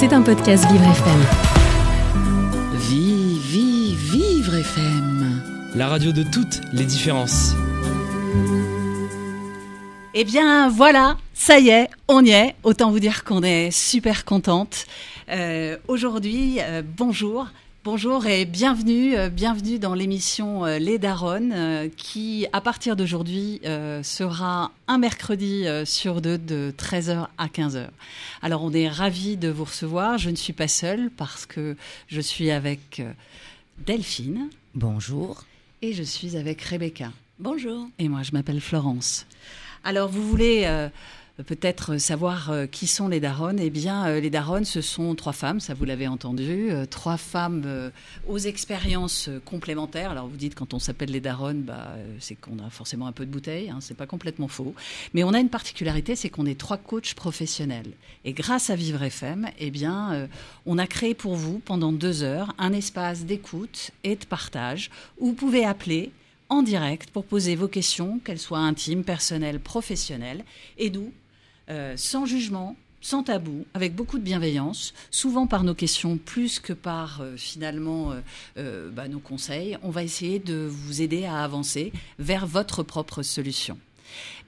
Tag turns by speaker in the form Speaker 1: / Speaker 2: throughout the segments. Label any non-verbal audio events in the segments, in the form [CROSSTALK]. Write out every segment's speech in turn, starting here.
Speaker 1: C'est un podcast Vivre FM.
Speaker 2: Vive, vive, vivre FM.
Speaker 3: La radio de toutes les différences.
Speaker 4: Eh bien voilà, ça y est, on y est. Autant vous dire qu'on est super contente. Euh, Aujourd'hui, euh, bonjour. Bonjour et bienvenue, euh, bienvenue dans l'émission euh, Les Daronnes euh, qui, à partir d'aujourd'hui, sera un mercredi sur deux de 13h à 15h. Alors on est ravis de vous recevoir. Je ne suis pas seule parce que je suis avec Delphine
Speaker 2: Bonjour.
Speaker 4: et je suis avec Rebecca.
Speaker 2: Bonjour.
Speaker 4: Et moi, je m'appelle Florence. Alors, vous voulez euh, peut-être savoir euh, qui sont les daronnes Eh bien, euh, les daronnes, ce sont trois femmes, ça vous l'avez entendu, euh, trois femmes aux expériences complémentaires. Alors, vous dites quand on s'appelle les daronnes, bah, c'est qu'on a forcément un peu de bouteille, hein, c'est pas complètement faux. Mais on a une particularité, c'est qu'on est trois coachs professionnels. Et grâce à Vivre FM, eh bien, on a créé pour vous pendant deux heures un espace d'écoute et de partage où vous pouvez appeler en direct pour poser vos questions, qu'elles soient intimes, personnelles, professionnelles, et nous, euh, sans jugement, sans tabou, avec beaucoup de bienveillance, souvent par nos questions plus que par euh, finalement euh, bah, nos conseils, on va essayer de vous aider à avancer vers votre propre solution.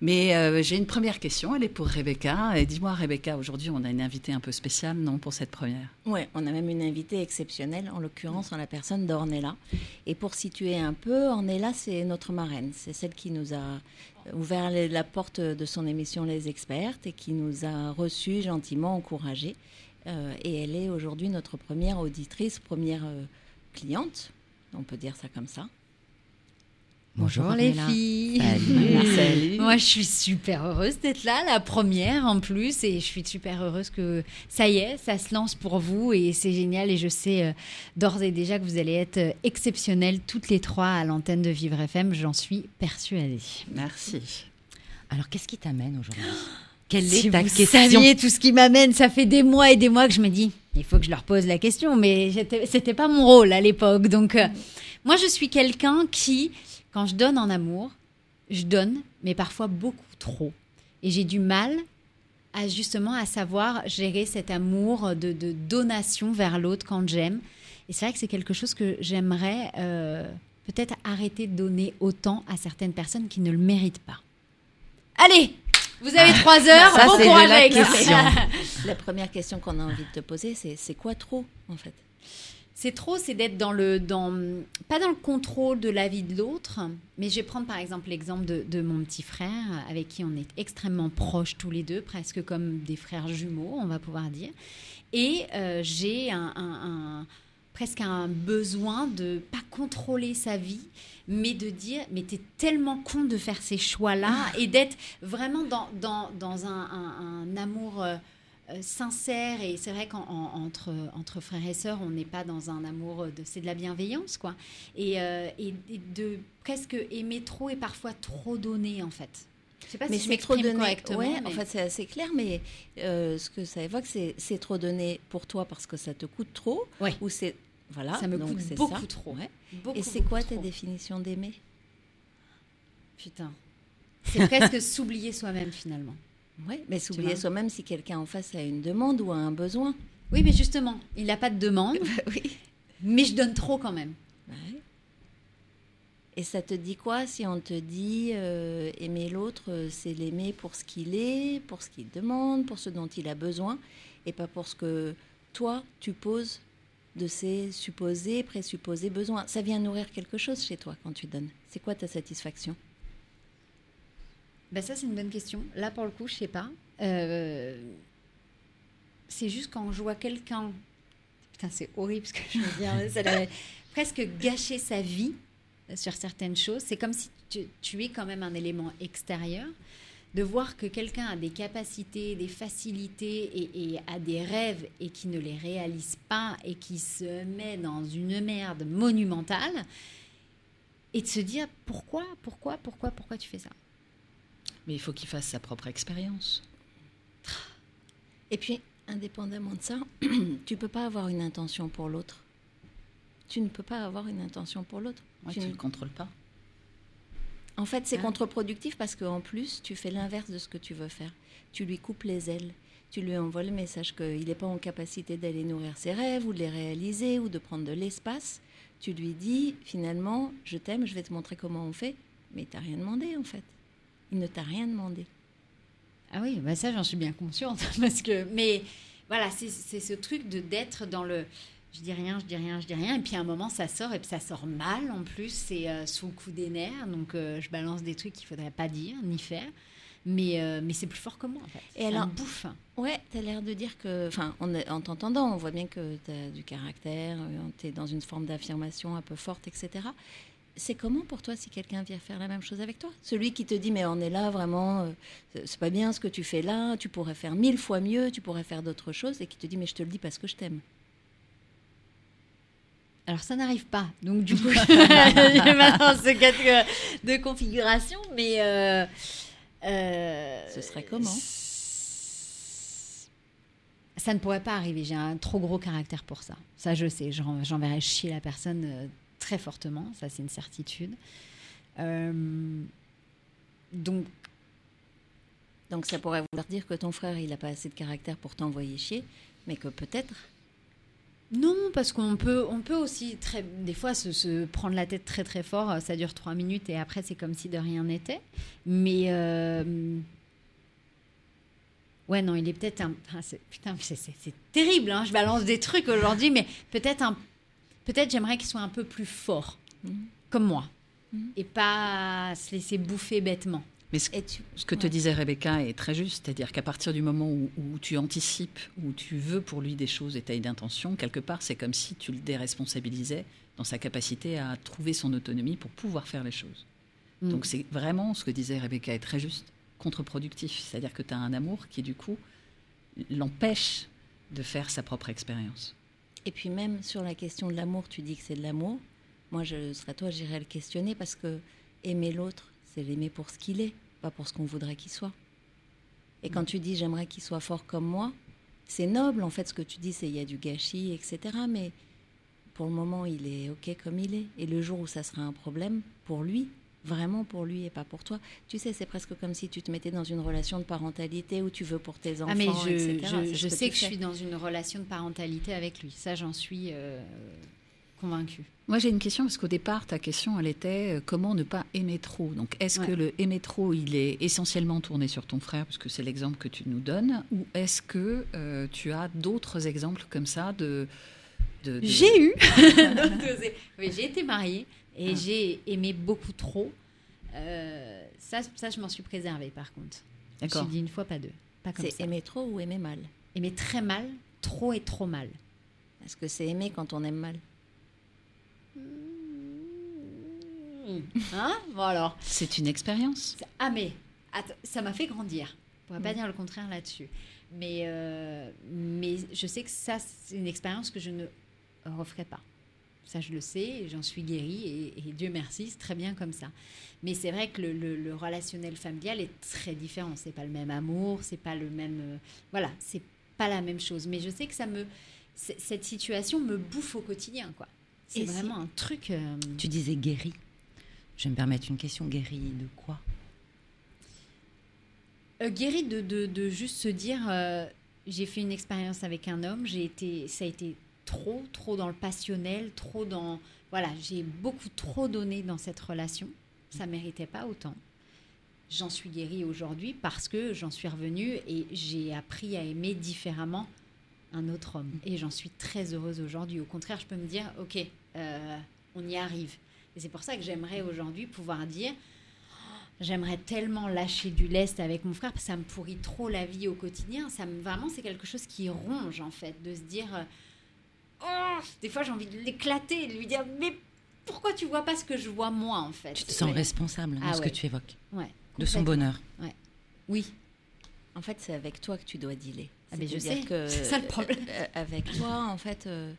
Speaker 4: Mais j'ai une première question, elle est pour Rebecca. Dis-moi, Rebecca, aujourd'hui, on a une invitée un peu spéciale, non, pour cette première?
Speaker 5: Ouais, on a même une invitée exceptionnelle, en l'occurrence en la personne d'Ornella. Et pour situer un peu, Ornella, c'est notre marraine. C'est celle qui nous a ouvert la porte de son émission Les Expertes et qui nous a reçus gentiment, encouragés. Euh, et elle est aujourd'hui notre première auditrice, première euh, cliente. On peut dire ça comme ça.
Speaker 6: Bonjour
Speaker 5: Bonjour,
Speaker 6: les filles. [LAUGHS]
Speaker 5: Salut.
Speaker 4: Salut.
Speaker 6: Moi, je suis super heureuse d'être là, la première en plus, et je suis super heureuse que ça y est, ça se lance pour vous et c'est génial. Et je sais euh, d'ores et déjà que vous allez être euh, exceptionnelles toutes les trois à l'antenne de Vivre FM. J'en suis persuadée.
Speaker 4: Merci.
Speaker 2: Alors, qu'est-ce qui t'amène aujourd'hui? Quelle
Speaker 6: Si
Speaker 2: est ta
Speaker 6: vous
Speaker 2: question?
Speaker 6: saviez tout ce qui m'amène, ça fait des mois et des mois que je me dis, il faut que je leur pose la question, mais c'était pas mon rôle à l'époque. Donc, euh, moi, je suis quelqu'un qui, quand je donne en amour, je donne, mais parfois beaucoup trop. Et j'ai du mal à justement à savoir gérer cet amour de, de donation vers l'autre quand j'aime. Et c'est vrai que c'est quelque chose que j'aimerais euh, peut-être arrêter de donner autant à certaines personnes qui ne le méritent pas. Allez, vous avez trois heures.
Speaker 2: ça,
Speaker 6: bon courage
Speaker 2: la
Speaker 6: avec
Speaker 2: question. [LAUGHS]
Speaker 5: La première question qu'on a envie de te poser, c'est c'est quoi trop, en fait?
Speaker 6: C'est trop, c'est d'être dans le, dans, pas dans le contrôle de la vie de l'autre, mais je vais prendre par exemple l'exemple de, de mon petit frère, avec qui on est extrêmement proches tous les deux, presque comme des frères jumeaux, on va pouvoir dire. Et euh, j'ai un, un- un- presque un besoin de pas contrôler sa vie, mais de dire, mais t'es tellement con de faire ces choix-là, et d'être vraiment dans, dans, dans un, un- un amour... euh, sincère et c'est vrai qu'entre entre frères et sœurs on n'est pas dans un amour de c'est de la bienveillance quoi et, euh, et, et de presque aimer trop et parfois trop donner en fait je sais pas
Speaker 5: mais
Speaker 6: si je m'exprime correctement
Speaker 5: Ouais,
Speaker 6: mais-
Speaker 5: en fait, c'est assez clair, mais euh, ce que ça évoque, c'est c'est trop donné pour toi parce que ça te coûte trop,
Speaker 6: Ouais.
Speaker 5: ou c'est voilà.
Speaker 6: ça me
Speaker 5: donc
Speaker 6: coûte
Speaker 5: c'est
Speaker 6: beaucoup
Speaker 5: ça.
Speaker 6: trop
Speaker 5: Ouais.
Speaker 6: Beaucoup,
Speaker 5: Et c'est quoi ta
Speaker 6: trop.
Speaker 5: définition d'aimer?
Speaker 6: Putain c'est presque [LAUGHS] s'oublier soi-même finalement
Speaker 5: Ouais, mais s'oublier soi-même si quelqu'un en face a une demande ou a un besoin.
Speaker 6: oui mais justement il n'a pas de demande [LAUGHS]
Speaker 5: oui.
Speaker 6: mais je donne trop quand même
Speaker 5: Ouais. Et ça te dit quoi si on te dit euh, aimer l'autre, euh, c'est l'aimer pour ce qu'il est, pour ce qu'il demande, pour ce dont il a besoin, et pas pour ce que toi tu poses de ses supposés, présupposés besoins. Ça vient nourrir quelque chose chez toi quand tu donnes. C'est quoi ta satisfaction?
Speaker 6: Bah ça, c'est une bonne question. Là, pour le coup, je sais pas. Euh, C'est juste quand je vois quelqu'un... Putain, c'est horrible ce que je veux dire. Ça doit [LAUGHS] presque gâcher sa vie sur certaines choses. C'est comme si tu, tu es quand même un élément extérieur. De voir que quelqu'un a des capacités, des facilités et, et a des rêves et qui ne les réalise pas et qui se met dans une merde monumentale. Et de se dire pourquoi, pourquoi, pourquoi, pourquoi tu fais ça?
Speaker 4: Mais il faut qu'il fasse sa propre expérience.
Speaker 5: Et puis, indépendamment de ça, [CLEARS THROAT] tu peux pas avoir une intention pour l'autre. Tu ne peux pas avoir une intention pour l'autre.
Speaker 4: Ouais,
Speaker 5: Tu
Speaker 4: tu ne
Speaker 5: ne-
Speaker 4: le contrôles pas.
Speaker 5: En fait, c'est
Speaker 4: Ah.
Speaker 5: contre-productif parce qu'en plus, tu fais l'inverse de ce que tu veux faire. Tu lui coupes les ailes. tu lui envoies le message qu'il n'est pas en capacité d'aller nourrir ses rêves ou de les réaliser ou de prendre de l'espace, tu lui dis finalement, je t'aime, je vais te montrer comment on fait, mais tu n'as rien demandé en fait. Il ne t'a rien demandé.
Speaker 6: Ah oui, bah ça j'en suis bien consciente [LAUGHS] parce que mais voilà, c'est ce truc de d'être dans le je dis rien, je dis rien, je dis rien. Et puis à un moment, ça sort, et puis ça sort mal en plus. C'est euh, sous le coup des nerfs. Donc euh, je balance des trucs qu'il faudrait pas dire ni faire. Mais, euh, mais c'est plus fort que moi, en fait. Et alors, bouffe.
Speaker 5: Ouais, tu as l'air de dire que. Enfin, en t'entendant, on voit bien que tu as du caractère, tu es dans une forme d'affirmation un peu forte, etc. C'est comment pour toi si quelqu'un vient faire la même chose avec toi? Celui qui te dit mais on est là vraiment, c'est pas bien ce que tu fais là, tu pourrais faire mille fois mieux, tu pourrais faire d'autres choses et qui te dit mais je te le dis parce que je t'aime.
Speaker 6: Alors ça n'arrive pas, donc du coup, [LAUGHS] je maintenant ce cas de, configuration, mais euh,
Speaker 5: euh, ce serait comment?
Speaker 6: Ça ne pourrait pas arriver. J'ai un trop gros caractère pour ça. Ça, je sais. J'enverrais chier la personne euh, très fortement. Ça, c'est une certitude. donc,
Speaker 5: donc ça pourrait vouloir dire que ton frère, il n'a pas assez de caractère pour t'envoyer chier, mais que peut-être
Speaker 6: non, parce qu'on peut, on peut aussi très, des fois se, prendre la tête très très fort. Ça dure trois minutes et après c'est comme si de rien n'était. Mais euh, ouais, non, il est peut-être un. putain, c'est terrible. Hein, je balance des trucs aujourd'hui, mais peut-être un, peut-être j'aimerais qu'il soit un peu plus fort, mmh. comme moi, mmh. et pas se laisser bouffer bêtement.
Speaker 4: Mais ce, que te disait Rebecca est très juste, c'est-à-dire qu'à partir du moment où, tu anticipes, où tu veux pour lui des choses et tu as une intention, quelque part, c'est comme si tu le déresponsabilisais dans sa capacité à trouver son autonomie pour pouvoir faire les choses. Mm. Donc c'est vraiment ce que disait Rebecca est très juste, contre-productif. C'est-à-dire que tu as un amour qui, du coup, l'empêche de faire sa propre expérience.
Speaker 5: Et puis même sur la question de l'amour, tu dis que c'est de l'amour. Moi, je serais toi, j'irais le questionner parce que aimer l'autre, c'est l'aimer pour ce qu'il est, pas pour ce qu'on voudrait qu'il soit. Et quand tu dis j'aimerais qu'il soit fort comme moi, c'est noble en fait ce que tu dis, c'est il y a du gâchis, etc. Mais pour le moment, il est ok comme il est. Et le jour où ça sera un problème pour lui, vraiment pour lui et pas pour toi. Tu sais, c'est presque comme si tu te mettais dans une relation de parentalité où tu veux pour tes enfants. Ah mais
Speaker 6: je, je, sais que, je suis dans une relation de parentalité avec lui. Ça, j'en suis euh, convaincue.
Speaker 4: Moi, j'ai une question parce qu'au départ, ta question, elle était euh, comment ne pas aimer trop? Donc, est-ce que le aimer trop, il est essentiellement tourné sur ton frère, parce que c'est l'exemple que tu nous donnes, ou est-ce que euh, tu as d'autres exemples comme ça de,
Speaker 6: J'ai eu. [LAUGHS] [LAUGHS] j'ai été mariée et ah. j'ai aimé beaucoup trop. Euh, ça, ça, je m'en suis préservée, par contre. D'accord. Je me suis dit une fois, pas deux. Pas
Speaker 5: comme c'est aimer trop ou aimer mal
Speaker 6: Aimer très mal, trop et trop mal.
Speaker 5: Est-ce que c'est aimer quand on aime mal
Speaker 6: Hein? Bon
Speaker 4: C'est une expérience.
Speaker 6: Ah mais ça m'a fait grandir. On ne pourrait pas dire le contraire là-dessus. Mais, euh, mais je sais que ça, c'est une expérience que je ne referai pas. Ça, je le sais, j'en suis guérie et, Dieu merci, c'est très bien comme ça. Mais c'est vrai que le, relationnel familial est très différent. C'est pas le même amour, c'est pas le même. Euh, voilà, c'est pas la même chose. Mais je sais que ça me. Cette situation me bouffe au quotidien, quoi. C'est vraiment un truc. Euh,
Speaker 2: tu disais guéri. Je vais me permettre une question. Guéri de quoi?
Speaker 6: Euh, Guéri de, de, juste se dire j'ai fait une expérience avec un homme, j'ai été, ça a été trop, trop dans le passionnel, trop dans. Voilà, j'ai beaucoup trop donné dans cette relation. Ça méritait pas autant. J'en suis guérie aujourd'hui parce que j'en suis revenue et j'ai appris à aimer différemment un autre homme. Et j'en suis très heureuse aujourd'hui. Au contraire, je peux me dire, ok, euh, on y arrive. Et c'est pour ça que j'aimerais aujourd'hui pouvoir dire, j'aimerais tellement lâcher du lest avec mon frère, parce que ça me pourrit trop la vie au quotidien. Ça me, vraiment, c'est quelque chose qui ronge, en fait, de se dire, oh, des fois j'ai envie de l'éclater, de lui dire, mais pourquoi tu vois pas ce que je vois moi, en fait?
Speaker 2: Tu te sens responsable de ah ce que tu évoques.
Speaker 6: Ouais,
Speaker 2: de son bonheur.
Speaker 6: Ouais. Oui.
Speaker 5: En fait, c'est avec toi que tu dois dealer.
Speaker 6: Ah mais je sais, que [LAUGHS] c'est ça le problème.
Speaker 5: Euh, avec toi, en fait, euh,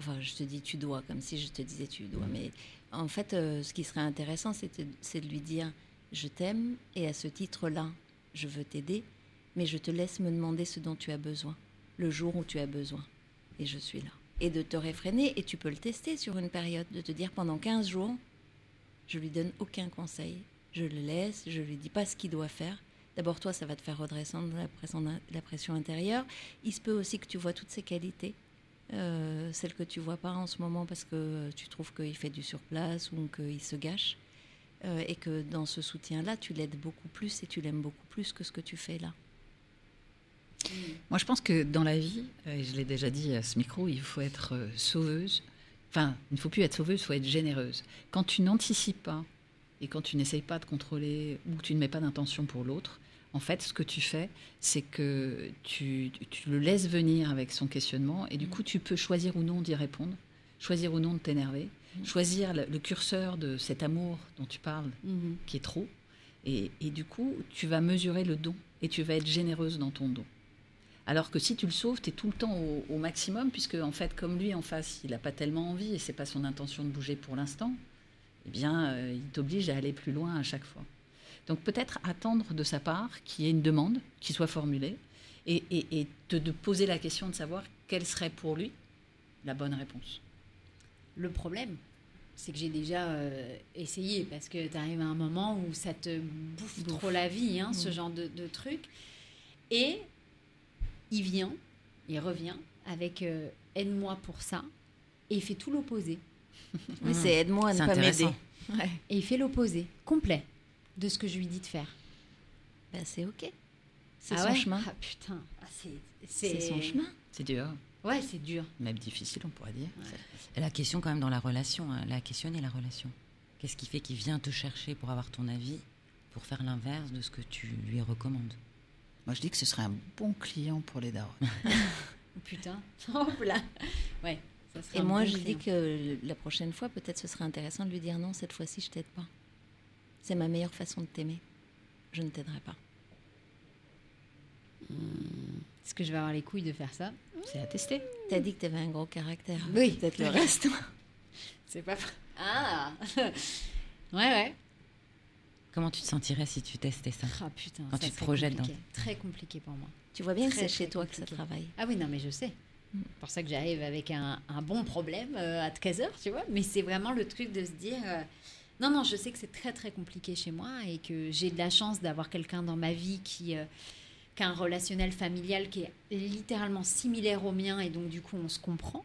Speaker 5: enfin, je te dis tu dois, comme si je te disais tu dois, mais en fait, euh, ce qui serait intéressant, c'est de lui dire je t'aime et à ce titre-là, je veux t'aider, mais je te laisse me demander ce dont tu as besoin, le jour où tu as besoin, et je suis là. Et de te réfréner, et tu peux le tester sur une période, de te dire pendant 15 jours, je lui donne aucun conseil, je le laisse, je lui dis pas ce qu'il doit faire, D'abord, toi, ça va te faire pression, la pression intérieure. Il se peut aussi que tu vois toutes ses qualités, euh, celles que tu vois pas en ce moment parce que tu trouves qu'il fait du surplace ou qu'il se gâche. Euh, et que dans ce soutien-là, tu l'aides beaucoup plus et tu l'aimes beaucoup plus que ce que tu fais là.
Speaker 4: Moi, je pense que dans la vie, et je l'ai déjà dit à ce micro, il faut être euh, sauveuse. Enfin, il ne faut plus être sauveuse, il faut être généreuse. Quand tu n'anticipes pas et quand tu n'essayes pas de contrôler ou que tu ne mets pas d'intention pour l'autre, en fait, ce que tu fais, c'est que tu, tu, le laisses venir avec son questionnement et du coup, tu peux choisir ou non d'y répondre, choisir ou non de t'énerver, choisir le, curseur de cet amour dont tu parles, mhm. qui est trop. Et, et, du coup, tu vas mesurer le don et tu vas être généreuse dans ton don. Alors que si tu le sauves, tu es tout le temps au, maximum, puisque en fait, comme lui en face, il n'a pas tellement envie et c'est pas son intention de bouger pour l'instant, eh bien, euh, il t'oblige à aller plus loin à chaque fois. Donc peut-être attendre de sa part qu'il y ait une demande qui soit formulée et, et, de poser la question de savoir quelle serait pour lui la bonne réponse.
Speaker 6: Le problème, c'est que j'ai déjà euh, essayé parce que tu arrives à un moment où ça te bouffe trop la vie, hein, ce genre de, de truc. Et il vient, il revient avec euh, aide-moi pour ça, et il fait tout l'opposé.
Speaker 5: Mais c'est aide-moi à ne pas m'aider.
Speaker 6: Et il fait l'opposé, complet, de ce que je lui dis de faire.
Speaker 5: Ben, c'est ok.
Speaker 6: C'est ah son chemin. Ah putain, ah,
Speaker 5: c'est son chemin.
Speaker 4: C'est dur.
Speaker 6: Ouais, c'est dur.
Speaker 4: Même difficile, on pourrait dire.
Speaker 2: La question quand même dans la relation, hein, la question est la relation. Qu'est-ce qui fait qu'il vient te chercher pour avoir ton avis, pour faire l'inverse de ce que tu lui recommandes?
Speaker 4: Moi, je dis que ce serait un bon client pour les darons. [LAUGHS]
Speaker 6: Putain, [LAUGHS] hop là. Ouais.
Speaker 5: Ça Et moi, je dis que la prochaine fois, peut-être ce serait intéressant de lui dire non, cette fois-ci, je t'aide pas. C'est ma meilleure façon de t'aimer. Je ne t'aiderai pas.
Speaker 6: Hmm. Est-ce que je vais avoir les couilles de faire ça?
Speaker 4: C'est à tester.
Speaker 5: T'as dit que t'avais un gros caractère.
Speaker 6: Oui.
Speaker 5: Peut-être le reste. [LAUGHS]
Speaker 6: C'est pas. Ah Ouais, ouais.
Speaker 2: Comment tu te sentirais si tu testais ça
Speaker 6: Ah putain,
Speaker 2: quand tu te projettes dans
Speaker 6: très compliqué pour moi.
Speaker 5: Tu vois bien que c'est chez toi que ça travaille.
Speaker 6: Ah oui, non, mais je sais. Mm. C'est pour ça que j'arrive avec un, bon problème euh, à 13 heures, tu vois. Mais c'est vraiment le truc de se dire. Euh, non, non, je sais que c'est très très compliqué chez moi et que j'ai de la chance d'avoir quelqu'un dans ma vie qui, euh, qui a un relationnel familial qui est littéralement similaire au mien et donc du coup on se comprend.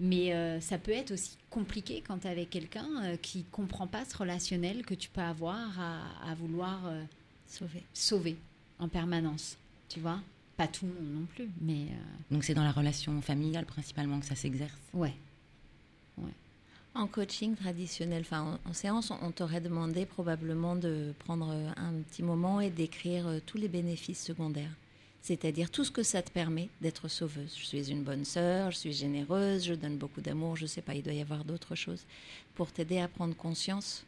Speaker 6: Mais euh, ça peut être aussi compliqué quand tu es avec quelqu'un euh, qui comprend pas ce relationnel que tu peux avoir à, vouloir euh,
Speaker 5: sauver.
Speaker 6: sauver en permanence. Tu vois? Pas tout le monde non plus, mais...
Speaker 2: Donc c'est dans la relation familiale principalement que ça s'exerce
Speaker 6: Ouais. ouais.
Speaker 5: En coaching traditionnel, enfin en, en, séance, on t'aurait demandé probablement de prendre un petit moment et d'écrire tous les bénéfices secondaires c'est-à-dire tout ce que ça te permet d'être sauveuse. Je suis une bonne sœur, je suis généreuse, je donne beaucoup d'amour, je ne sais pas, il doit y avoir d'autres choses pour t'aider à prendre conscience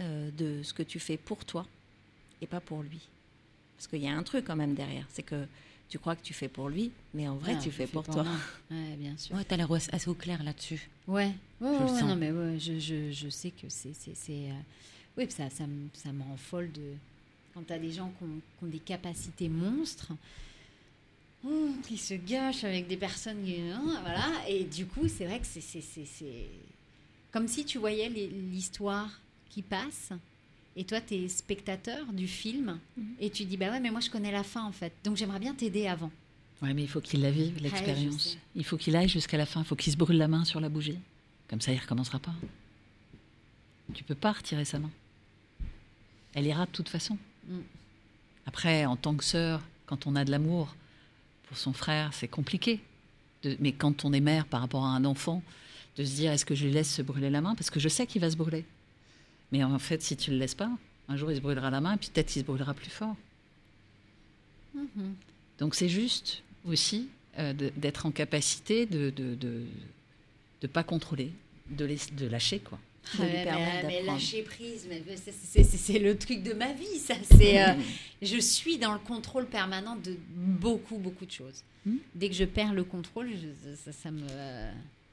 Speaker 5: euh, de ce que tu fais pour toi et pas pour lui. Parce qu'il y a un truc quand même derrière, c'est que tu crois que tu fais pour lui, mais en vrai, ah, tu fais pour, toi. [LAUGHS]
Speaker 6: Ouais, bien sûr.
Speaker 2: Ouais, tu as l'air assez au clair là-dessus.
Speaker 6: Ouais, ouais, ouais, non, mais ouais, je, je, je sais que c'est. Euh... Oui, ça, ça, ça me rend folle de quand tu as des gens qui ont, des capacités monstres, oh, qui se gâchent avec des personnes. Hein, voilà. Et du coup, c'est vrai que c'est comme si tu voyais l'histoire qui passe. Et toi, tu es spectateur du film. Mhm. Et tu dis, bah ouais, mais moi, je connais la fin, en fait. Donc, j'aimerais bien t'aider avant.
Speaker 4: Ouais, mais il faut qu'il la vive, l'expérience. il faut qu'il aille jusqu'à la fin. Il faut qu'il se brûle la main sur la bougie. Comme ça, il recommencera pas. Tu peux pas retirer sa main. Elle ira de toute façon. Mm. Après, en tant que sœur, quand on a de l'amour pour son frère, c'est compliqué. mais quand on est mère par rapport à un enfant, de se dire est-ce que je lui laisse se brûler la main? Parce que je sais qu'il va se brûler. Mais en fait, si tu ne le laisses pas, un jour il se brûlera la main et puis peut-être qu'il se brûlera plus fort. Mm-hmm. Donc c'est juste aussi euh, d'être en capacité de ne de, de, de, pas contrôler, de, de lâcher quoi
Speaker 6: mais, lâcher prise, c'est le truc de ma vie, ça. C'est, euh, je suis dans le contrôle permanent de beaucoup, beaucoup de choses. Hmm. Dès que je perds le contrôle, ça, me.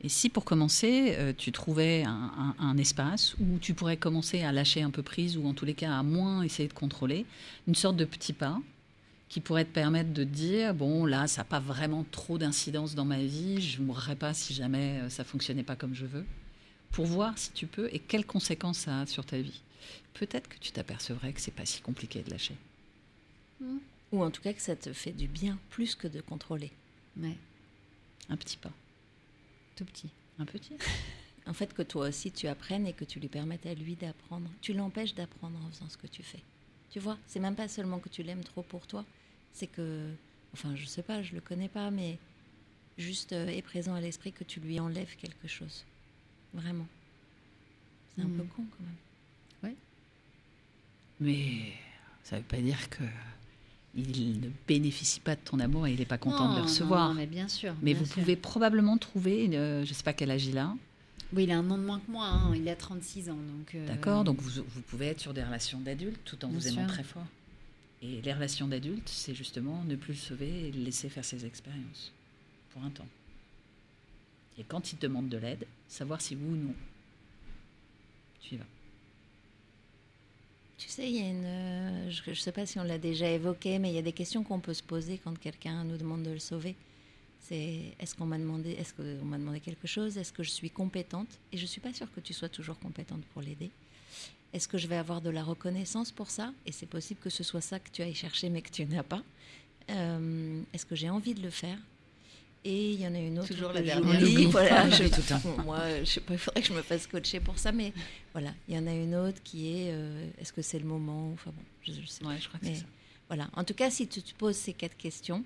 Speaker 4: Et si pour commencer, euh, tu trouvais un, espace où tu pourrais commencer à lâcher un peu prise ou en tous les cas à moins essayer de contrôler, une sorte de petit pas qui pourrait te permettre de dire bon là ça n'a pas vraiment trop d'incidence dans ma vie, je ne mourrais pas si jamais euh, ça fonctionnait pas comme je veux? Pour voir si tu peux et quelles conséquences ça a sur ta vie. Peut-être que tu t'apercevrais que c'est pas si compliqué de lâcher.
Speaker 5: Mm. Ou en tout cas que ça te fait du bien plus que de contrôler.
Speaker 6: Ouais.
Speaker 4: Un petit pas.
Speaker 6: Tout petit.
Speaker 4: Un petit. [LAUGHS]
Speaker 5: En fait, que toi aussi tu apprennes et que tu lui permettes à lui d'apprendre. Tu l'empêches d'apprendre en faisant ce que tu fais. Tu vois, c'est même pas seulement que tu l'aimes trop pour toi, c'est que, enfin, je sais pas, je le connais pas, mais juste euh, est présent à l'esprit que tu lui enlèves quelque chose. Vraiment. C'est un peu con quand même.
Speaker 4: Mais ça veut pas dire que il ne bénéficie pas de ton amour et il n'est pas content de le
Speaker 6: non,
Speaker 4: recevoir.
Speaker 6: non, mais bien sûr.
Speaker 4: Mais
Speaker 6: bien
Speaker 4: vous
Speaker 6: sûr.
Speaker 4: pouvez probablement trouver, euh, je ne sais pas quel âge il a,
Speaker 6: Oui, il a un an de moins que moi. hein, Il a 36 ans. Donc, euh,
Speaker 4: d'accord Donc vous, vous pouvez être sur des relations d'adultes tout en
Speaker 6: Bien
Speaker 4: vous aimant
Speaker 6: sûr.
Speaker 4: très fort. Et les relations d'adultes, c'est justement ne plus le sauver et le laisser faire ses expériences pour un temps. Et quand il te demande de l'aide, savoir si oui ou non. Tu y vas.
Speaker 5: Tu sais, il y a une. euh, je ne sais pas si on l'a déjà évoqué, mais il y a des questions qu'on peut se poser quand quelqu'un nous demande de le sauver. C'est est-ce qu'on m'a demandé, est-ce qu'on m'a demandé quelque chose? Est-ce que je suis compétente? Et je ne suis pas sûre que tu sois toujours compétente pour l'aider. Est-ce que je vais avoir de la reconnaissance pour ça? Et c'est possible que ce soit ça que tu ailles chercher, mais que tu n'as pas. Euh, est-ce que j'ai envie de le faire? Et il y en a une autre.
Speaker 4: Toujours
Speaker 5: que
Speaker 4: la dernière.
Speaker 2: l'oublie.
Speaker 5: voilà, [LAUGHS] je-
Speaker 2: tout le temps.
Speaker 5: moi, je sais pas, il faudrait que je me fasse coacher pour ça, mais voilà, il y en a une autre qui est euh, est-ce que c'est le moment? Enfin bon, je, je sais.
Speaker 4: Ouais, je crois que
Speaker 5: Mais
Speaker 4: c'est ça.
Speaker 5: voilà, en tout cas, si tu te poses ces quatre questions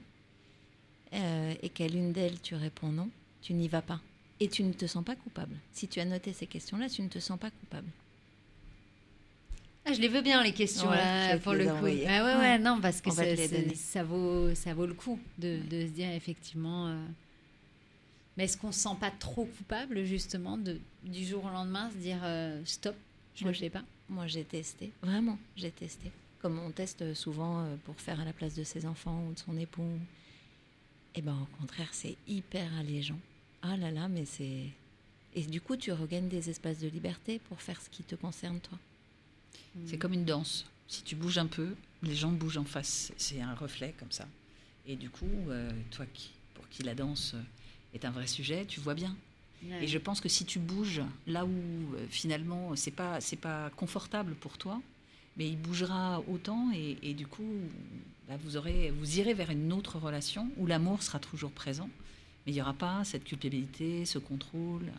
Speaker 5: euh, et qu'à l'une d'elles tu réponds non, tu n'y vas pas et tu ne te sens pas coupable. Si tu as noté ces questions-là, tu ne te sens pas coupable.
Speaker 6: Ah, je les veux bien les questions
Speaker 5: Ouais,
Speaker 6: là pour le coup. Ah ouais, ouais, non parce que ça, ça vaut ça vaut le coup de, de se dire effectivement. euh, Mais est-ce qu'on se sent pas trop coupable justement de du jour au lendemain se dire euh, stop, je
Speaker 5: Moi,
Speaker 6: le fais pas?
Speaker 5: Moi, j'ai testé, vraiment, j'ai testé. Comme on teste souvent euh, pour faire à la place de ses enfants ou de son époux. Et ben, au contraire, c'est hyper allégeant. Ah là là, mais c'est. Et du coup, tu regagnes des espaces de liberté pour faire ce qui te concerne, toi.
Speaker 4: C'est comme une danse. Si tu bouges un peu, les gens bougent en face. C'est un reflet comme ça. Et du coup, euh, toi qui, pour qui la danse euh, est un vrai sujet, tu vois bien.
Speaker 6: Ouais.
Speaker 4: Et je pense que si tu bouges là où euh, finalement c'est pas c'est pas confortable pour toi, mais il bougera autant et, et du coup bah, vous aurez vous irez vers une autre relation où l'amour sera toujours présent, mais il n'y aura pas cette culpabilité, ce contrôle.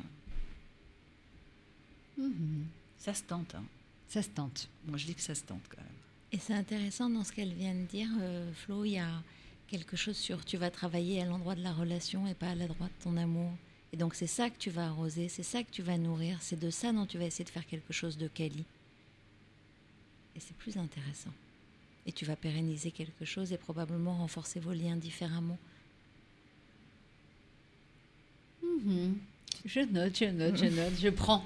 Speaker 6: Mhm.
Speaker 4: Ça se tente. hein.
Speaker 6: Ça se tente.
Speaker 4: Moi je dis que ça se tente quand même.
Speaker 5: Et c'est intéressant dans ce qu'elle vient de dire, euh, Flo, il y a quelque chose sur tu vas travailler à l'endroit de la relation et pas à l'endroit de ton amour. Et donc c'est ça que tu vas arroser, c'est ça que tu vas nourrir, c'est de ça dont tu vas essayer de faire quelque chose de quali. Et c'est plus intéressant. Et tu vas pérenniser quelque chose et probablement renforcer vos liens différemment.
Speaker 6: Mhm. Je note, je note, je note, je prends.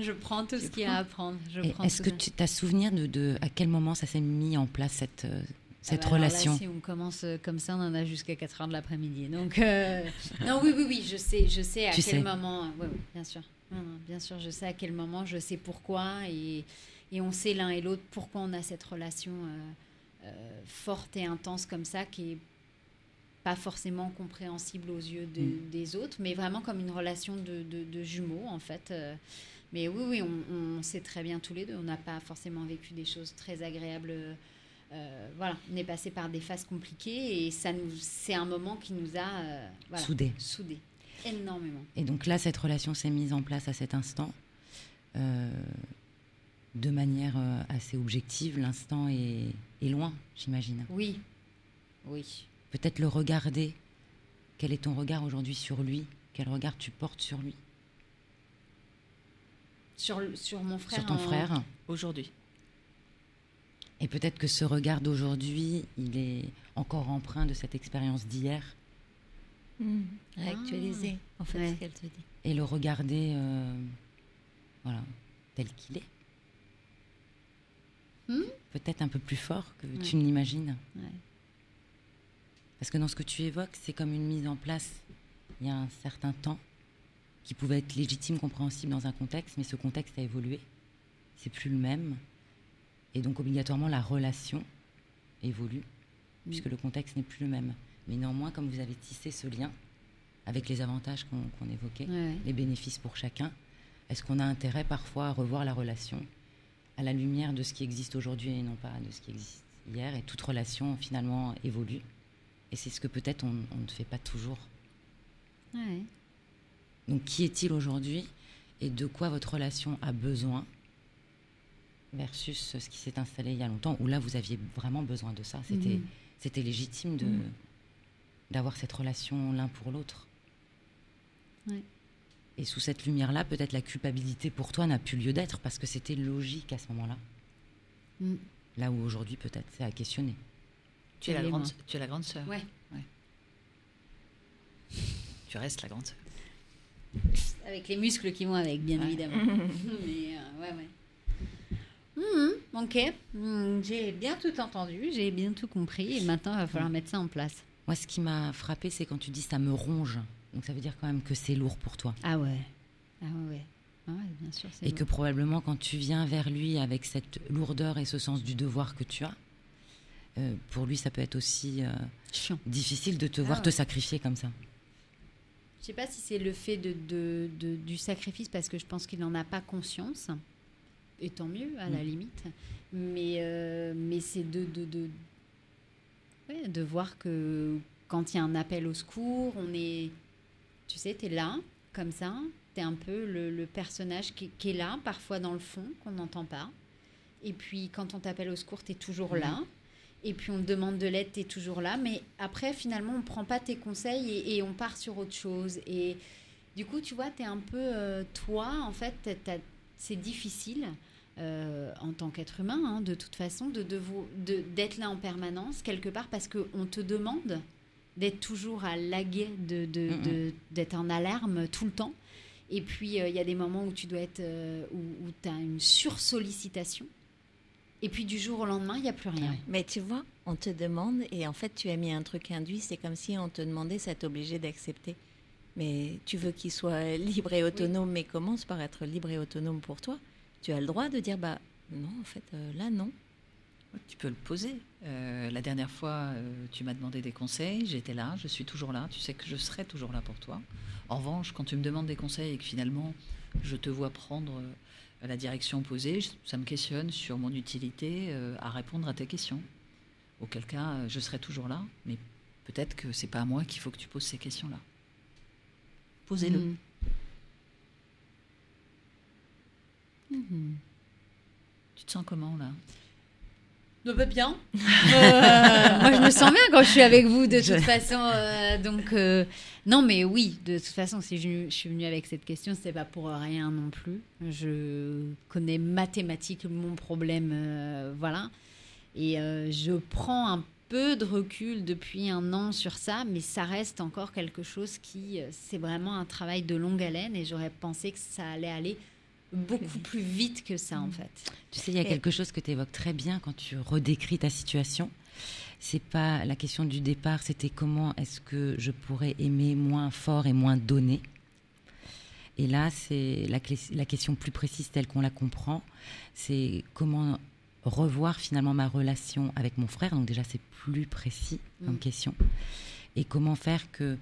Speaker 6: Je prends tout ce qu'il y a à prendre. Je
Speaker 2: Et
Speaker 6: prends
Speaker 2: Est-ce que tu as souvenir de, de à quel moment ça s'est mis en place cette, euh, cette
Speaker 6: Ah bah là,
Speaker 2: relation?
Speaker 6: Si on commence euh, comme ça, on en a jusqu'à 4 heures de l'après-midi. Donc, euh, [LAUGHS] non, oui, oui, oui, je sais, je sais à
Speaker 2: Tu
Speaker 6: quel
Speaker 2: sais.
Speaker 6: moment. Oui, oui, bien sûr. Non, non, bien sûr, je sais à quel moment, je sais pourquoi. Et, et on sait l'un et l'autre pourquoi on a cette relation euh, euh, forte et intense comme ça, qui est pas forcément compréhensible aux yeux de-
Speaker 2: Mm.
Speaker 6: des autres, mais vraiment comme une relation de, de- de jumeaux, en fait. Mais oui, oui, on, on sait très bien tous les deux. On n'a pas forcément vécu des choses très agréables. Euh, voilà, on est passé par des phases compliquées et ça nous, c'est un moment qui nous a euh, voilà,
Speaker 2: Soudés.
Speaker 6: soudés énormément.
Speaker 2: Et donc là, cette relation s'est mise en place à cet instant. euh, de manière assez objective, l'instant est, est loin, j'imagine.
Speaker 6: Oui, oui.
Speaker 2: Peut-être le regarder. Quel est ton regard aujourd'hui sur lui? Quel regard tu portes sur lui?
Speaker 6: Sur, sur mon frère.
Speaker 2: Sur ton
Speaker 6: en-
Speaker 2: frère
Speaker 4: Aujourd'hui.
Speaker 2: Et peut-être que ce regard d'aujourd'hui, il est encore empreint de cette expérience d'hier.
Speaker 5: Réactualiser, en fait,
Speaker 6: Ouais.
Speaker 5: ce qu'elle te dit.
Speaker 2: Et le regarder, euh, voilà, tel qu'il est.
Speaker 6: Hmm?
Speaker 2: Peut-être un peu plus fort que
Speaker 6: Ouais.
Speaker 2: tu ne l'imagines.
Speaker 6: Ouais.
Speaker 2: Parce que dans ce que tu évoques, c'est comme une mise en place il y a un certain temps qui pouvait être légitime, compréhensible dans un contexte, mais ce contexte a évolué. C'est plus le même. Et donc, obligatoirement, la relation évolue, puisque le contexte n'est plus le même. Mais néanmoins, comme vous avez tissé ce lien, avec les avantages qu'on évoquait,
Speaker 6: Ouais.
Speaker 2: les bénéfices pour chacun, est-ce qu'on a intérêt parfois à revoir la relation à la lumière de ce qui existe aujourd'hui et non pas de ce qui existe hier? Et toute relation finalement évolue. Et c'est ce que peut-être on, on ne fait pas toujours.
Speaker 6: Ouais.
Speaker 2: Donc qui est-il aujourd'hui et de quoi votre relation a besoin versus ce qui s'est installé il y a longtemps où là vous aviez vraiment besoin de ça? C'était
Speaker 6: Mhm.
Speaker 2: c'était légitime de
Speaker 6: Mhm.
Speaker 2: d'avoir cette relation l'un pour l'autre?
Speaker 6: Ouais.
Speaker 2: Et sous cette lumière-là, peut-être la culpabilité pour toi n'a plus lieu d'être parce que c'était logique à ce moment-là?
Speaker 6: Mm.
Speaker 2: Là où aujourd'hui, peut-être, c'est à questionner.
Speaker 4: Tu es, la grande, tu es la grande sœur.
Speaker 6: Ouais.
Speaker 4: Tu restes la grande sœur.
Speaker 6: Avec les muscles qui vont avec, bien
Speaker 4: Ouais.
Speaker 6: évidemment. [LAUGHS] Mais euh, ouais, ouais. Mhm, ok, Mhm, j'ai bien tout entendu, j'ai bien tout compris, et maintenant il va falloir mettre ça en place.
Speaker 2: Moi, ce qui m'a frappé, c'est quand tu dis ça me ronge. Donc ça veut dire quand même que c'est lourd pour toi.
Speaker 6: Ah ouais, ah ouais, ouais, Ah ouais, bien sûr. c'est
Speaker 2: Et que
Speaker 6: lourd.
Speaker 2: probablement, quand tu viens vers lui avec cette lourdeur et ce sens du devoir que tu as, euh, pour lui, ça peut être aussi euh, difficile de te
Speaker 6: Ah
Speaker 2: voir
Speaker 6: ouais.
Speaker 2: te sacrifier comme ça.
Speaker 6: Je sais pas si c'est le fait de, de- de- du sacrifice parce que je pense qu'il n'en a pas conscience, et tant mieux à la
Speaker 2: Mm.
Speaker 6: limite. Mais, euh, mais c'est de, de, de, ouais, de voir que quand il y a un appel au secours, on est, tu sais, tu es là, comme ça, tu es un peu le, le personnage qui, qui est là, parfois dans le fond, qu'on n'entend pas. Et puis quand on t'appelle au secours, tu es toujours là. Et puis on te demande de l'aide, tu es toujours là. Mais après, finalement, on ne prend pas tes conseils et, et on part sur autre chose. Et du coup, tu vois, tu es un peu euh, toi, en fait, c'est difficile. euh, en tant qu'être humain, hein, de toute façon, de, de- d'être là en permanence, quelque part, parce qu'on te demande d'être toujours à de, de- d'être en alarme tout le temps. Et puis, euh, il y a des moments où tu dois être, euh, où, tu as une sursollicitation. Et puis, du jour au lendemain, il n'y a plus rien.
Speaker 2: Ouais.
Speaker 5: Mais tu vois, on te demande, et en fait, tu as mis un truc induit, c'est comme si on te demandait, ça obligé d'accepter. Mais tu veux qu'il soit libre et autonome, mais commence par être libre et autonome pour toi? Tu as le droit de dire, bah non, en fait, euh, là, non.
Speaker 4: Tu peux le poser. Euh, la dernière fois, euh, tu m'as demandé des conseils, j'étais là, je suis toujours là, tu sais que je serai toujours là pour toi. En revanche, quand tu me demandes des conseils et que finalement je te vois prendre euh, la direction opposée, je- ça me questionne sur mon utilité euh, à répondre à tes questions. Auquel cas, euh, je serai toujours là, mais peut-être que c'est pas à moi qu'il faut que tu poses ces questions-là. Posez-le.
Speaker 6: Mhm.
Speaker 4: Tu te sens comment là?
Speaker 6: Bah, bien. [LAUGHS] Euh, moi, je me sens bien quand je suis avec vous, de toute façon. euh, donc, euh, non, mais oui, de toute façon, si je, je suis venue avec cette question, c'est pas pour rien non plus. Je connais mathématiquement mon problème, voilà. Et je prends un peu de recul depuis un an sur ça, mais ça reste encore quelque chose qui, c'est vraiment un travail de longue haleine et j'aurais pensé que ça allait aller beaucoup plus vite que ça, en fait.
Speaker 2: Tu sais, il y a quelque chose que tu évoques très bien quand tu redécris ta situation. C'est pas la question du départ, c'était comment est-ce que je pourrais aimer moins fort et moins donner. Et là, c'est la, question plus précise telle qu'on la comprend, c'est comment revoir finalement ma relation avec mon frère. Donc déjà, c'est plus précis comme
Speaker 6: Mm.
Speaker 2: question. Et comment faire que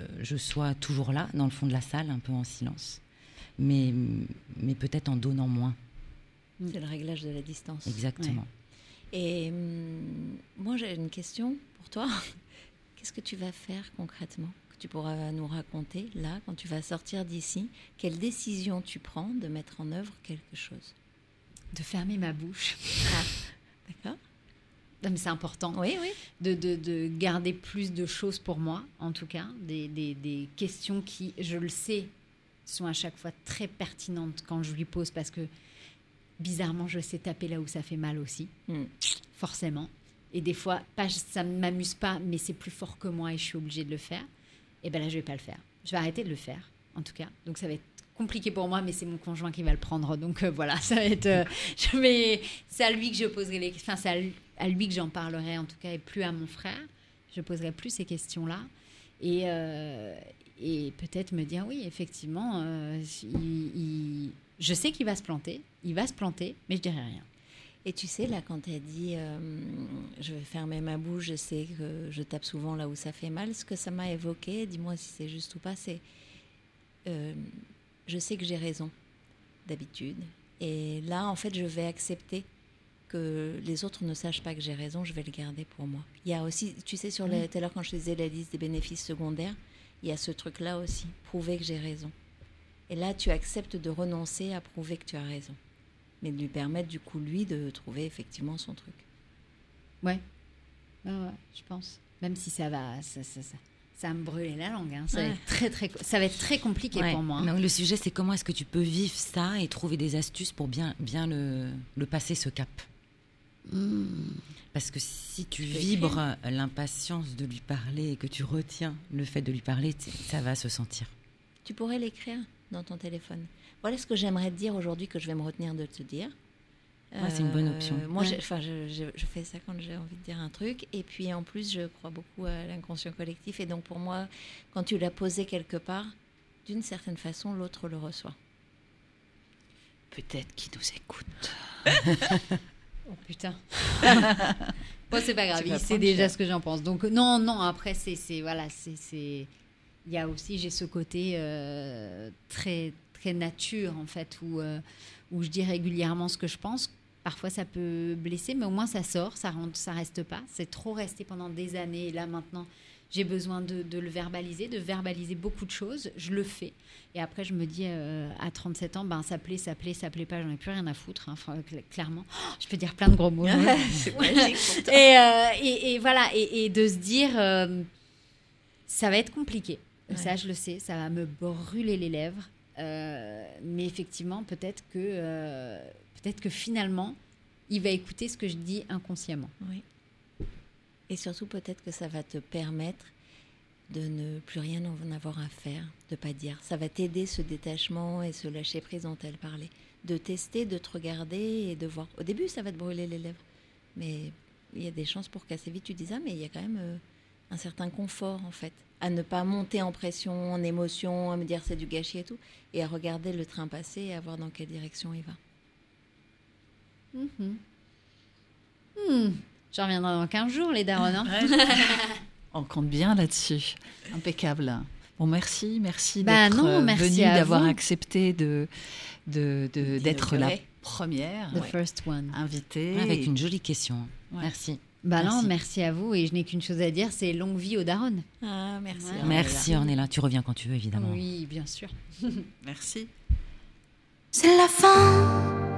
Speaker 2: euh, je sois toujours là, dans le fond de la salle, un peu en silence, mais, mais peut-être en donnant moins.
Speaker 5: C'est le réglage de la distance.
Speaker 2: Exactement.
Speaker 5: Et hum, moi, j'ai une question pour toi. [LAUGHS] Qu'est-ce que tu vas faire concrètement que tu pourras nous raconter là, quand tu vas sortir d'ici? Quelle décision tu prends de mettre en œuvre quelque chose?
Speaker 6: De fermer ma bouche.
Speaker 5: D'accord
Speaker 6: Non, mais c'est important.
Speaker 5: Oui, oui.
Speaker 6: de, de- de garder plus de choses pour moi, en tout cas, des, des- des questions qui, je le sais, sont à chaque fois très pertinentes quand je lui pose parce que bizarrement, je sais taper là où ça fait mal aussi,
Speaker 5: Hmm.
Speaker 6: forcément. Et des fois, pas, ça ne m'amuse pas, mais c'est plus fort que moi et je suis obligée de le faire. Et ben là, je vais pas le faire. Je vais arrêter de le faire, en tout cas. Donc ça va être compliqué pour moi, mais c'est mon conjoint qui va le prendre. Donc euh, voilà, [LAUGHS] ça va être. euh, [LAUGHS] je vais, c'est à lui que je poserai les. Enfin, c'est à lui, à lui que j'en parlerai en tout cas, et plus à mon frère. Je poserai plus ces questions-là. Et, euh, et peut-être me dire oui, effectivement, euh, il- il- je sais qu'il va se planter, il va se planter, mais je dirai rien.
Speaker 5: Et tu sais, là, quand tu as dit euh, je vais fermer ma bouche, je sais que je tape souvent là où ça fait mal, ce que ça m'a évoqué, dis-moi si c'est juste ou pas, c'est euh, je sais que j'ai raison d'habitude. Et là, en fait, je vais accepter que les autres ne sachent pas que j'ai raison, je vais le garder pour moi. Il y a aussi, tu sais, sur la, tout à l'heure quand je disais la liste des bénéfices secondaires, il y a ce truc-là aussi, prouver que j'ai raison. Et là, tu acceptes de renoncer à prouver que tu as raison, mais de lui permettre du coup lui de trouver effectivement son truc.
Speaker 6: Ouais, ouais, ouais je pense. Même si ça va, ça, ça, ça, ça va me brûler la langue. hein. Ça, va être très, très, ça va être très compliqué
Speaker 2: Ouais.
Speaker 6: pour moi. hein.
Speaker 2: Donc, le sujet, c'est comment est-ce que tu peux vivre ça et trouver des astuces pour bien, bien le, le passer ce cap? Parce que si tu vibres euh, l'impatience de lui parler et que tu retiens le fait de lui parler, ça va se sentir.
Speaker 5: Tu pourrais l'écrire dans ton téléphone. Voilà ce que j'aimerais te dire aujourd'hui que je vais me retenir de te dire. Euh,
Speaker 2: Ouais, c'est une bonne option.
Speaker 5: Moi,
Speaker 2: Ouais.
Speaker 5: j'ai- enfin, je, je- je fais ça quand j'ai envie de dire un truc. Et puis, en plus, je crois beaucoup à l'inconscient collectif. Et donc, pour moi, quand tu l'as posé quelque part, d'une certaine façon, l'autre le reçoit.
Speaker 4: Peut-être qu'il nous écoute. [LAUGHS]
Speaker 6: Oh putain. [LAUGHS] bon, c'est pas grave, il sait
Speaker 4: prendre
Speaker 6: déjà
Speaker 4: cher.
Speaker 6: ce que j'en pense. Donc, non, non, après, c'est. c'est- Voilà, c'est. c'est- Il y a aussi, j'ai ce côté euh, très, très nature, en fait, où, euh, où je dis régulièrement ce que je pense. Parfois, ça peut blesser, mais au moins, ça sort, ça rentre, ça reste pas. C'est trop resté pendant des années. Et là, maintenant, j'ai besoin de, de le verbaliser, de verbaliser beaucoup de choses. Je le fais. Et après, je me dis, euh, à 37 ans, ben, ça plaît, ça plaît, ça plaît pas, j'en ai plus rien à foutre, hein, clairement. Oh, je peux dire plein de gros mots. [LAUGHS]
Speaker 5: magique
Speaker 6: et, euh, et, et voilà, et, et de se dire, euh, ça va être compliqué. Ça, je le sais, ça va me brûler les lèvres. Euh, mais effectivement, peut-être que, peut-être que finalement, il va écouter ce que je dis inconsciemment.
Speaker 5: Oui. Et surtout, peut-être que ça va te permettre de ne plus rien en avoir à faire, de pas dire. Ça va t'aider ce détachement et ce lâcher prise dont elle parlait. De tester, de te regarder et de voir. Au début, ça va te brûler les lèvres. Mais il y a des chances pour qu'assez vite tu dises Ah, mais il y a quand même euh, un certain confort, en fait. À ne pas monter en pression, en émotion, à me dire c'est du gâchis et tout. Et à regarder le train passer et à voir dans quelle direction il va.
Speaker 6: Hmm. Je reviendrai dans 15 jours, les darons. hein. [LAUGHS]
Speaker 4: On compte bien là-dessus. Impeccable. Bon, merci, merci
Speaker 6: Bah
Speaker 4: d'être euh,
Speaker 6: merci
Speaker 4: venu, d'avoir
Speaker 6: vous.
Speaker 4: accepté de, de, de- d'être la première
Speaker 6: The first one.
Speaker 4: invitée.
Speaker 2: Avec une jolie question.
Speaker 4: Ouais.
Speaker 2: Merci.
Speaker 6: Bah non,
Speaker 2: Merci.
Speaker 6: merci à vous. Et je n'ai qu'une chose à dire, c'est longue vie aux darons.
Speaker 5: Ah, merci.
Speaker 6: Ouais.
Speaker 5: Ornella.
Speaker 2: Merci Ornella, tu reviens quand tu veux évidemment.
Speaker 6: Oui, bien sûr.
Speaker 4: Merci. [LAUGHS]
Speaker 1: C'est la fin,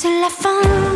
Speaker 1: C'est la fin,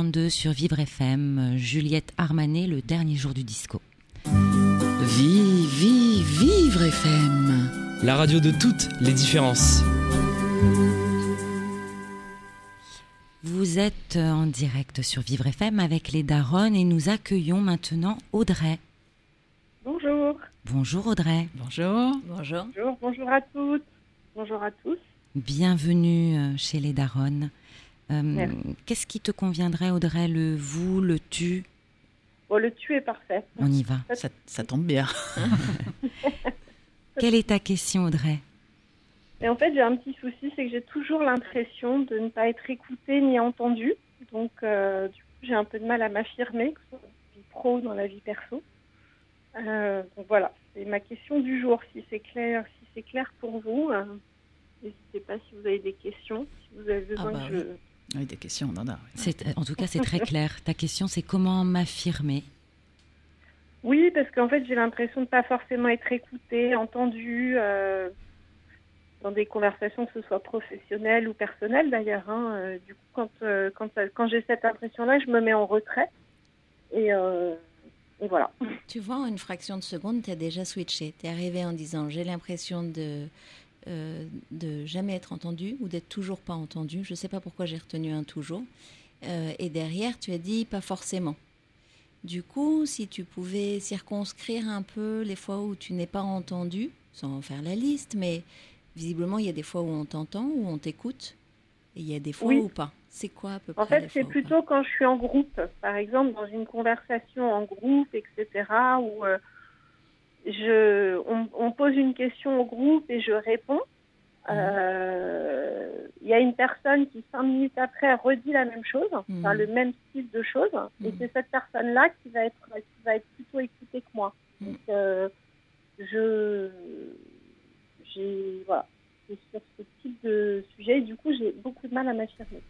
Speaker 2: 13h32 sur Vivre FM. Juliette Armanet, le dernier jour du disco.
Speaker 4: Vive, vive, vivre FM.
Speaker 3: La radio de toutes les différences.
Speaker 2: Vous êtes en direct sur Vivre FM avec les Daronnes et nous accueillons maintenant Audrey.
Speaker 7: Bonjour.
Speaker 2: Bonjour Audrey.
Speaker 4: Bonjour.
Speaker 5: Bonjour.
Speaker 7: Bonjour, bonjour à toutes. Bonjour à tous.
Speaker 2: Bienvenue euh, chez les Daronnes. Euh. Qu'est-ce qui te conviendrait Audrey Le vous, le tu
Speaker 7: Bon, le tu est parfait.
Speaker 2: On y va.
Speaker 4: Ça, ça tombe bien. [LAUGHS]
Speaker 2: Quelle est ta question Audrey?
Speaker 7: Mais en fait, j'ai un petit souci, c'est que j'ai toujours l'impression de ne pas être écoutée ni entendue. Donc, euh, du coup, j'ai un peu de mal à m'affirmer, que ce soit dans la vie pro ou dans la vie perso. Euh, donc voilà, c'est ma question du jour. Si c'est clair, si c'est clair pour vous, euh, n'hésitez pas si vous avez des questions, si vous avez besoin
Speaker 4: bah
Speaker 7: que je...
Speaker 4: Oui, des questions, on en a.
Speaker 2: C'est- En tout cas, c'est très clair. Ta question, c'est comment m'affirmer?
Speaker 7: Oui, parce qu'en fait, j'ai l'impression de pas forcément être écoutée, entendue euh, dans des conversations, que ce soit professionnelles ou personnelles d'ailleurs. hein. Euh, du coup, quand, euh, quand, j'ai cette impression-là, je me mets en retrait. Et, euh, et voilà.
Speaker 5: Tu vois, en une fraction de seconde, tu as déjà switché. Tu es arrivé en disant j'ai l'impression de, euh, de jamais être entendu ou d'être toujours pas entendu. Je sais pas pourquoi j'ai retenu un toujours. Euh, et derrière, tu as dit pas forcément. Du coup, si tu pouvais circonscrire un peu les fois où tu n'es pas entendu, sans en faire la liste, mais visiblement, il y a des fois où on t'entend, où on t'écoute, et il y a des fois
Speaker 7: Oui.
Speaker 5: où pas. C'est quoi à peu près
Speaker 7: En fait, c'est plutôt quand je suis en groupe, par exemple, dans une conversation en groupe, etc., où euh, je, on, on pose une question au groupe et je réponds. Euh, Il y a une personne qui, cinq minutes après, redit la même chose, enfin,
Speaker 5: Mhm.
Speaker 7: le même style de choses, et
Speaker 5: Mhm.
Speaker 7: c'est cette personne-là qui va être qui va être plutôt écoutée que moi.
Speaker 5: Mhm.
Speaker 7: Donc, euh, je, j'ai, voilà, sur ce type de sujet, et du coup, j'ai beaucoup de mal à m'affirmer.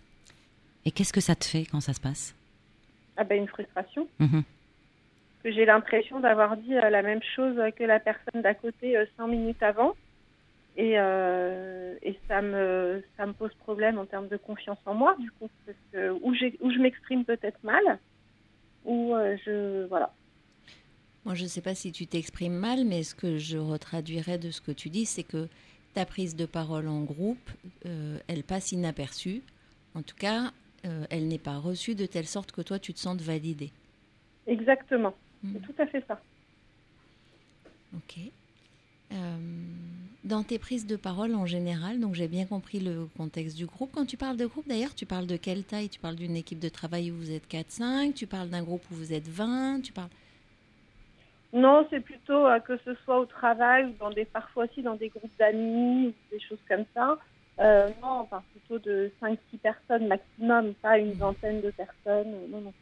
Speaker 2: Et qu'est-ce que ça te fait quand ça se passe?
Speaker 7: Ah ben une frustration. Que j'ai l'impression d'avoir dit euh, la même chose que la personne d'à côté euh, cinq minutes avant. Et, euh, et ça, me, ça me pose problème en termes de confiance en moi, du coup. Parce que, où, où je m'exprime peut-être mal, ou euh, je. Voilà.
Speaker 5: Moi, je ne sais pas si tu t'exprimes mal, mais ce que je retraduirais de ce que tu dis, c'est que ta prise de parole en groupe, euh, elle passe inaperçue. En tout cas, elle n'est pas reçue de telle sorte que toi, tu te sentes validé.
Speaker 7: Exactement. C'est tout à fait ça.
Speaker 5: Ok. Euh, dans tes prises de parole en général, donc j'ai bien compris le contexte du groupe. Quand tu parles de groupe, d'ailleurs, tu parles de quelle taille? Tu parles d'une équipe de travail où vous êtes 4-5 Tu parles d'un groupe où vous êtes 20 Tu parles...
Speaker 7: Non, c'est plutôt euh, que ce soit au travail ou dans des, parfois aussi dans des groupes d'amis ou des choses comme ça. Euh, non, on parle plutôt de 5-6 personnes maximum, pas une vingtaine de personnes. Non, non.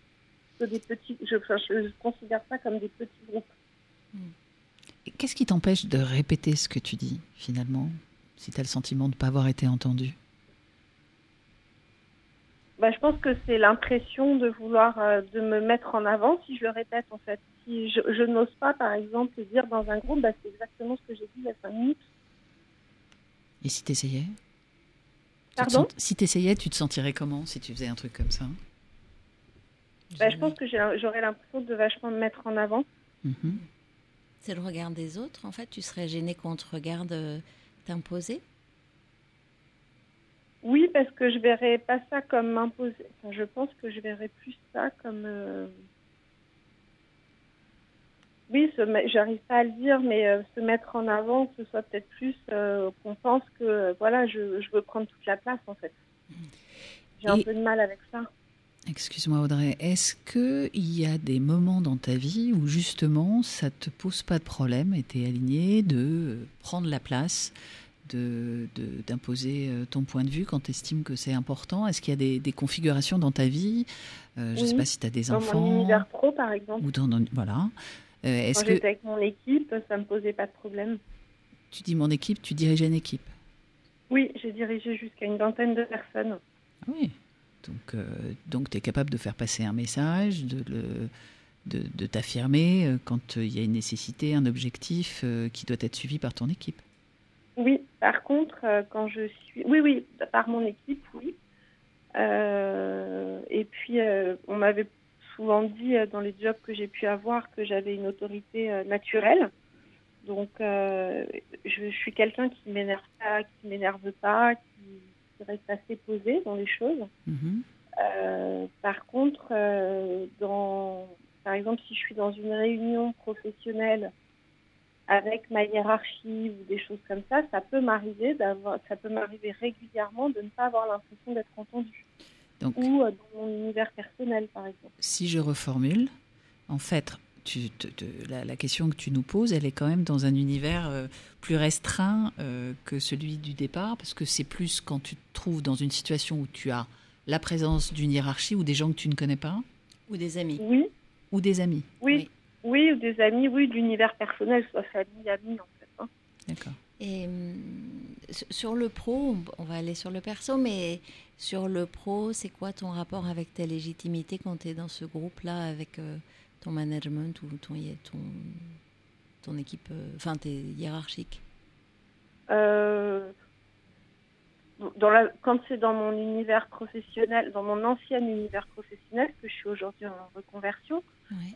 Speaker 7: Plutôt des petits, je, enfin, je, je considère ça comme des petits groupes.
Speaker 4: Qu'est-ce qui t'empêche de répéter ce que tu dis, finalement, si tu as le sentiment de ne pas avoir été entendu?
Speaker 7: Bah, je pense que c'est l'impression de vouloir euh, de me mettre en avant si je le répète en fait. Si je, je n'ose pas, par exemple, dire dans un groupe, bah, c'est exactement ce que j'ai dit il y a 5 minutes.
Speaker 4: Et si tu essayais
Speaker 7: Pardon?
Speaker 4: Si tu essayais, tu te sentirais comment si tu faisais un truc comme ça?
Speaker 7: Bah, je pense que j'aurais l'impression de vachement me mettre en avant.
Speaker 4: Mhm.
Speaker 5: C'est le regard des autres, en fait. Tu serais gêné qu'on te regarde euh, t'imposer?
Speaker 7: Oui, parce que je verrais pas ça comme m'imposer. Enfin, je pense que je verrais plus ça comme. euh, Oui, j'arrive pas à le dire, mais euh, se mettre en avant, que ce soit peut-être plus euh, qu'on pense que euh, voilà, je, je veux prendre toute la place en fait. J'ai un peu de mal avec ça.
Speaker 4: Excuse-moi Audrey, est-ce qu'il y a des moments dans ta vie où justement ça te pose pas de problème et tu es aligné de prendre la place, de- de- d'imposer euh, ton point de vue quand tu estimes que c'est important? Est-ce qu'il y a des, des configurations dans ta vie? Euh, Je ne sais pas si tu as des
Speaker 7: Dans
Speaker 4: enfants.
Speaker 7: mon univers pro, par exemple,
Speaker 4: ou dans, dans- voilà. Euh,
Speaker 7: quand
Speaker 4: que
Speaker 7: j'étais avec mon équipe, ça me posait pas de problème.
Speaker 4: tu dis mon équipe, tu dirigeais une équipe?
Speaker 7: Oui, j'ai dirigé jusqu'à une vingtaine de personnes.
Speaker 4: Ah Oui. Donc, euh, tu es capable de faire passer un message, de, t'affirmer euh, quand euh, il y a une nécessité, un objectif euh, qui doit être suivi par ton équipe.
Speaker 7: Oui, par contre, quand je suis. Oui, oui, par mon équipe, oui. Et puis, on m'avait souvent dit dans les jobs que j'ai pu avoir que j'avais une autorité naturelle. Donc, je, suis quelqu'un qui m'énerve pas, qui m'énerve pas, qui reste assez posé dans les choses.
Speaker 4: Mhm.
Speaker 7: Euh, par contre, euh, dans, par exemple, si je suis dans une réunion professionnelle avec ma hiérarchie ou des choses comme ça, ça peut m'arriver d'avoir, ça peut m'arriver régulièrement de ne pas avoir l'impression d'être entendue.
Speaker 4: Donc,
Speaker 7: Ou euh, dans mon univers personnel, par exemple.
Speaker 4: si je reformule, en fait, tu, te- te- la, la question que tu nous poses, elle est quand même dans un univers euh, plus restreint euh, que celui du départ, parce que c'est plus quand tu te trouves dans une situation où tu as la présence d'une hiérarchie ou des gens que tu ne connais pas,
Speaker 5: Ou des amis.
Speaker 7: Oui,
Speaker 4: ou des amis.
Speaker 7: oui, oui, ou des amis, oui, d'univers personnel, soit famille, amis, en fait. hein.
Speaker 4: D'accord.
Speaker 5: Et s- sur le pro, on- on va aller sur le perso, mais sur le pro, c'est quoi ton rapport avec ta légitimité quand tu es dans ce groupe-là avec euh, ton management ou ton, ton, ton équipe, euh, enfin tes hiérarchiques?
Speaker 7: Euh, dans la, quand c'est dans mon univers professionnel, dans mon ancien univers professionnel, que je suis aujourd'hui en reconversion,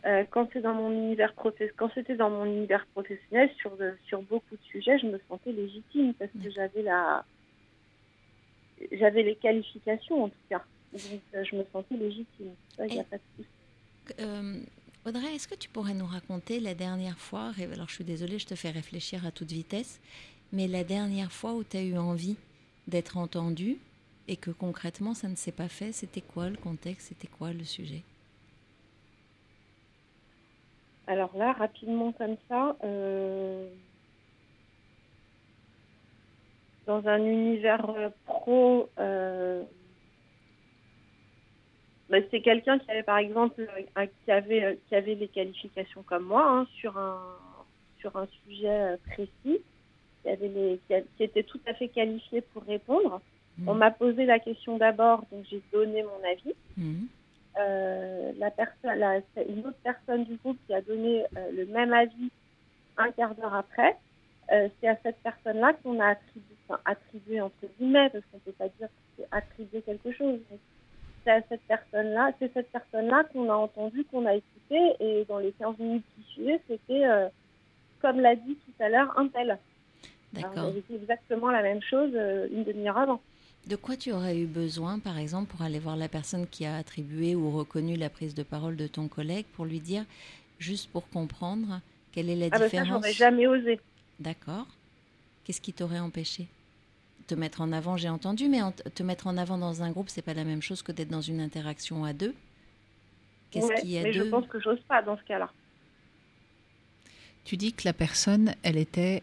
Speaker 7: euh, quand c'est dans mon univers profe- quand c'était dans mon univers professionnel, sur de- sur beaucoup de sujets, je me sentais légitime parce que j'avais la, j'avais les qualifications en tout cas, donc je me sentais légitime. Ça, il y a
Speaker 5: Et-
Speaker 7: pas de souci.
Speaker 5: Euh, Audrey, est-ce que tu pourrais nous raconter la dernière fois, alors je suis désolée, je te fais réfléchir à toute vitesse, mais la dernière fois où tu as eu envie d'être entendue et que concrètement ça ne s'est pas fait, c'était quoi le contexte, c'était quoi le sujet?
Speaker 7: Alors là, rapidement comme ça, euh, dans un univers euh, pro, euh, bah, c'est quelqu'un qui avait par exemple, euh, qui avait euh, qui avait les qualifications comme moi hein, sur un sur un sujet euh, précis, qui avait les qui, a- qui était tout à fait qualifié pour répondre.
Speaker 5: Mhm.
Speaker 7: On m'a posé la question d'abord, donc j'ai donné mon avis. Euh, la personne, la- c'est une autre personne du groupe qui a donné euh, le même avis un quart d'heure après. Euh, c'est à cette personne-là qu'on a attribué, enfin, attribué entre guillemets, parce qu'on peut pas dire que c'est attribué quelque chose. mais C'est à cette personne-là, c'est cette personne-là qu'on a entendu, qu'on a écouté, et dans les 15 minutes qui suivaient, c'était, euh, comme l'a dit tout à l'heure, un tel. Alors,
Speaker 5: D'accord.
Speaker 7: Dit exactement la même chose euh, une demi-heure avant.
Speaker 5: De quoi tu aurais eu besoin, par exemple, pour aller voir la personne qui a attribué ou reconnu la prise de parole de ton collègue pour lui dire, juste pour comprendre, quelle est la
Speaker 7: Ah bah ça,
Speaker 5: différence?
Speaker 7: j'aurais jamais osé.
Speaker 5: D'accord. Qu'est-ce qui t'aurait empêché? Te mettre en avant, j'ai entendu, mais en- te mettre en avant dans un groupe, c'est pas la même chose que d'être dans une interaction à deux. Qu'est-ce
Speaker 7: Ouais,
Speaker 5: qu'il y a
Speaker 7: mais je pense que j'ose pas dans ce cas-là.
Speaker 4: Tu dis que la personne, elle était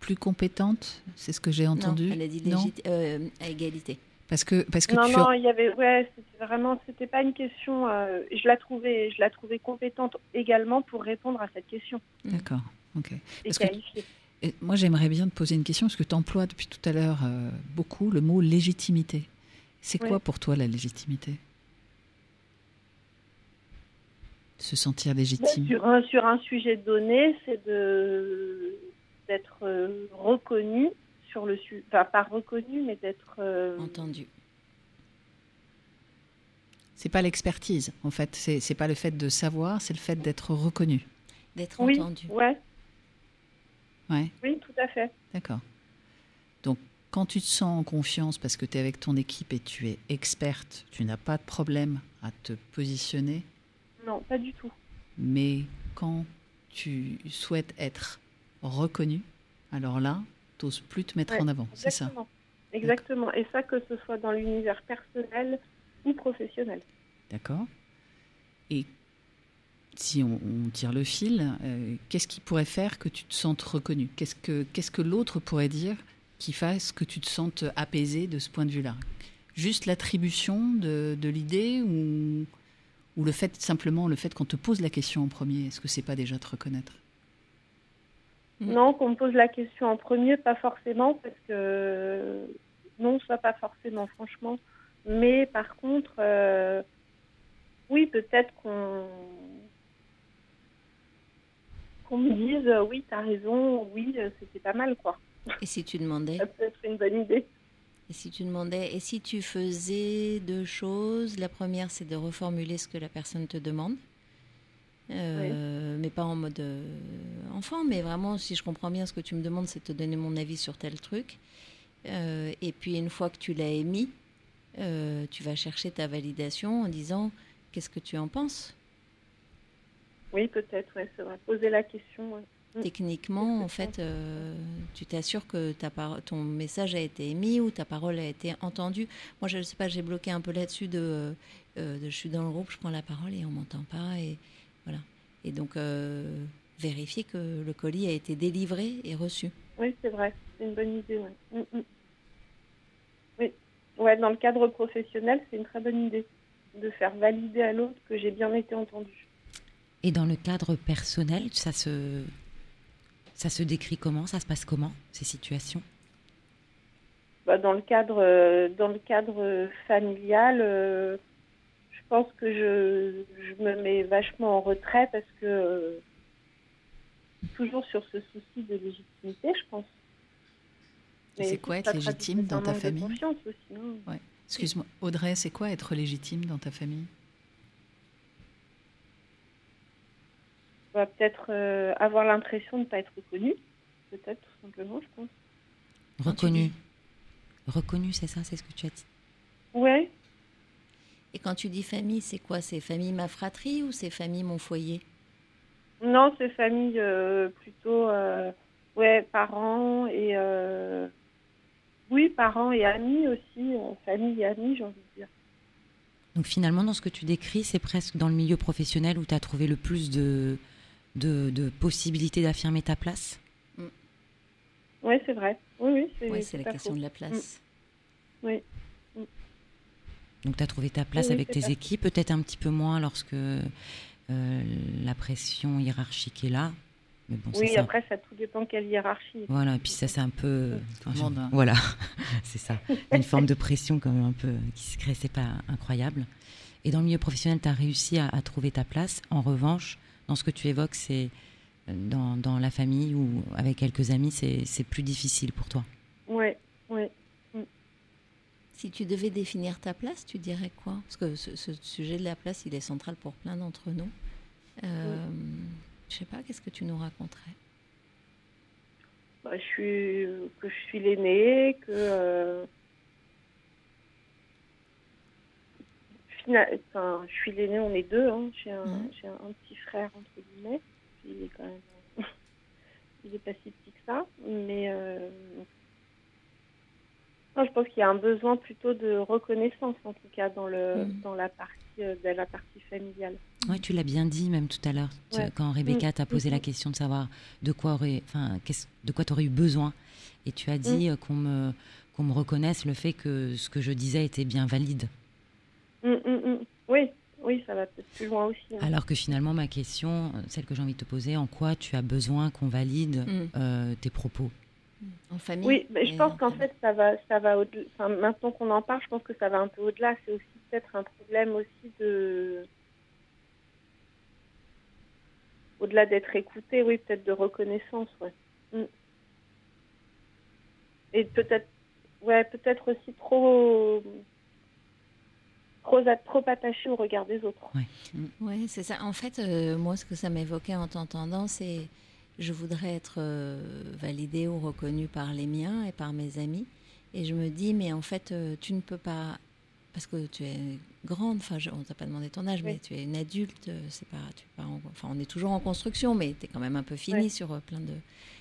Speaker 4: plus compétente, c'est ce que j'ai entendu
Speaker 5: Non, elle a dit
Speaker 4: Non
Speaker 5: euh, à égalité.
Speaker 4: Parce que, parce que
Speaker 7: non,
Speaker 4: tu
Speaker 7: non, il y avait, ouais, c'était vraiment, c'était pas une question. euh, je la trouvais, je la trouvais compétente également pour répondre à cette question
Speaker 4: D'accord, ok.
Speaker 7: et
Speaker 4: Parce que-
Speaker 7: qualifiée.
Speaker 4: Et moi, j'aimerais bien te poser une question, parce que tu emploies depuis tout à l'heure euh, beaucoup le mot légitimité. C'est
Speaker 7: Oui.
Speaker 4: quoi pour toi la légitimité? Se sentir légitime.
Speaker 7: Sur un, sur un sujet donné, c'est de d'être euh, reconnu sur le sujet, enfin pas reconnu, mais d'être euh,
Speaker 5: Entendu.
Speaker 4: C'est pas l'expertise, en fait. C'est c'est pas le fait de savoir, c'est le fait d'être reconnu.
Speaker 5: D'être
Speaker 7: oui,
Speaker 5: entendu.
Speaker 7: ouais,
Speaker 4: Ouais,
Speaker 7: oui, tout à fait.
Speaker 4: d'accord. Donc, quand tu te sens en confiance parce que tu es avec ton équipe et tu es experte, tu n'as pas de problème à te positionner,
Speaker 7: Non, pas du tout.
Speaker 4: mais quand tu souhaites être reconnu, alors là, tu n'oses plus te mettre
Speaker 7: Ouais,
Speaker 4: en avant, c'est ça?
Speaker 7: Exactement. Exactement. Et ça, que ce soit dans l'univers personnel ou professionnel.
Speaker 4: D'accord Et si on, on tire le fil, euh, qu'est-ce qui pourrait faire que tu te sentes reconnu? Qu'est-ce que, qu'est-ce que l'autre pourrait dire qui fasse que tu te sentes apaisé de ce point de vue-là? Juste l'attribution de, de l'idée ou, ou le fait simplement le fait qu'on te pose la question en premier Est-ce que c'est pas déjà te reconnaître?
Speaker 5: Mm.
Speaker 7: Non, qu'on me pose la question en premier, pas forcément, parce que non, ça pas forcément, franchement. Mais par contre, euh, oui, peut-être qu'on qu'on me dise euh, oui, t'as raison, oui, euh, c'était pas mal, quoi.
Speaker 5: Et si tu demandais [LAUGHS]
Speaker 7: Ça peut être une bonne idée.
Speaker 5: Et si tu demandais, et si tu faisais deux choses, la première c'est de reformuler ce que la personne te demande, euh, mais pas en mode enfant, mais vraiment si je comprends bien ce que tu me demandes, c'est de te donner mon avis sur tel truc. Euh, et puis une fois que tu l'as émis, tu vas chercher ta validation en disant qu'est-ce que tu en penses?
Speaker 7: Oui, peut-être, ouais, ça va poser la question. ouais. Mm.
Speaker 5: Techniquement, en fait, euh, tu t'assures que ta par- ton message a été émis ou ta parole a été entendue. Moi, je ne sais pas, j'ai bloqué un peu là-dessus de, euh, de je suis dans le groupe, je prends la parole et on m'entend pas. Et voilà. Et donc, euh, vérifier que le colis a été délivré et reçu.
Speaker 7: Oui, c'est vrai, c'est une bonne idée. Ouais. Mm, mm. Oui, ouais, dans le cadre professionnel, c'est une très bonne idée de faire valider à l'autre que j'ai bien été entendue.
Speaker 2: Et dans le cadre personnel, ça se, ça se décrit comment? Ça se passe comment, ces situations?
Speaker 7: Bah, dans le cadre, euh, dans le cadre familial, euh, je pense que je, je me mets vachement en retrait parce que euh, toujours sur ce souci de légitimité, je pense.
Speaker 4: C'est quoi être légitime dans ta famille?
Speaker 7: confiance aussi.
Speaker 4: Ouais. Excuse-moi, Audrey, c'est quoi être légitime dans ta famille?
Speaker 7: Va peut-être euh, avoir l'impression de ne pas être reconnu, peut-être tout simplement, je pense.
Speaker 2: Reconnu. Reconnu, c'est ça, c'est ce que tu as dit?
Speaker 7: Ouais,
Speaker 5: Et quand tu dis famille, c'est quoi? C'est famille ma fratrie ou c'est famille mon foyer?
Speaker 7: Non, c'est famille euh, plutôt, euh, ouais, parents et euh, oui, parents et amis aussi, euh, famille et amis, j'ai envie de dire.
Speaker 2: Donc finalement, dans ce que tu décris, c'est presque dans le milieu professionnel où tu as trouvé le plus de, de, de possibilités d'affirmer ta place.
Speaker 7: Oui, c'est vrai. Oui, oui, c'est
Speaker 5: la question
Speaker 7: faux.
Speaker 5: de la place.
Speaker 7: Oui.
Speaker 2: Donc tu as trouvé ta place
Speaker 7: Oui,
Speaker 2: avec tes
Speaker 7: ça.
Speaker 2: équipes, peut-être un petit peu moins lorsque euh, la pression hiérarchique est là. Mais bon,
Speaker 7: Oui,
Speaker 2: ça.
Speaker 7: après, ça tout dépend quelle hiérarchie.
Speaker 2: Voilà, et puis ça c'est un peu...
Speaker 4: Tout le monde, hein.
Speaker 2: Voilà, [LAUGHS] c'est ça. Une [LAUGHS] forme de pression quand même un peu qui se crée, c'est pas incroyable. Et dans le milieu professionnel, tu as réussi à, à trouver ta place. En revanche, dans ce que tu évoques, c'est euh, dans, dans la famille ou avec quelques amis, c'est c'est plus difficile pour toi.
Speaker 7: Oui, oui.
Speaker 5: Si tu devais définir ta place, tu dirais quoi? Parce que ce, ce sujet de la place, il est central pour plein d'entre nous. Euh, Je sais pas, qu'est-ce que tu nous raconterais?
Speaker 7: Bah, je suis, que je suis l'aînée, que. euh, enfin, je suis l'aînée, on est deux. Hein. J'ai un, j'ai un, petit frère, entre guillemets. Il est quand même. [LAUGHS] il est pas si petit que ça. Mais. euh, non, je pense qu'il y a un besoin plutôt de reconnaissance, en tout cas, dans, le,
Speaker 5: Mhm.
Speaker 7: dans la partie, euh, dans la partie familiale.
Speaker 2: Ouais, tu l'as bien dit même tout à l'heure, tu-
Speaker 7: Ouais.
Speaker 2: quand Rebecca
Speaker 7: Mm,
Speaker 2: t'a posé
Speaker 7: mm,
Speaker 2: la
Speaker 7: mm.
Speaker 2: question de savoir de quoi aurait, enfin, de quoi t'aurais eu besoin, et tu as
Speaker 7: Mm.
Speaker 2: dit euh, qu'on me qu'on me reconnaisse le fait que ce que je disais était bien valide.
Speaker 7: Mm, mm, mm. Oui, oui, ça va peut-être plus loin aussi. hein.
Speaker 2: Alors que finalement, ma question, euh, celle que j'ai envie de te poser, en quoi tu as besoin qu'on valide euh, tes propos?
Speaker 5: En famille
Speaker 7: Oui, mais je pense
Speaker 5: en
Speaker 7: qu'en fait, ça va, ça va au-delà. Enfin, maintenant qu'on en parle, je pense que ça va un peu au-delà. C'est aussi peut-être un problème aussi de. Au-delà d'être écouté, oui, peut-être de reconnaissance, ouais. Et peut-être, ouais, peut-être aussi trop, trop, trop attaché au regard des autres.
Speaker 5: Oui, c'est ça. En fait, euh, moi, ce que ça m'évoquait en t'entendant, c'est je voudrais être euh, validée ou reconnue par les miens et par mes amis. Et je me dis, mais en fait, euh, tu ne peux pas, parce que tu es grande, enfin, on t'a pas demandé ton âge,
Speaker 7: Oui.
Speaker 5: mais tu es une adulte, c'est pas, tu es pas en- enfin, on est toujours en construction, mais tu es quand même un peu fini
Speaker 7: Ouais.
Speaker 5: sur euh, plein de,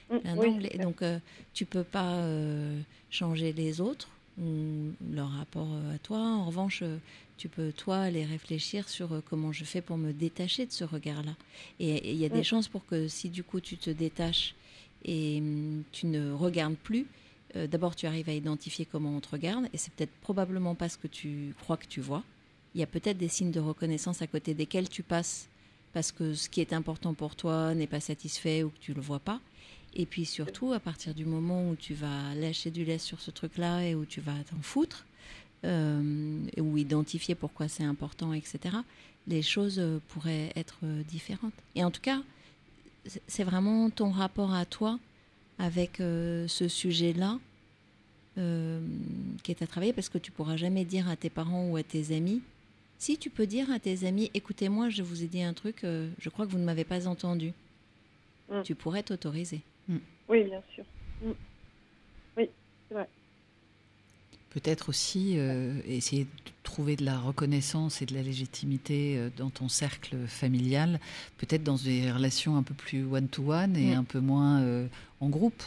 Speaker 7: Mm,
Speaker 5: plein
Speaker 7: oui,
Speaker 5: d'angles.
Speaker 7: clair.
Speaker 5: donc, euh, tu peux pas euh, changer les autres ou leur rapport euh, à toi. En revanche, euh, tu peux, toi, aller réfléchir sur euh, comment je fais pour me détacher de ce regard-là. Et il y a des chances pour que si du coup tu te détaches et hum, tu ne regardes plus, euh, d'abord tu arrives à identifier comment on te regarde, et c'est peut-être probablement pas ce que tu crois que tu vois. Il y a peut-être des signes de reconnaissance à côté desquels tu passes parce que ce qui est important pour toi n'est pas satisfait ou que tu le vois pas. Et puis surtout, à partir du moment où tu vas lâcher du lait sur ce truc-là et où tu vas t'en foutre, euh, ou identifier pourquoi c'est important, etc., les choses euh, pourraient être euh, différentes. Et en tout cas, c'est- vraiment ton rapport à toi avec euh, ce sujet-là euh, qui est à travailler parce que tu pourras jamais dire à tes parents ou à tes amis. Si tu peux dire à tes amis, écoutez-moi, je vous ai dit un truc, je crois que vous ne m'avez pas entendu.
Speaker 7: Mm.
Speaker 5: Tu pourrais t'autoriser.
Speaker 7: Oui, bien sûr. Mm. Oui, c'est vrai.
Speaker 4: Peut-être aussi euh, essayer de trouver de la reconnaissance et de la légitimité euh, dans ton cercle familial, peut-être dans des relations un peu plus one-to-one et
Speaker 5: Mm.
Speaker 4: un peu moins euh, en groupe,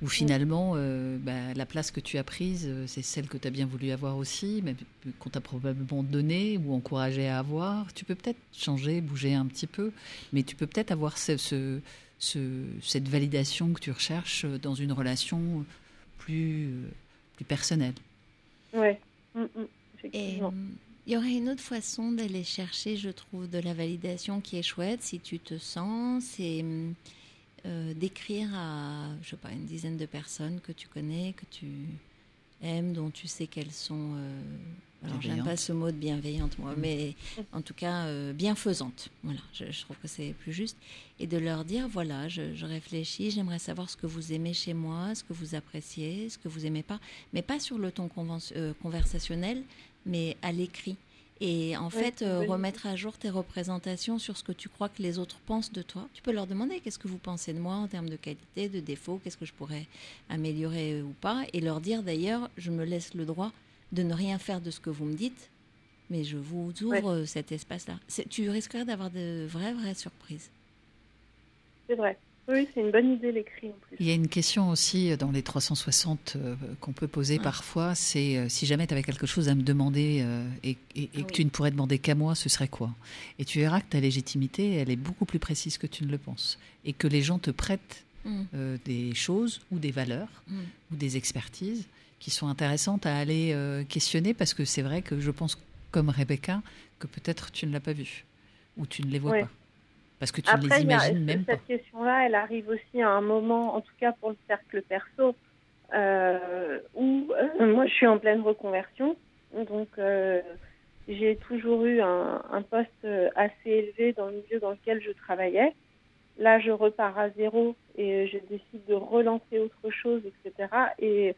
Speaker 4: où finalement euh, bah, la place que tu as prise, euh, c'est celle que tu as bien voulu avoir aussi, mais qu'on t'a probablement donnée ou encouragée à avoir. Tu peux peut-être changer, bouger un petit peu, mais tu peux peut-être avoir ce, ce- ce- cette validation que tu recherches dans une relation plus, euh, plus personnelle.
Speaker 7: Ouais. Mm, mm, Effectivement.
Speaker 5: euh, il y aurait une autre façon d'aller chercher, je trouve, de la validation qui est chouette, si tu te sens, c'est euh, d'écrire à, je sais pas, une dizaine de personnes que tu connais, que tu aimes, dont tu sais qu'elles sont, euh, alors j'aime pas ce mot de bienveillante moi, mais en tout cas euh, bienfaisantes. Voilà, je, je trouve que c'est plus juste. Et de leur dire, voilà, je, je réfléchis, j'aimerais savoir ce que vous aimez chez moi, ce que vous appréciez, ce que vous aimez pas, mais pas sur le ton euh, conversationnel, mais à l'écrit. Et en fait, euh, remettre à jour tes représentations sur ce que tu crois que les autres pensent de toi. Tu peux leur demander qu'est-ce que vous pensez de moi en termes de qualité, de défaut, qu'est-ce que je pourrais améliorer ou pas. Et leur dire d'ailleurs, je me laisse le droit de ne rien faire de ce que vous me dites, mais je vous ouvre euh, cet espace-là. Tu risquerais d'avoir de vraies, vraies surprises.
Speaker 7: C'est vrai. Oui, c'est une bonne idée l'écrit en plus.
Speaker 4: Il y a une question aussi euh, dans les 360 euh, qu'on peut poser
Speaker 5: Ouais.
Speaker 4: parfois, c'est euh, si jamais tu avais quelque chose à me demander euh, et, et- et
Speaker 5: Ah
Speaker 4: que tu ne pourrais demander qu'à moi, ce serait quoi? Et tu verras que ta légitimité, elle est beaucoup plus précise que tu ne le penses. Et que les gens te prêtent
Speaker 5: Mm,
Speaker 4: euh, des choses ou des valeurs
Speaker 5: mm.
Speaker 4: ou des expertises qui sont intéressantes à aller euh, questionner parce que c'est vrai que je pense, comme Rebecca, que peut-être tu ne l'as pas vu ou tu ne les vois
Speaker 7: Ouais.
Speaker 4: pas. Parce que tu ne
Speaker 7: Après,
Speaker 4: les
Speaker 7: y a-
Speaker 4: imagines même pas.
Speaker 7: cette question-là, elle arrive aussi à un moment, en tout cas pour le cercle perso, euh, où euh, moi je suis en pleine reconversion. Donc euh, j'ai toujours eu un, un poste assez élevé dans le milieu dans lequel je travaillais. Là, je repars à zéro et je décide de relancer autre chose, etc. Et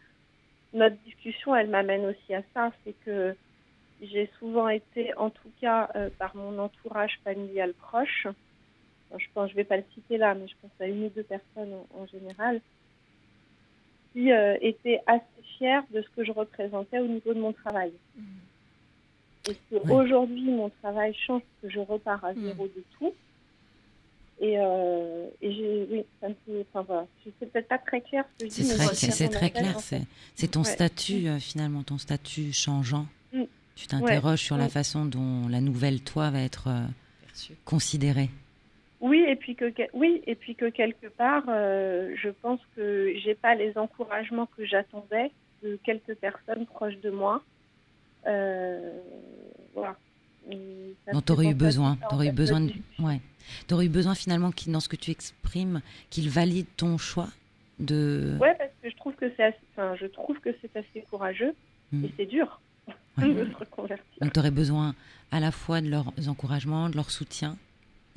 Speaker 7: notre discussion, elle m'amène aussi à ça, c'est que j'ai souvent été, en tout cas par mon entourage familial proche, je pense, je vais pas le citer là, mais je pense à une ou deux personnes en, en général, qui euh, étaient assez fiers de ce que je représentais au niveau de mon travail. Et que
Speaker 4: Ouais.
Speaker 7: aujourd'hui, mon travail change, que je repars à
Speaker 5: Mm.
Speaker 7: zéro de tout. Et, euh, et j'ai, oui, ça me fait, enfin voilà, sais peut-être pas très clair ce que je
Speaker 2: C'est
Speaker 7: dis,
Speaker 2: c'est c'est très clair. C'est c'est ton
Speaker 7: Ouais.
Speaker 2: statut, euh, finalement, ton statut changeant.
Speaker 7: Mm.
Speaker 2: Tu t'interroges sur la façon dont la nouvelle toi va être euh, considérée.
Speaker 7: Oui, et puis que oui, et puis que quelque part, euh, je pense que j'ai pas les encouragements que j'attendais de quelques personnes proches de moi. Euh, voilà. Et ça
Speaker 2: dont
Speaker 7: me
Speaker 2: tu aurais
Speaker 7: fait
Speaker 2: eu besoin. T'aurais eu besoin de, ouais. T'aurais eu besoin finalement qu'il, dans ce que tu exprimes, qu'il valide ton choix de.
Speaker 7: Ouais, parce que je trouve que c'est, assez- enfin, je trouve que c'est assez courageux
Speaker 2: Mm.
Speaker 7: et c'est dur
Speaker 2: Ouais. [LAUGHS]
Speaker 7: de se reconvertir.
Speaker 2: Donc tu aurais besoin à la fois de leurs encouragements, de leur soutien,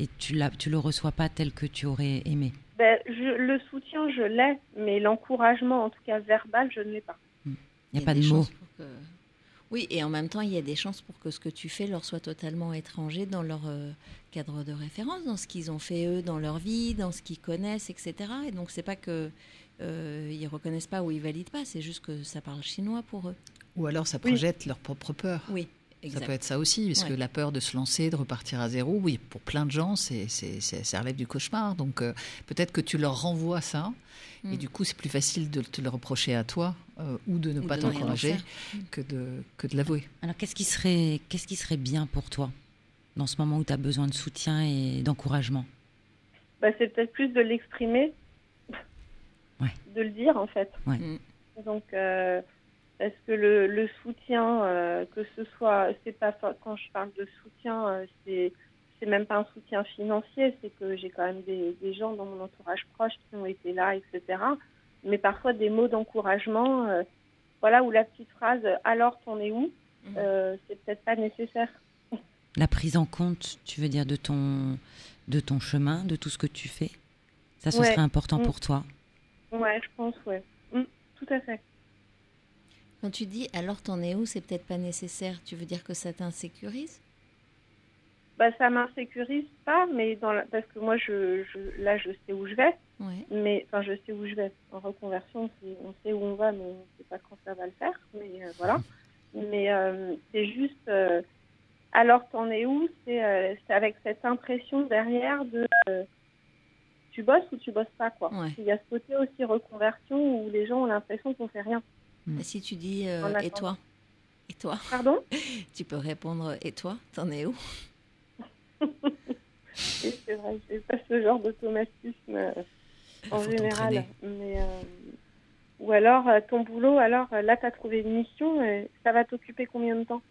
Speaker 2: et tu tu le reçois pas tel que tu aurais aimé?
Speaker 7: Ben, je, le soutien, je l'ai, mais l'encouragement, en tout cas verbal, je ne l'ai pas.
Speaker 2: Il n'y a pas
Speaker 5: des
Speaker 2: de mots.
Speaker 5: chances pour que- Oui, et en même temps, il y a des chances pour que ce que tu fais leur soit totalement étranger dans leur euh, cadre de référence, dans ce qu'ils ont fait eux dans leur vie, dans ce qu'ils connaissent, etc. Et donc, c'est pas que euh, ils reconnaissent pas ou ils valident pas, c'est juste que ça parle chinois pour eux.
Speaker 4: Ou alors ça
Speaker 7: Oui.
Speaker 4: projette leur propre peur.
Speaker 5: Oui,
Speaker 4: Ça peut être ça aussi, parce que la peur de se lancer, de repartir à zéro, oui, pour plein de gens, c'est, c'est, c'est- ça relève du cauchemar. Donc euh, peut-être que tu leur renvoies ça, et
Speaker 5: Mm.
Speaker 4: du coup c'est plus facile de te le reprocher à toi euh, ou de ne
Speaker 5: Ou
Speaker 4: pas t'encourager
Speaker 5: faire.
Speaker 4: que de, que de l'avouer.
Speaker 2: Alors qu'est-ce qui serait, qu'est-ce qui serait bien pour toi dans ce moment où tu as besoin de soutien et d'encouragement?
Speaker 7: Ben, c'est peut-être plus de l'exprimer,
Speaker 2: Ouais.
Speaker 7: de le dire en fait.
Speaker 2: Ouais.
Speaker 5: Mm.
Speaker 7: Donc, euh, parce que le, le soutien, euh, que ce soit, c'est pas quand je parle de soutien, euh, c'est c'est même pas un soutien financier, c'est que j'ai quand même des, des gens dans mon entourage proche qui ont été là, etc. Mais parfois des mots d'encouragement, euh, voilà, ou la petite phrase alors t'en es où,
Speaker 5: Mhm.
Speaker 7: euh, c'est peut-être pas nécessaire. [LAUGHS]
Speaker 2: La prise en compte, tu veux dire, de ton, de ton chemin, de tout ce que tu fais? Ça, ce
Speaker 7: Ouais.
Speaker 2: serait important
Speaker 7: Mm.
Speaker 2: pour toi?
Speaker 7: Ouais, je pense, ouais. Mm, tout à fait.
Speaker 5: Quand tu dis alors t'en es où, c'est peut-être pas nécessaire. Tu veux dire que ça t'insécurise?
Speaker 7: Bah, ça m'insécurise pas, mais dans la- parce que moi, je, je- là, je sais où je vais.
Speaker 5: Ouais.
Speaker 7: Mais enfin, je sais où je vais. En reconversion, on sait où on va, mais on ne sait pas quand ça va le faire. Mais euh, voilà. Mais euh, c'est juste. euh, alors, t'en es où? C'est avec cette impression derrière de. tu bosses ou tu bosses pas, quoi.
Speaker 5: Ouais.
Speaker 7: Il y a ce côté aussi reconversion où les gens ont l'impression qu'on fait rien.
Speaker 5: Et Si tu dis euh, et toi? Et toi?
Speaker 7: Pardon? [LAUGHS]
Speaker 5: Tu peux répondre et toi? T'en es où? [LAUGHS]
Speaker 7: C'est vrai, j'ai pas ce genre d'automatisme euh, en général. Mais euh, ou alors euh, ton boulot, alors là, tu as trouvé une mission, ça va t'occuper combien de temps?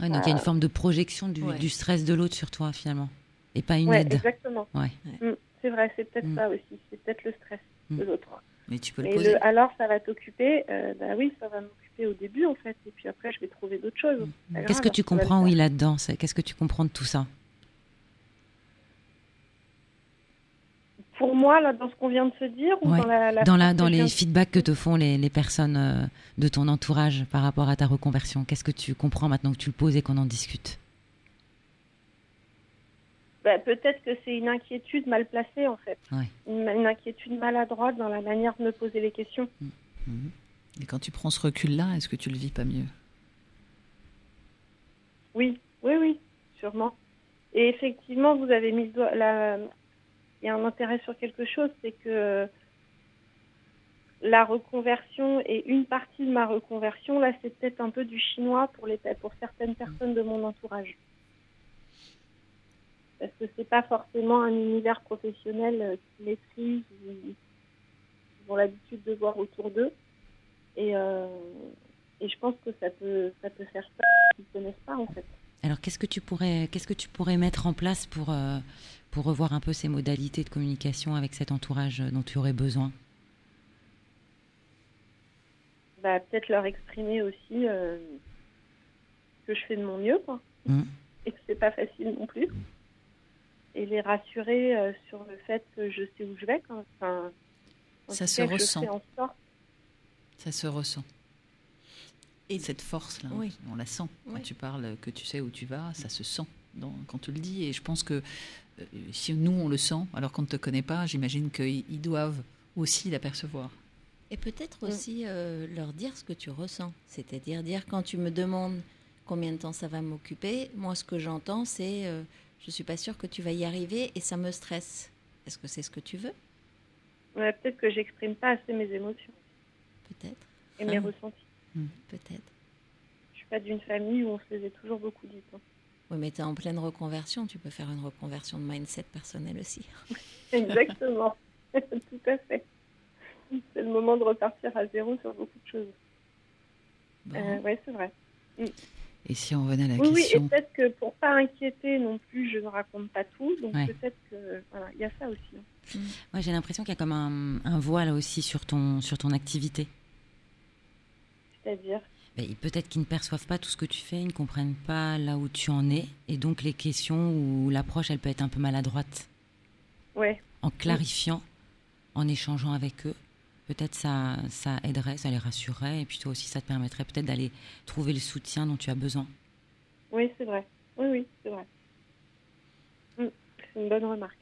Speaker 2: Ouais, donc il y a une forme de projection du,
Speaker 5: Ouais.
Speaker 2: du stress de l'autre sur toi finalement. Et pas une
Speaker 7: Ouais,
Speaker 2: aide.
Speaker 7: exactement.
Speaker 2: Ouais.
Speaker 7: Mm, c'est vrai, c'est peut-être
Speaker 2: Mm.
Speaker 7: ça aussi. C'est peut-être le stress de
Speaker 2: Mm.
Speaker 7: l'autre.
Speaker 4: Mais tu peux le poser.
Speaker 7: le, alors ça va t'occuper, euh, bah oui, ça va m'occuper au début en fait, et puis après je vais trouver d'autres choses. Pas
Speaker 2: Qu'est-ce que tu comprends, oui, là-dedans Qu'est-ce que tu comprends de tout ça?
Speaker 7: Pour moi, là, dans ce qu'on vient de se dire, ou
Speaker 2: Ouais.
Speaker 7: dans la, la
Speaker 2: Dans, la, les feedbacks que te font les, les personnes euh, de ton entourage par rapport à ta reconversion, qu'est-ce que tu comprends maintenant que tu le poses et qu'on en discute?
Speaker 7: Bah, peut-être que c'est une inquiétude mal placée en fait.
Speaker 2: Ouais.
Speaker 7: Une, une inquiétude maladroite dans la manière de me poser les questions.
Speaker 4: Mhm. Et quand tu prends ce recul-là, est-ce que tu le vis pas mieux?
Speaker 7: Oui, oui, oui, sûrement. Et effectivement, vous avez mis le doigt. là, Il y a un intérêt sur quelque chose, c'est que la reconversion et une partie de ma reconversion, là, c'est peut-être un peu du chinois pour, les, pour certaines personnes de mon entourage. Parce que c'est pas forcément un univers professionnel euh, qu'ils maîtrisent ou qu'ils ont l'habitude de voir autour d'eux. Et, euh, et je pense que ça peut, ça peut faire peur qu'ils ne connaissent pas, en fait.
Speaker 2: Alors, qu'est-ce que tu pourrais, qu'est-ce que tu pourrais mettre en place pour, euh, pour revoir un peu ces modalités de communication avec cet entourage dont tu aurais besoin?
Speaker 7: Bah, peut-être leur exprimer aussi euh, que je fais de mon mieux, quoi.
Speaker 2: Mm.
Speaker 7: Et que c'est pas facile non plus. Et les rassurer euh, sur le fait que je sais où je vais. Quand, enfin, en
Speaker 4: Ça se
Speaker 7: cas,
Speaker 4: ressent. Ça se ressent. Et cette force-là,
Speaker 5: Oui.
Speaker 4: on la sent. Quand tu parles que tu sais où tu vas, ça se sent dans- quand tu le dis. Et je pense que euh, si nous, on le sent, alors qu'on ne te connaît pas, j'imagine qu'ils ils doivent aussi l'apercevoir.
Speaker 5: Et peut-être
Speaker 7: Mm.
Speaker 5: aussi euh, leur dire ce que tu ressens. C'est-à-dire dire quand tu me demandes combien de temps ça va m'occuper, moi ce que j'entends c'est euh, je suis pas sûre que tu vas y arriver et ça me stresse. Est-ce que c'est ce que tu veux?
Speaker 7: Ouais, peut-être que j'exprime pas assez mes émotions
Speaker 5: Peut-être,
Speaker 7: et mes
Speaker 5: Ah.
Speaker 7: ressentis.
Speaker 5: peut-être.
Speaker 7: Je suis pas d'une famille où on se faisait toujours beaucoup du temps.
Speaker 5: Oui, mais tu es en pleine reconversion, tu peux faire une reconversion de mindset personnel aussi. [LAUGHS]
Speaker 7: Exactement. [LAUGHS] Tout à fait. C'est le moment de repartir à zéro sur beaucoup de choses.
Speaker 4: Bon.
Speaker 7: Euh, ouais, c'est vrai.
Speaker 4: Et si on revenait à la
Speaker 7: Oui, oui, et
Speaker 4: question,
Speaker 7: peut-être que pour pas inquiéter non plus, je ne raconte pas tout. Donc
Speaker 2: Ouais.
Speaker 7: peut-être que voilà, il y a ça aussi.
Speaker 2: Moi, j'ai l'impression qu'il y a comme un, un voile aussi sur ton, sur ton activité.
Speaker 7: C'est-à-dire,
Speaker 2: Ben, Peut-être qu'ils ne perçoivent pas tout ce que tu fais, ils ne comprennent pas là où tu en es. Et donc, les questions ou l'approche, elle peut être un peu maladroite.
Speaker 7: ouais,
Speaker 2: En clarifiant, en échangeant avec eux, peut-être ça, ça aiderait, ça les rassurerait. Et puis toi aussi, ça te permettrait peut-être d'aller trouver le soutien dont tu as besoin.
Speaker 7: oui, c'est vrai. Oui, oui, c'est vrai. Mm, C'est une bonne remarque.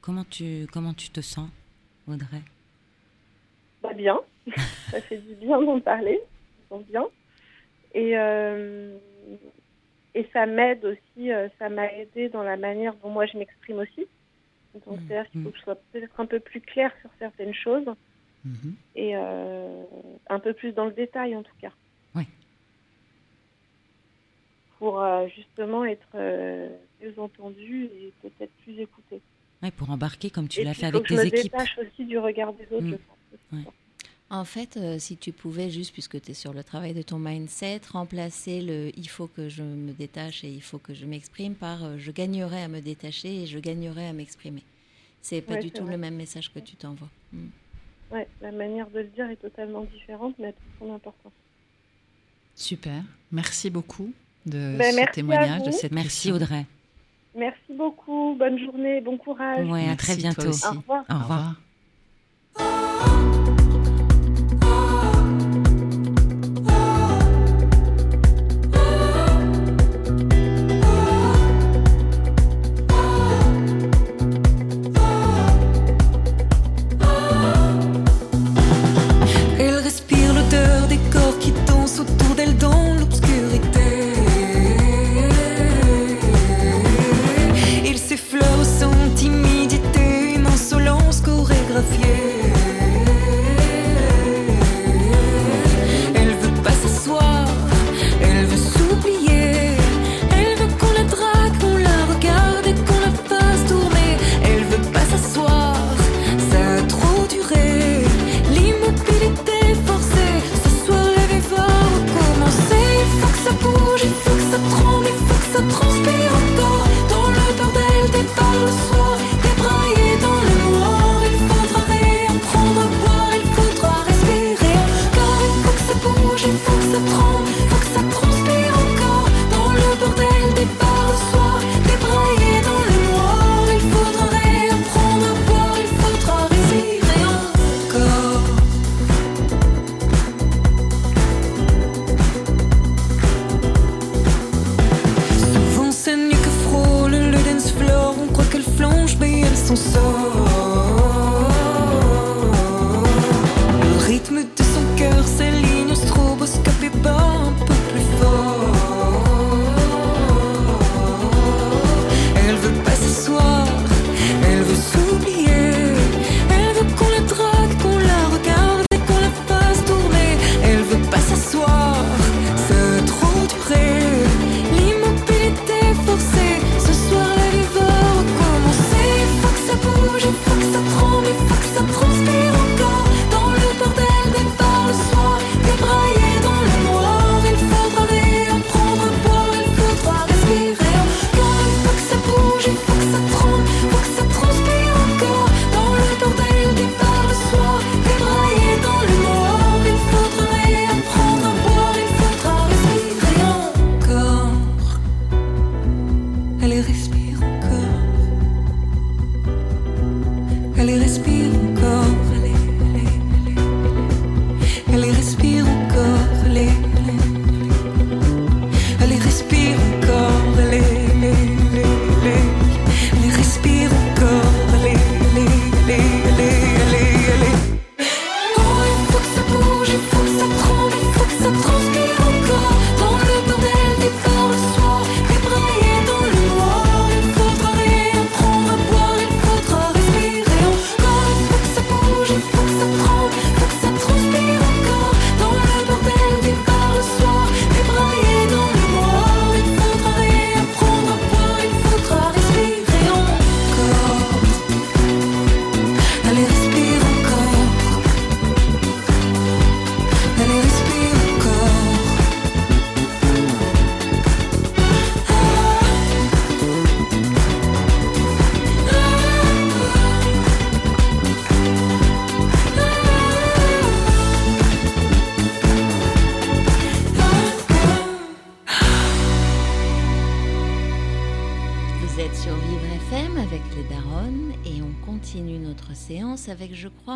Speaker 2: Comment tu, comment tu te sens, Audrey?
Speaker 7: Bah bien, [LAUGHS] ça fait du bien d'en parler, je me sens bien. Et, euh, et ça m'aide aussi, euh, ça m'a aidé dans la manière dont moi je m'exprime aussi. Donc
Speaker 2: Mm,
Speaker 7: c'est-à-dire qu'il faut
Speaker 2: mm.
Speaker 7: que je sois peut-être un peu plus claire sur certaines choses
Speaker 4: Mhm.
Speaker 7: et euh, un peu plus dans le détail en tout cas.
Speaker 2: Ouais.
Speaker 7: Pour euh, justement être euh, mieux entendue et peut-être plus écoutée.
Speaker 2: Ouais, Pour embarquer comme tu
Speaker 7: et
Speaker 2: l'as fait avec
Speaker 7: je
Speaker 2: tes
Speaker 7: me
Speaker 2: équipes.
Speaker 7: détache aussi du regard des autres,
Speaker 2: Mm.
Speaker 7: je pense.
Speaker 5: En fait, euh, si tu pouvais, juste puisque tu es sur le travail de ton mindset, remplacer le il faut que je me détache et il faut que je m'exprime par euh, je gagnerais à me détacher et je gagnerais à m'exprimer. C'est pas
Speaker 7: Ouais,
Speaker 5: du tout
Speaker 7: vrai.
Speaker 5: le même message que tu t'envoies. Mm.
Speaker 7: Ouais, la manière de le dire est totalement différente, mais elle a toute son importance.
Speaker 4: super. Merci beaucoup de
Speaker 7: Ben,
Speaker 4: ce
Speaker 7: merci à
Speaker 4: témoignage, de cette
Speaker 2: Merci. Audrey.
Speaker 7: Merci beaucoup, bonne journée, bon courage.
Speaker 2: Ouais, à très bientôt.
Speaker 4: aussi.
Speaker 7: Au revoir.
Speaker 2: Au revoir.
Speaker 4: Au revoir.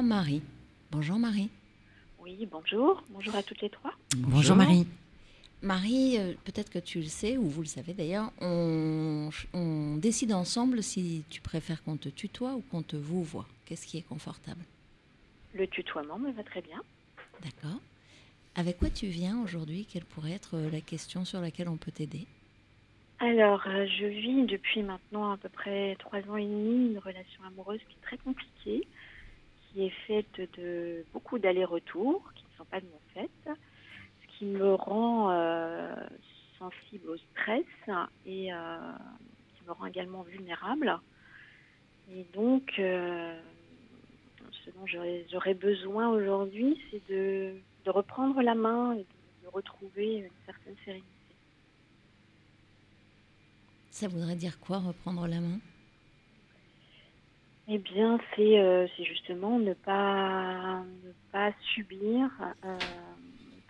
Speaker 5: Marie. Bonjour Marie.
Speaker 8: Oui, bonjour. Bonjour à toutes les trois.
Speaker 2: Bonjour, Marie.
Speaker 5: Marie, euh, peut-être que tu le sais, ou vous le savez d'ailleurs, on, on, décide ensemble si tu préfères qu'on te tutoie ou qu'on te vous voit. Qu'est-ce qui est confortable?
Speaker 8: Le tutoiement me va très bien.
Speaker 5: D'accord. Avec quoi tu viens aujourd'hui? Quelle pourrait être euh, la question sur laquelle on peut t'aider?
Speaker 8: Alors, euh, je vis depuis maintenant à peu près trois ans et demi une relation amoureuse qui est très compliquée qui est faite de beaucoup d'allers-retours, qui ne sont pas de mon fait, ce qui me rend euh, sensible au stress et euh, qui me rend également vulnérable. Et donc, euh, ce dont j'aurais besoin aujourd'hui, c'est de, reprendre la main et de retrouver une certaine sérénité.
Speaker 5: Ça voudrait dire quoi, reprendre la main?
Speaker 8: Eh bien, c'est euh, justement ne pas, ne pas subir, euh,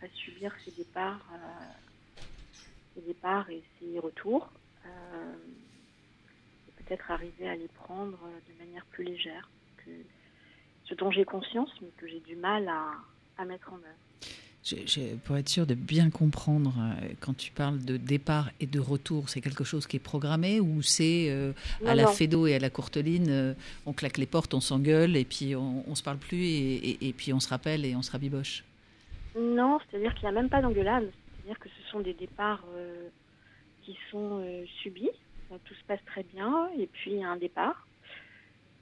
Speaker 8: pas subir ces départs, euh, départs et ces retours. Et peut-être arriver à les prendre de manière plus légère. Que, ce dont j'ai conscience, mais que j'ai du mal à mettre en œuvre.
Speaker 4: Je, je, pour être sûr de bien comprendre, euh, quand tu parles de départ et de retour, c'est quelque chose qui est programmé ou c'est euh, à la Fédo et à la Courteline, euh, on claque les portes, on s'engueule et puis on, on se parle plus et, et, et, puis on se rappelle et on se rabiboche
Speaker 8: Non, c'est-à-dire qu'il n'y a même pas d'engueulade. C'est-à-dire que ce sont des départs qui sont subis. tout se passe très bien et puis il y a un départ.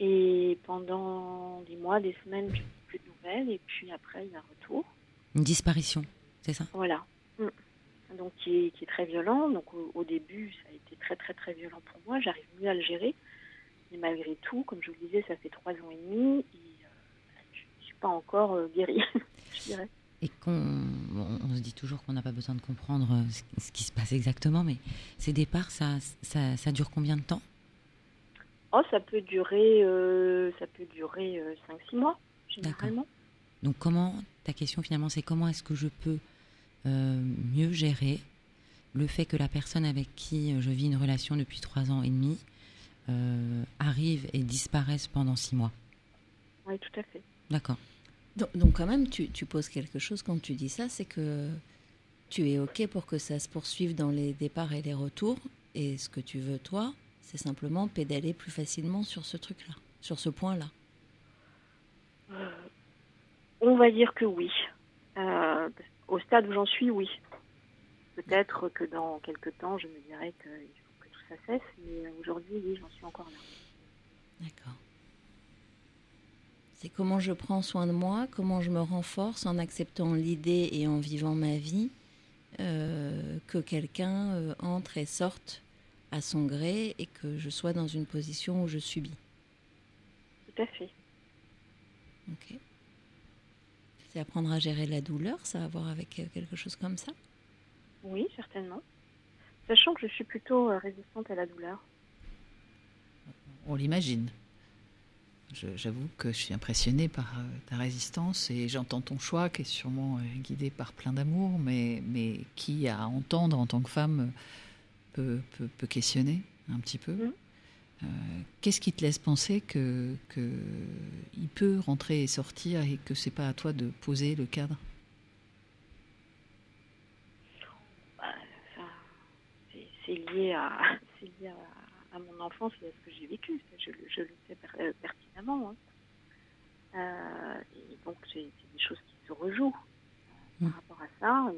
Speaker 8: Et pendant des mois, des semaines, plus de nouvelles et puis après il y a un retour.
Speaker 2: Une disparition, c'est ça?
Speaker 8: Voilà. Mmh. Donc qui est, qui est, très violent. Donc au, au, début, ça a été très très très violent pour moi. J'arrive mieux à le gérer. Mais malgré tout, comme je vous le disais, ça fait trois ans et demi et euh, je ne suis pas encore euh, guérie, [LAUGHS] je dirais.
Speaker 2: Et qu'on on, on se dit toujours qu'on n'a pas besoin de comprendre euh, ce, ce, qui se passe exactement, mais ces départs, ça, ça, ça dure combien de temps?
Speaker 8: Oh, ça peut durer, euh, ça peut durer 5-6 mois, généralement.
Speaker 2: Donc comment, ta question finalement, c'est comment est-ce que je peux euh, mieux gérer le fait que la personne avec qui je vis une relation depuis 3 ans et demi euh, arrive et disparaisse pendant 6 mois?
Speaker 8: Oui, tout à fait.
Speaker 2: D'accord.
Speaker 5: Donc, donc quand même, tu, tu poses quelque chose quand tu dis ça, c'est que tu es OK pour que ça se poursuive dans les départs et les retours. Et ce que tu veux, toi, c'est simplement pédaler plus facilement sur ce truc-là, sur ce point-là.
Speaker 8: Euh, on va dire que oui. Euh, au stade où j'en suis, oui. Peut-être que dans quelques temps, je me dirais qu'il faut que tout ça cesse, mais aujourd'hui, oui, j'en suis encore là.
Speaker 5: D'accord. C'est comment je prends soin de moi, comment je me renforce en acceptant l'idée et en vivant ma vie euh, que quelqu'un euh, entre et sorte à son gré et que je sois dans une position où je subis.
Speaker 8: Tout à fait.
Speaker 5: Ok. C'est apprendre à gérer la douleur, ça a à voir avec euh, quelque chose comme ça
Speaker 8: Oui, certainement. Sachant que je suis plutôt résistante à la douleur.
Speaker 4: On l'imagine. J'avoue que je suis impressionnée par ta résistance et j'entends ton choix qui est sûrement guidé par plein d'amour, mais, mais qui, à entendre en tant que femme, peut, peut, questionner un petit peu.
Speaker 8: Mmh.
Speaker 4: Euh, Qu'est-ce qui te laisse penser que, que il peut rentrer et sortir et que c'est pas à toi de poser le cadre?
Speaker 8: Bah, C'est lié à, [LAUGHS] lié à, à, mon enfance et à ce que j'ai vécu. Je, je, le sais per, pertinemment. Hein. Euh, et donc c'est des choses qui se rejouent euh,
Speaker 2: Mmh.
Speaker 8: par rapport à ça.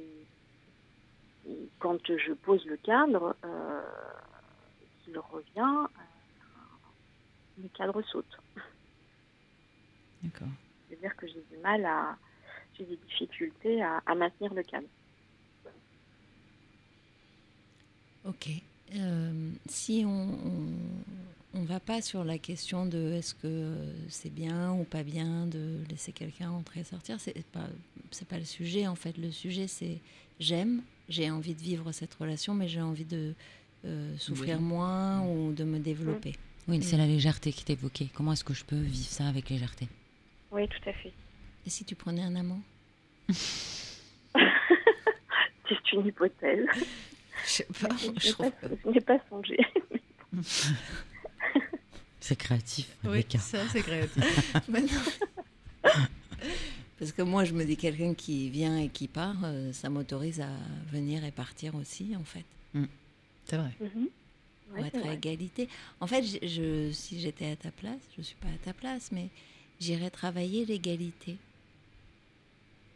Speaker 8: Et, et quand je pose le cadre, euh, qu'il revient, euh, le cadre saute.
Speaker 4: D'accord.
Speaker 8: C'est-à-dire que j'ai du mal à. J'ai des difficultés à, à maintenir le cadre.
Speaker 5: Ok. Euh, si on ne va pas sur la question de est-ce que c'est bien ou pas bien de laisser quelqu'un entrer et sortir, c'est pas c'est pas le sujet en fait. Le sujet c'est j'aime, j'ai envie de vivre cette relation, mais j'ai envie de euh, souffrir
Speaker 4: Oui.
Speaker 5: moins ou de me développer.
Speaker 2: Oui, c'est la légèreté qui t'évoquait. Comment est-ce que je peux vivre ça avec légèreté
Speaker 8: Oui, tout à fait.
Speaker 5: Et si tu prenais un amant [LAUGHS]
Speaker 8: C'est une hypothèse.
Speaker 4: Je sais pas.
Speaker 8: Je
Speaker 4: je
Speaker 8: n'ai
Speaker 4: trouve
Speaker 8: pas, je n'ai pas songé. [LAUGHS]
Speaker 2: C'est créatif,
Speaker 4: Oui, ça c'est créatif. [LAUGHS]
Speaker 5: Non. Parce que moi, je me dis quelqu'un qui vient et qui part, euh, ça m'autorise à venir et partir aussi, en fait,
Speaker 4: c'est vrai.
Speaker 8: Mhm.
Speaker 5: Pour
Speaker 8: Ouais,
Speaker 5: être à égalité. En fait, je, je- si j'étais à ta place, je suis pas à ta place, mais j'irais travailler l'égalité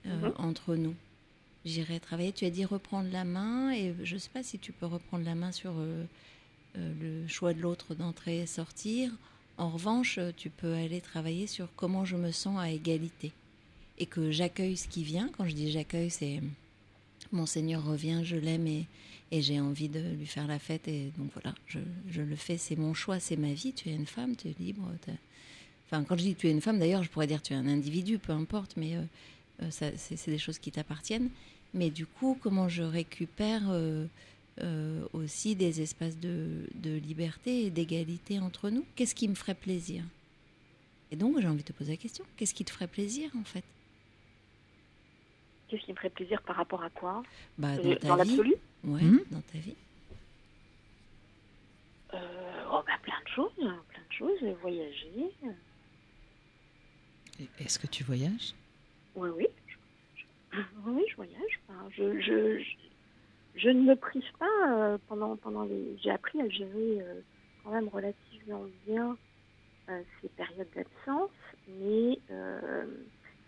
Speaker 5: euh,
Speaker 8: Mhm.
Speaker 5: entre nous. J'irais travailler. Tu as dit reprendre la main, et je sais pas si tu peux reprendre la main sur euh, euh, le choix de l'autre d'entrer et sortir. En revanche, tu peux aller travailler sur comment je me sens à égalité et que j'accueille ce qui vient. Quand je dis j'accueille, c'est mon Seigneur revient, je l'aime et, j'ai envie de lui faire la fête. Et donc voilà, je, le fais, c'est mon choix, c'est ma vie. Tu es une femme, tu es libre. Enfin, quand je dis tu es une femme, d'ailleurs, je pourrais dire tu es un individu, peu importe, mais euh, euh, c'est des choses qui t'appartiennent. Mais du coup, comment je récupère euh, aussi des espaces de, de liberté et d'égalité entre nous? Qu'est-ce qui me ferait plaisir? Et donc, j'ai envie de te poser la question qu'est-ce qui te ferait plaisir en fait?
Speaker 8: Qu'est-ce qui me ferait plaisir par rapport à quoi
Speaker 5: bah,
Speaker 8: Euh, Dans l'absolu
Speaker 5: Ouais,
Speaker 4: Mhm.
Speaker 5: dans ta vie.
Speaker 8: Euh, oh, bah, Plein de choses, plein de choses. Voyager.
Speaker 4: Est-ce que tu voyages?
Speaker 8: Oui, oui. Je, oui, oui, je voyage. Enfin, je, je, je, je ne me prive pas euh, pendant, pendant les. J'ai appris à gérer euh, quand même relativement bien euh, ces périodes d'absence, mais euh,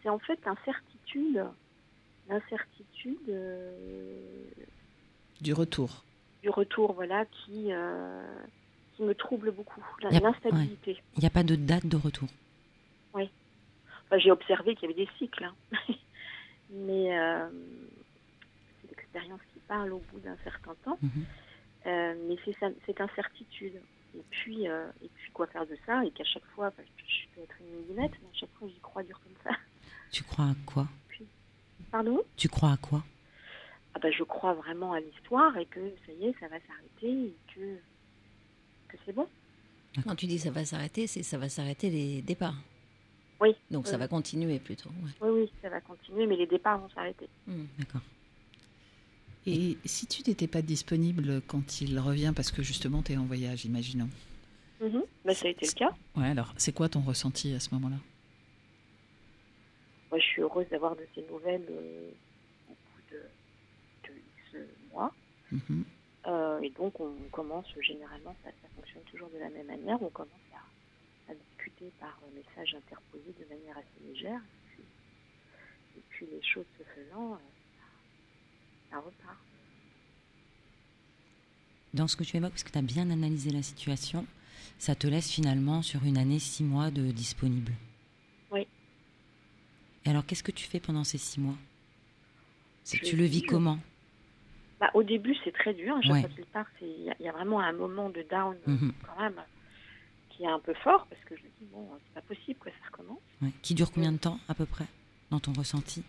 Speaker 8: c'est en fait l'incertitude, l'incertitude euh,
Speaker 4: Du retour.
Speaker 8: du retour, voilà, qui, euh, qui me trouble beaucoup. L'instabilité.
Speaker 2: Il n'y a pas de date de retour.
Speaker 8: Enfin, j'ai observé qu'il y avait des cycles, hein. [LAUGHS] mais euh, c'est l'expérience qui parle au bout d'un certain temps.
Speaker 2: Mhm.
Speaker 8: Euh, mais c'est cette incertitude. Et puis, euh, et puis quoi faire de ça? Et qu'à chaque fois, parce que je peux être une millimètre, mais à chaque fois j'y crois dur comme ça.
Speaker 2: Tu crois à quoi?
Speaker 8: Pardon
Speaker 2: Tu crois à quoi?
Speaker 8: Ah ben, Je crois vraiment à l'histoire et que ça y est, ça va s'arrêter et que, que c'est bon.
Speaker 5: Quand tu dis ça va s'arrêter, c'est ça va s'arrêter les départs.
Speaker 8: Oui.
Speaker 5: Donc ça va continuer plutôt. ouais.
Speaker 8: Oui, oui, ça va continuer, mais les départs vont s'arrêter.
Speaker 5: Hmm.
Speaker 2: D'accord.
Speaker 4: Et si tu n'étais pas disponible quand il revient, parce que justement tu es en voyage, imaginons?
Speaker 8: Mhm. Bah, ça a été le cas.
Speaker 4: Ouais, alors c'est quoi ton ressenti à ce moment-là?
Speaker 8: Moi, je suis heureuse d'avoir de ces nouvelles euh, au bout de, de X mois.
Speaker 4: Mhm.
Speaker 8: Euh, et donc, on commence, généralement, ça, ça fonctionne toujours de la même manière. On commence à, à discuter par euh, message interposé de manière assez légère. Et puis, et puis, les choses se faisant, ça, ça repart.
Speaker 2: Dans ce que tu évoques, parce que tu as bien analysé la situation, ça te laisse finalement sur une année, six mois de disponible. Et alors, qu'est-ce que tu fais pendant ces six mois?
Speaker 8: Je
Speaker 2: Tu le vis comment?
Speaker 8: Bah, au début, c'est très dur. Chaque
Speaker 2: Ouais.
Speaker 8: fois qu'il part, il y, a- il y a vraiment un moment de down euh,
Speaker 2: Mhm.
Speaker 8: quand même qui est un peu fort parce que je me dis, bon, c'est pas possible que ça recommence.
Speaker 2: Ouais. Qui dure combien de temps à peu près dans ton ressenti?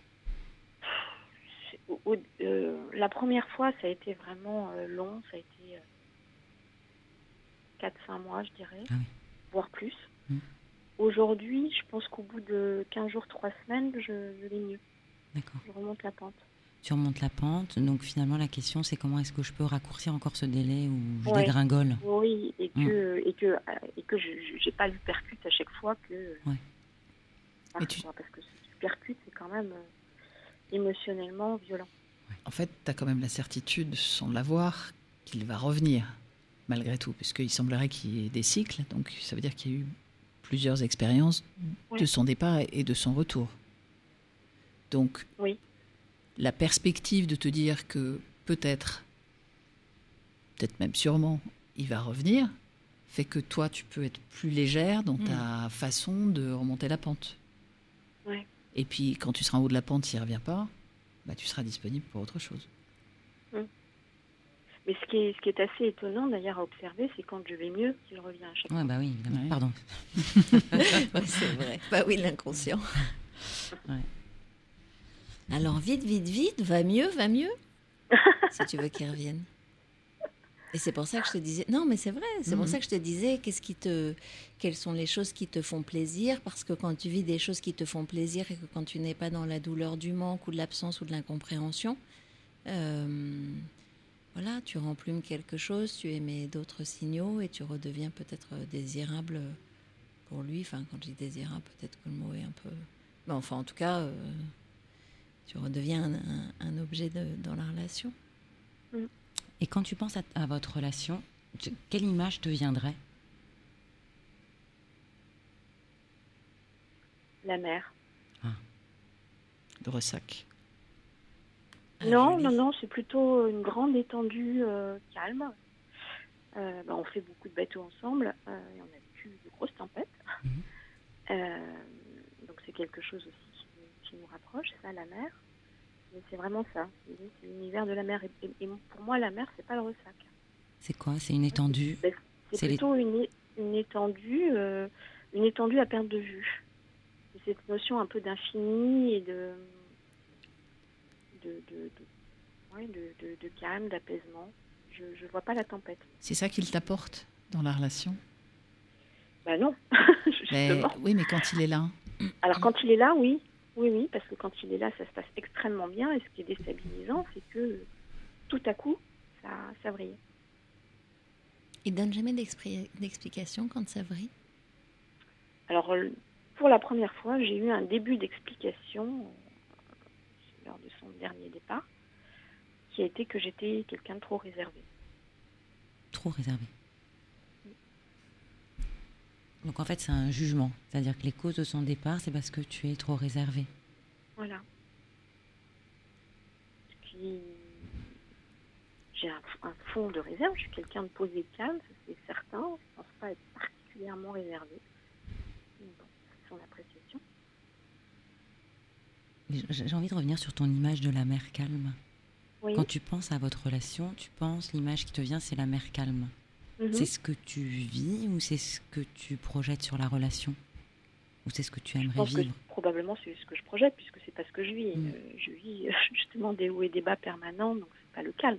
Speaker 8: C'est- au- au- euh, la première fois, ça a été vraiment euh, long. Ça a été 4-5 mois, je dirais,
Speaker 2: Ah oui.
Speaker 8: voire plus.
Speaker 2: Mm.
Speaker 8: Aujourd'hui, je pense qu'au bout de 15 jours, 3 semaines, je, je vais mieux.
Speaker 2: D'accord.
Speaker 8: Je remonte la pente.
Speaker 2: Tu remontes la pente, donc finalement la question c'est comment est-ce que je peux raccourcir encore ce délai où je
Speaker 8: Ouais.
Speaker 2: dégringole
Speaker 8: Oui, et que, et que, et que je n'ai pas lu percute à chaque fois que.
Speaker 2: Ouais.
Speaker 8: Parfois,
Speaker 4: tu-
Speaker 8: Parce que ce percute, c'est quand même euh, émotionnellement violent.
Speaker 4: En fait, tu as quand même la certitude, sans l'avoir, qu'il va revenir, malgré tout, puisqu'il semblerait qu'il y ait des cycles, donc ça veut dire qu'il y a eu plusieurs expériences de son départ et de son retour. Donc,
Speaker 8: Oui.
Speaker 4: la perspective de te dire que peut-être, peut-être même sûrement, il va revenir, fait que toi, tu peux être plus légère dans ta façon de remonter la pente.
Speaker 8: Ouais.
Speaker 4: Et puis, quand tu seras en haut de la pente, s'il ne revient pas, bah, tu seras disponible pour autre chose.
Speaker 8: Mais ce qui est, ce qui est assez étonnant d'ailleurs à observer, c'est quand je vais mieux qu'il revient à chaque
Speaker 2: Ouais, bah oui, évidemment.
Speaker 4: Ouais.
Speaker 2: Pardon. [LAUGHS]
Speaker 5: Ouais, c'est vrai. Bah oui, l'inconscient.
Speaker 2: Ouais.
Speaker 5: Alors vite, vite, vite, va mieux, va mieux. [LAUGHS] si tu veux qu'il revienne. Et c'est pour ça que je te disais. Non, mais c'est vrai. C'est pour
Speaker 4: Mhm.
Speaker 5: ça que je te disais. Qu'est-ce qui te, quelles sont les choses qui te font plaisir? Parce que quand tu vis des choses qui te font plaisir et que quand tu n'es pas dans la douleur du manque ou de l'absence ou de l'incompréhension, euh, voilà, tu remplumes quelque chose, tu émets d'autres signaux et tu redeviens peut-être désirable pour lui. Enfin, quand je dis désirable, peut-être que le mot est un peu. Mais enfin, en tout cas, euh, tu redeviens un, un- un objet de- dans la relation.
Speaker 2: Et quand tu penses à, à votre relation, tu- quelle image te viendrait
Speaker 8: La mer.
Speaker 4: Le ressac.
Speaker 8: Non, non, non, c'est plutôt une grande étendue euh, calme. Euh, bah, on fait beaucoup de bateaux ensemble euh, et on a vécu de grosses tempêtes.
Speaker 2: Mhm.
Speaker 8: Donc c'est quelque chose aussi qui, qui nous rapproche, ça, la mer. Mais c'est vraiment ça, c'est l'univers de la mer. Et, et- et pour moi, la mer, c'est pas le ressac.
Speaker 2: C'est quoi? C'est une étendue?
Speaker 8: Ben, C'est plutôt une, une étendue, une étendue à perte de vue. C'est cette notion un peu d'infini et de, de, de, de- ouais, de- de- de calme, d'apaisement. Je ne vois pas la tempête.
Speaker 4: C'est ça qu'il t'apporte dans la relation?
Speaker 8: Bah non,
Speaker 4: Mais- [LAUGHS]
Speaker 8: justement.
Speaker 4: Oui, mais quand il est là,
Speaker 8: Alors quand il est là, oui, oui, oui, parce que quand il est là, ça se passe extrêmement bien. Et ce qui est déstabilisant, c'est que tout à coup, ça, ça vrille.
Speaker 5: Il donne jamais d'explication quand ça vrille?
Speaker 8: Alors, pour la première fois, j'ai eu un début d'explication lors de son dernier départ, qui a été que j'étais quelqu'un de trop réservé.
Speaker 2: trop réservée. Donc en fait, c'est un jugement. C'est-à-dire que les causes de son départ, c'est parce que tu es trop réservé.
Speaker 8: Voilà. Puis, j'ai un, un fond de réserve. Je suis quelqu'un de posé calme, c'est certain. Je ne pense pas être particulièrement réservé. Bon, c'est son appréciation.
Speaker 2: J'ai envie de revenir sur ton image de la mer calme.
Speaker 8: Oui.
Speaker 2: Quand tu penses à votre relation, tu penses, l'image qui te vient, c'est la mer calme.
Speaker 8: Mhm.
Speaker 2: C'est ce que tu vis ou c'est ce que tu projettes sur la relation? Ou c'est ce que tu
Speaker 8: Je
Speaker 2: aimerais
Speaker 8: que
Speaker 2: vivre?
Speaker 8: probablement c'est ce que je projette, puisque c'est pas ce que je vis.
Speaker 2: Mm.
Speaker 8: Euh, je vis [LAUGHS] justement des hauts et des bas permanents, donc c'est pas le calme.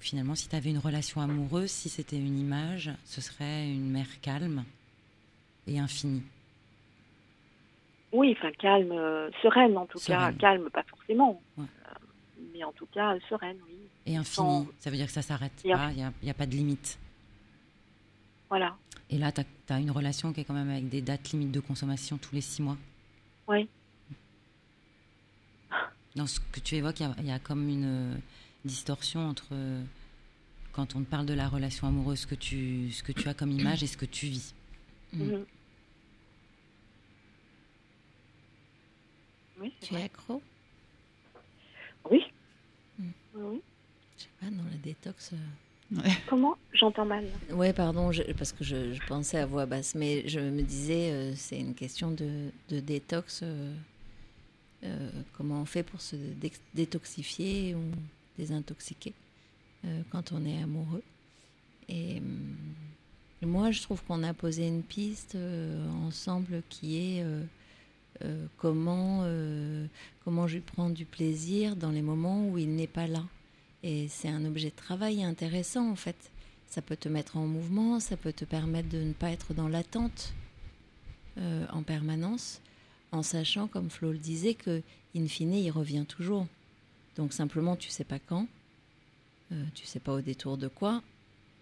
Speaker 2: Finalement, si tu avais une relation amoureuse, si c'était une image, ce serait une mer calme et infinie.
Speaker 8: Oui, enfin calme, euh, sereine en tout
Speaker 2: Sereine.
Speaker 8: cas. Calme, pas forcément.
Speaker 2: Ouais.
Speaker 8: Euh, mais en tout cas, sereine, oui.
Speaker 2: Et infinie,
Speaker 8: Sans-
Speaker 2: ça veut dire que ça s'arrête pas, il n'y a, pas de limite.
Speaker 8: Voilà.
Speaker 2: Et là, tu as, une relation qui est quand même avec des dates limites de consommation tous les six mois.
Speaker 8: Oui.
Speaker 2: Dans ce que tu évoques, il y a- il y, a comme une euh, distorsion entre quand on te parle de la relation amoureuse, ce que tu, ce que tu as comme image et ce que tu vis.
Speaker 4: Mm.
Speaker 8: Mhm. Oui,
Speaker 5: Tu es accro?
Speaker 8: Oui.
Speaker 5: Mm.
Speaker 8: Oui, oui.
Speaker 5: Je sais pas, dans la détox. euh, [LAUGHS]
Speaker 8: Comment? J'entends mal.
Speaker 5: Ouais, pardon, je- parce que je, je pensais à voix basse, mais je me disais, euh, c'est une question de, de détox. euh, euh, comment on fait pour se détoxifier ou désintoxiquer euh, quand on est amoureux Et hum, moi, je trouve qu'on a posé une piste euh, ensemble qui est euh, comment, euh, comment je prends du plaisir dans les moments où il n'est pas là. Et c'est un objet de travail intéressant en fait. Ça peut te mettre en mouvement, ça peut te permettre de ne pas être dans l'attente euh, en permanence, en sachant, comme Flo le disait, que in fine, il revient toujours. Donc simplement, tu sais pas quand, euh, tu sais pas au détour de quoi.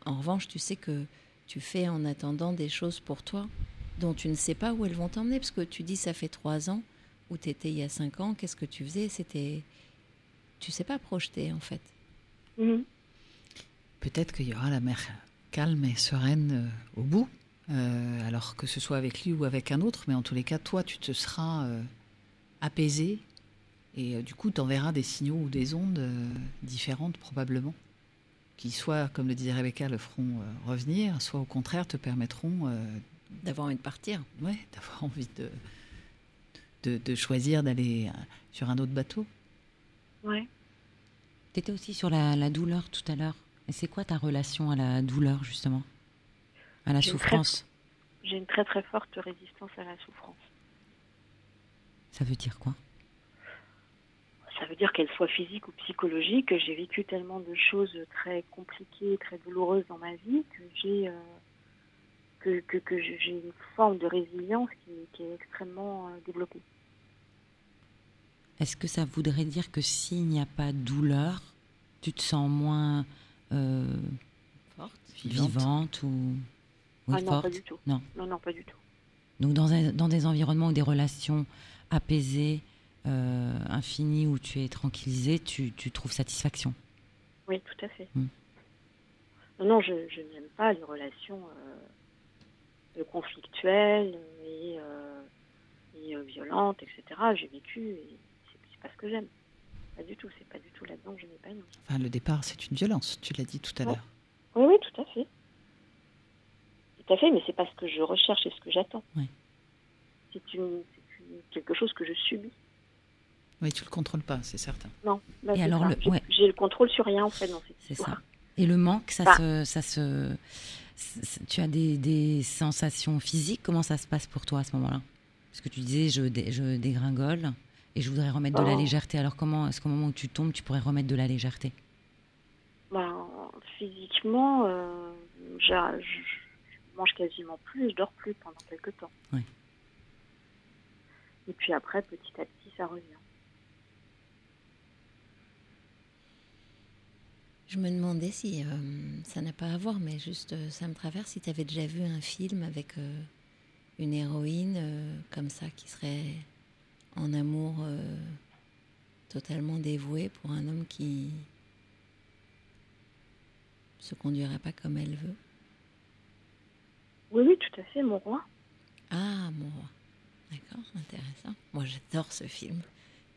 Speaker 5: En revanche, tu sais que tu fais en attendant des choses pour toi dont tu ne sais pas où elles vont t'emmener, parce que tu dis ça fait trois ans, où tu étais il y a cinq ans, qu'est-ce que tu faisais? C'était, tu sais pas projeter en fait.
Speaker 8: Mhm.
Speaker 4: Peut-être qu'il y aura la mer calme et sereine euh, au bout, euh, alors que ce soit avec lui ou avec un autre, mais en tous les cas, toi, tu te seras euh, apaisé et euh, du coup, tu enverras des signaux ou des ondes euh, différentes probablement, qui soit, comme le disait Rebecca, le feront euh, revenir, soit au contraire te permettront euh,
Speaker 5: D'avoir envie de partir.
Speaker 4: ouais, [LAUGHS] d'avoir envie de, de, de choisir d'aller euh, sur un autre bateau.
Speaker 8: Ouais.
Speaker 2: Tu étais aussi sur la, la douleur tout à l'heure. Et c'est quoi ta relation à la douleur, justement? À la
Speaker 8: J'ai une
Speaker 2: souffrance?
Speaker 8: J'ai une très très forte résistance à la souffrance.
Speaker 2: Ça veut dire quoi?
Speaker 8: Ça veut dire qu'elle soit physique ou psychologique. J'ai vécu tellement de choses très compliquées, très douloureuses dans ma vie que j'ai euh, que, que, que j'ai une forme de résilience qui, qui est extrêmement euh, développée.
Speaker 2: Est-ce que ça voudrait dire que s'il n'y a pas de douleur, tu te sens moins euh,
Speaker 5: Forte.
Speaker 4: Vivante.
Speaker 2: vivante ou, ou
Speaker 8: ah non,
Speaker 2: forte
Speaker 8: pas du tout.
Speaker 2: Non.
Speaker 8: Non, non, pas du tout.
Speaker 2: Donc dans, un- dans des environnements ou des relations apaisées, euh, infinies, où tu es tranquillisé, tu, tu trouves satisfaction?
Speaker 8: Oui, tout à fait.
Speaker 2: Mm.
Speaker 8: Non, non, je, je n'aime pas les relations euh, euh, conflictuelles et, euh, et, euh, violentes, etc. J'ai vécu et c'est pas ce que j'aime. Pas du tout. C'est pas du tout là-dedans que je m'épanouis.
Speaker 4: Enfin, le départ, c'est une violence, tu l'as dit tout à
Speaker 8: Ouais.
Speaker 4: l'heure.
Speaker 8: Oui, oui, tout à fait. Tout à fait, mais c'est pas ce que je recherche et ce que j'attends.
Speaker 2: Oui.
Speaker 8: C'est une, c'est une- quelque chose que je subis.
Speaker 4: Oui, tu le contrôles pas, c'est certain.
Speaker 8: Non. bah,
Speaker 2: Et
Speaker 8: c'est
Speaker 2: alors
Speaker 8: ça.
Speaker 2: le-
Speaker 8: J'ai-
Speaker 2: ouais.
Speaker 8: J'ai le contrôle sur rien en fait dans cette
Speaker 2: C'est ça. Et le manque, ça
Speaker 8: Bah.
Speaker 2: se, ça se, tu as des, des sensations physiques. Comment ça se passe pour toi à ce moment-là? Parce que tu disais, je, dé- je dégringole et je voudrais remettre de la
Speaker 8: Oh.
Speaker 2: légèreté. Alors comment, est-ce qu'au moment où tu tombes, tu pourrais remettre de la légèreté?
Speaker 8: Ben, physiquement, euh, je, je mange quasiment plus, je dors plus pendant quelques temps. Et puis après, petit à petit, ça revient.
Speaker 5: Je me demandais si euh, ça n'a pas à voir, mais juste euh, ça me traverse si tu avais déjà vu un film avec euh, une héroïne euh, comme ça qui serait en amour totalement dévouée pour un homme qui se conduirait pas comme elle veut?
Speaker 8: Oui, oui, tout à fait, mon roi.
Speaker 5: Ah, mon roi. D'accord, intéressant. Moi, j'adore ce film.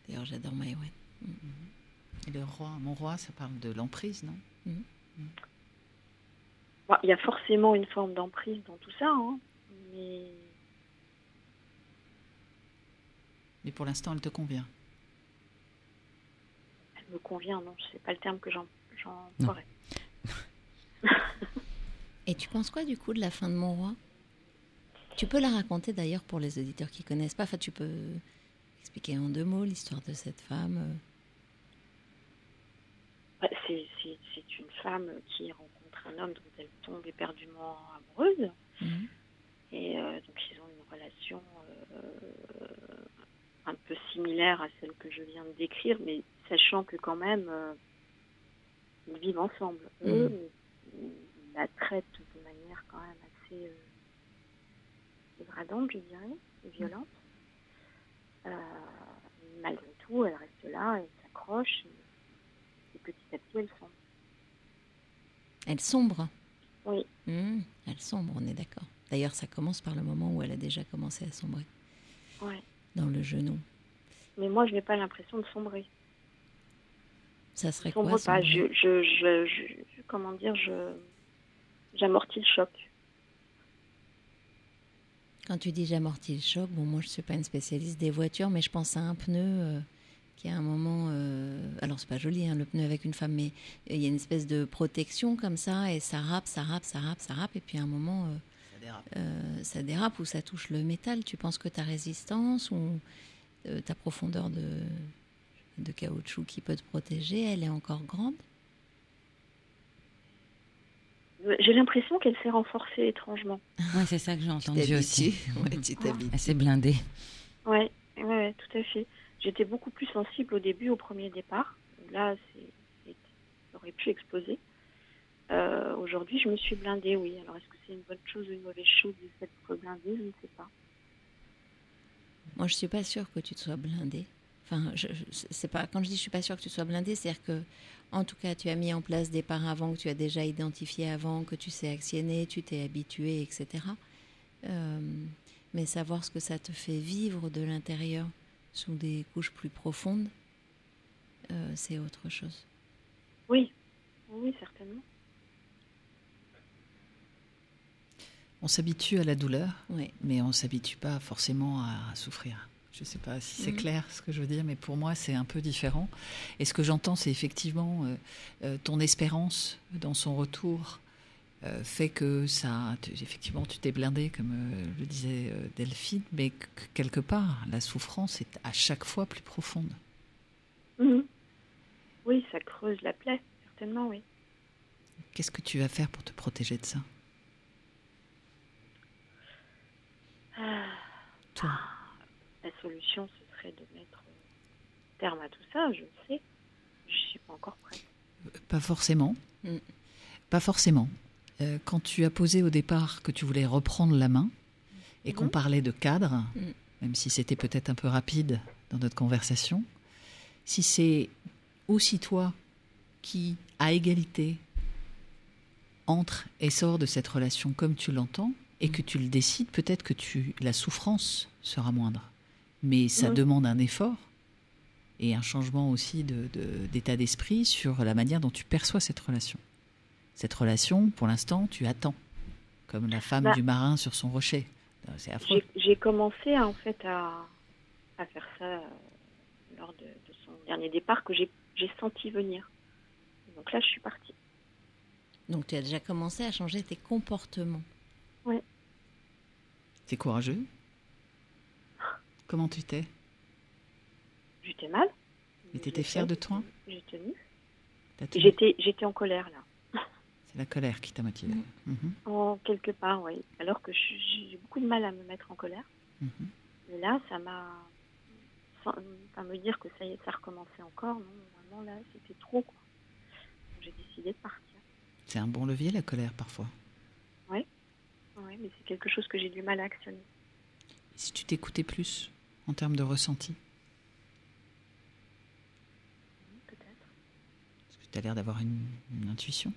Speaker 5: D'ailleurs, j'adore Maïwen.
Speaker 4: Et le roi, mon roi, ça parle de l'emprise, non?
Speaker 8: Bon, Il y a forcément une forme d'emprise dans tout ça, hein, mais
Speaker 4: Mais pour l'instant, elle te convient?
Speaker 8: elle me convient, non, c'est pas le terme que j'en- j'emploierais.
Speaker 5: Et tu penses quoi du coup de la fin de Mon Roi? Tu peux la raconter d'ailleurs pour les auditeurs qui connaissent pas. Enfin, tu peux expliquer en deux mots l'histoire de cette femme.
Speaker 8: Ouais, c'est c'est- c'est une femme qui rencontre un homme dont elle tombe éperdument amoureuse.
Speaker 5: Mhm.
Speaker 8: Et euh, donc ils ont une relation euh, un peu similaire à celle que je viens de décrire, mais sachant que quand même euh, ils vivent ensemble. Eux, ils la traitent de manière quand même assez dégradante, je dirais, et violente. Euh, malgré tout, elle reste là, elle s'accroche, petit à petit, elle sombre.
Speaker 5: Elle sombre.
Speaker 8: Oui.
Speaker 5: Mhm. Elle sombre, on est d'accord. D'ailleurs, ça commence par le moment où elle a déjà commencé à sombrer
Speaker 8: Ouais.
Speaker 5: dans le genou.
Speaker 8: Mais moi, je n'ai pas l'impression de sombrer.
Speaker 5: Ça serait
Speaker 8: sombre
Speaker 5: quoi
Speaker 8: pas.
Speaker 5: sombrer
Speaker 8: Je, je, je, je- comment dire, je, j'amortis le choc.
Speaker 5: Quand tu dis j'amortis le choc, bon, moi je suis pas une spécialiste des voitures, mais je pense à un pneu euh, qui a un moment. euh, alors c'est pas joli, hein, le pneu avec une femme, mais il y a une espèce de protection comme ça, et ça rappe, ça rappe, ça rappe, ça rappe, et puis à un moment. euh, euh, ça dérape ou ça touche le métal. Tu penses que ta résistance ou euh, ta profondeur de, de caoutchouc qui peut te protéger, elle est encore grande?
Speaker 8: J'ai l'impression qu'elle s'est renforcée étrangement.
Speaker 2: Ouais, c'est ça que j'ai entendu aussi. [LAUGHS]
Speaker 5: Ouais, tu t'habitues.
Speaker 2: Elle s'est blindée.
Speaker 8: Ouais, ouais, tout à fait. J'étais beaucoup plus sensible au début, au premier départ. Là, aurait pu exploser. Euh, aujourd'hui, je me suis blindée, oui. Alors, est-ce que c'est une bonne chose ou une mauvaise chose de s'être blindée Je ne sais pas.
Speaker 5: Moi, je suis pas sûre que tu te sois blindée. Enfin, pas quand je dis je suis pas sûre que tu sois blindée, c'est-à-dire que, en tout cas, tu as mis en place des paravents que tu as déjà identifiés avant, que tu sais actionner, tu t'es habitué, etc. Euh, mais savoir ce que ça te fait vivre de l'intérieur sous des couches plus profondes, euh, c'est autre chose.
Speaker 8: Oui, oui, certainement.
Speaker 4: On s'habitue à la douleur,
Speaker 5: Oui.
Speaker 4: mais on ne s'habitue pas forcément à souffrir. Je ne sais pas si c'est
Speaker 5: Mhm.
Speaker 4: clair ce que je veux dire, mais pour moi, c'est un peu différent. Et ce que j'entends, c'est effectivement euh, euh, ton espérance dans son retour euh, fait que ça, tu- effectivement, tu t'es blindé, comme euh, le disait euh, Delphine, mais que quelque part, la souffrance est à chaque fois plus profonde.
Speaker 8: Mhm. Oui, ça creuse la plaie, certainement, oui.
Speaker 4: Qu'est-ce que tu vas faire pour te protéger de ça?
Speaker 8: Ah,
Speaker 4: Toi
Speaker 8: la solution, ce serait de mettre terme à tout ça, je le sais. Je ne suis pas encore prête.
Speaker 4: Pas forcément.
Speaker 5: Mm.
Speaker 4: Pas forcément. Euh, quand tu as posé au départ que tu voulais reprendre la main et qu'on
Speaker 8: Mhm.
Speaker 4: parlait de cadre,
Speaker 5: Mm.
Speaker 4: même si c'était peut-être un peu rapide dans notre conversation, si c'est aussi toi qui, à égalité, entre et sort de cette relation comme tu l'entends et que tu le décides, peut-être que tu, la souffrance sera moindre. Mais ça
Speaker 8: Mhm.
Speaker 4: demande un effort et un changement aussi de- de- d'état d'esprit sur la manière dont tu perçois cette relation. Cette relation, pour l'instant, tu attends, comme la femme
Speaker 8: Bah.
Speaker 4: du marin sur son rocher. Euh, C'est affreux.
Speaker 8: J'ai commencé en fait à, à faire ça euh, lors de, de son dernier départ que j'ai senti venir. Donc là, je suis partie.
Speaker 5: Donc, tu as déjà commencé à changer tes comportements.
Speaker 4: C'est courageux? Comment tu t'es?
Speaker 8: J'étais mal.
Speaker 4: Et t'étais fière de toi?
Speaker 8: J'ai tenu? J'étais en colère là.
Speaker 4: C'est la colère qui t'a motivé. Mhm,
Speaker 8: En quelque part, oui. Alors que j'ai beaucoup de mal à me mettre en colère.
Speaker 4: mhm.
Speaker 8: Mais là, ça m'a. Enfin, me dire que ça y est, ça recommençait encore, non, vraiment là, c'était trop, quoi. J'ai décidé de partir.
Speaker 4: C'est un bon levier, la colère, parfois.
Speaker 8: Oui, mais c'est quelque chose que j'ai du mal à actionner.
Speaker 4: Et si tu t'écoutais plus en termes de ressenti?
Speaker 8: Peut-être.
Speaker 4: Parce que tu as l'air d'avoir une, une intuition.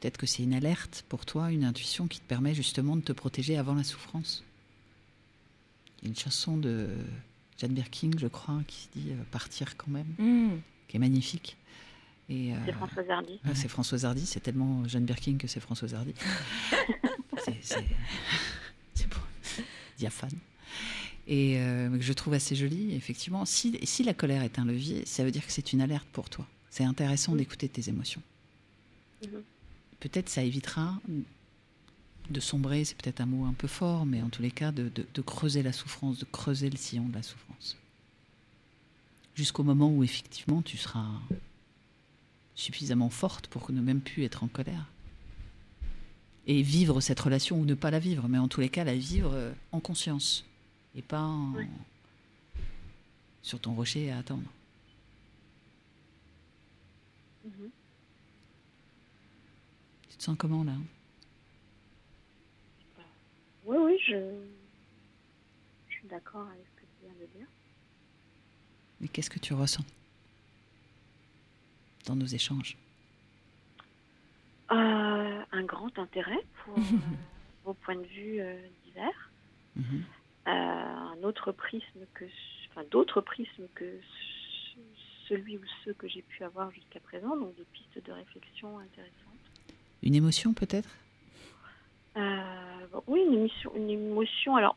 Speaker 4: Peut-être que c'est une alerte pour toi, une intuition qui te permet justement de te protéger avant la souffrance. Il y a une chanson de Jane Birkin, je crois, qui se dit euh, Partir quand même,
Speaker 5: Mm.
Speaker 4: qui est magnifique. Et, euh,
Speaker 8: C'est Françoise Hardy.
Speaker 4: ah, c'est Françoise Hardy, c'est tellement Jane Birkin que c'est Françoise Hardy. [LAUGHS] c'est c'est- c'est beau. diaphane. Et euh, je trouve assez joli, effectivement. Si, si la colère est un levier, ça veut dire que c'est une alerte pour toi. C'est intéressant d'écouter tes émotions.
Speaker 8: Mhm.
Speaker 4: Peut-être ça évitera de sombrer, c'est peut-être un mot un peu fort, mais en tous les cas, de, de- de creuser la souffrance, de creuser le sillon de la souffrance. jusqu'au moment où effectivement tu seras suffisamment forte pour ne même plus être en colère. Et vivre cette relation ou ne pas la vivre, mais en tous les cas la vivre euh, en conscience et pas en- sur ton rocher à attendre.
Speaker 7: Mhm.
Speaker 4: Tu te sens comment là?
Speaker 7: Oui, oui, je, je suis d'accord avec ce que tu viens de dire.
Speaker 4: Mais qu'est-ce que tu ressens dans nos échanges?
Speaker 8: Euh, un grand intérêt pour [LAUGHS] euh, vos points de vue euh, divers.
Speaker 4: Mhm.
Speaker 8: Euh, un autre prisme que, enfin d'autres prismes que ce- celui ou ceux que j'ai pu avoir jusqu'à présent, donc des pistes de réflexion intéressantes.
Speaker 4: Une émotion peut-être?
Speaker 8: Euh, oui, une émotion, une émotion. Alors,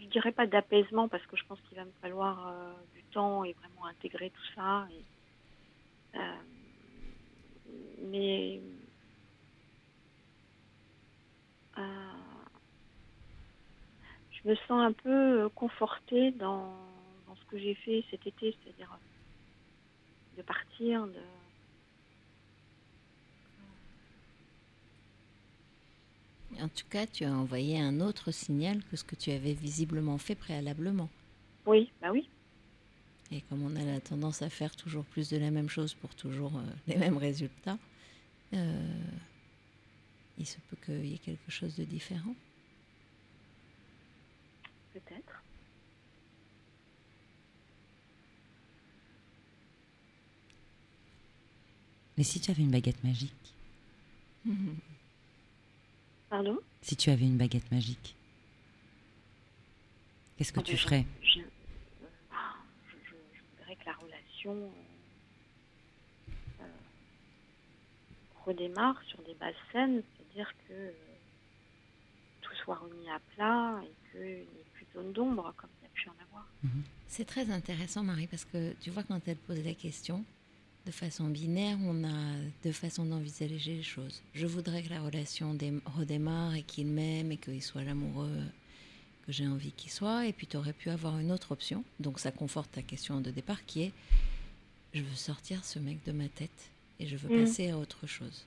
Speaker 8: je dirais pas d'apaisement parce que je pense qu'il va me falloir euh, du temps et vraiment intégrer tout ça. euh, mais je me sens un peu confortée dans, dans ce que j'ai fait cet été, c'est-à-dire de partir, de
Speaker 5: En tout cas, tu as envoyé un autre signal que ce que tu avais visiblement fait préalablement.
Speaker 8: oui, bah oui.
Speaker 5: Et comme on a la tendance à faire toujours plus de la même chose pour toujours euh, les mêmes résultats, euh, il se peut qu'il y ait quelque chose de différent.
Speaker 8: Peut-être.
Speaker 2: Mais si tu avais une baguette magique? [LAUGHS]
Speaker 8: Pardon
Speaker 2: Si tu avais une baguette magique, qu'est-ce que
Speaker 8: Ah
Speaker 2: tu
Speaker 8: je-
Speaker 2: ferais
Speaker 8: je, je, je- je voudrais que la relation euh, euh, redémarre sur des bases saines, c'est-à-dire que euh, tout soit remis à plat et qu'il n'y ait plus de zone d'ombre comme il y a pu en avoir.
Speaker 5: C'est très intéressant, Marie, parce que tu vois, quand elle pose la question, de façon binaire, on a deux façons d'envisager les choses. Je voudrais que la relation dé- redémarre et qu'il m'aime et qu'il soit l'amoureux que j'ai envie qu'il soit. Et puis, tu aurais pu avoir une autre option. Donc, ça conforte ta question de départ qui est je veux sortir ce mec de ma tête et je veux
Speaker 8: Mhm.
Speaker 5: passer à autre chose.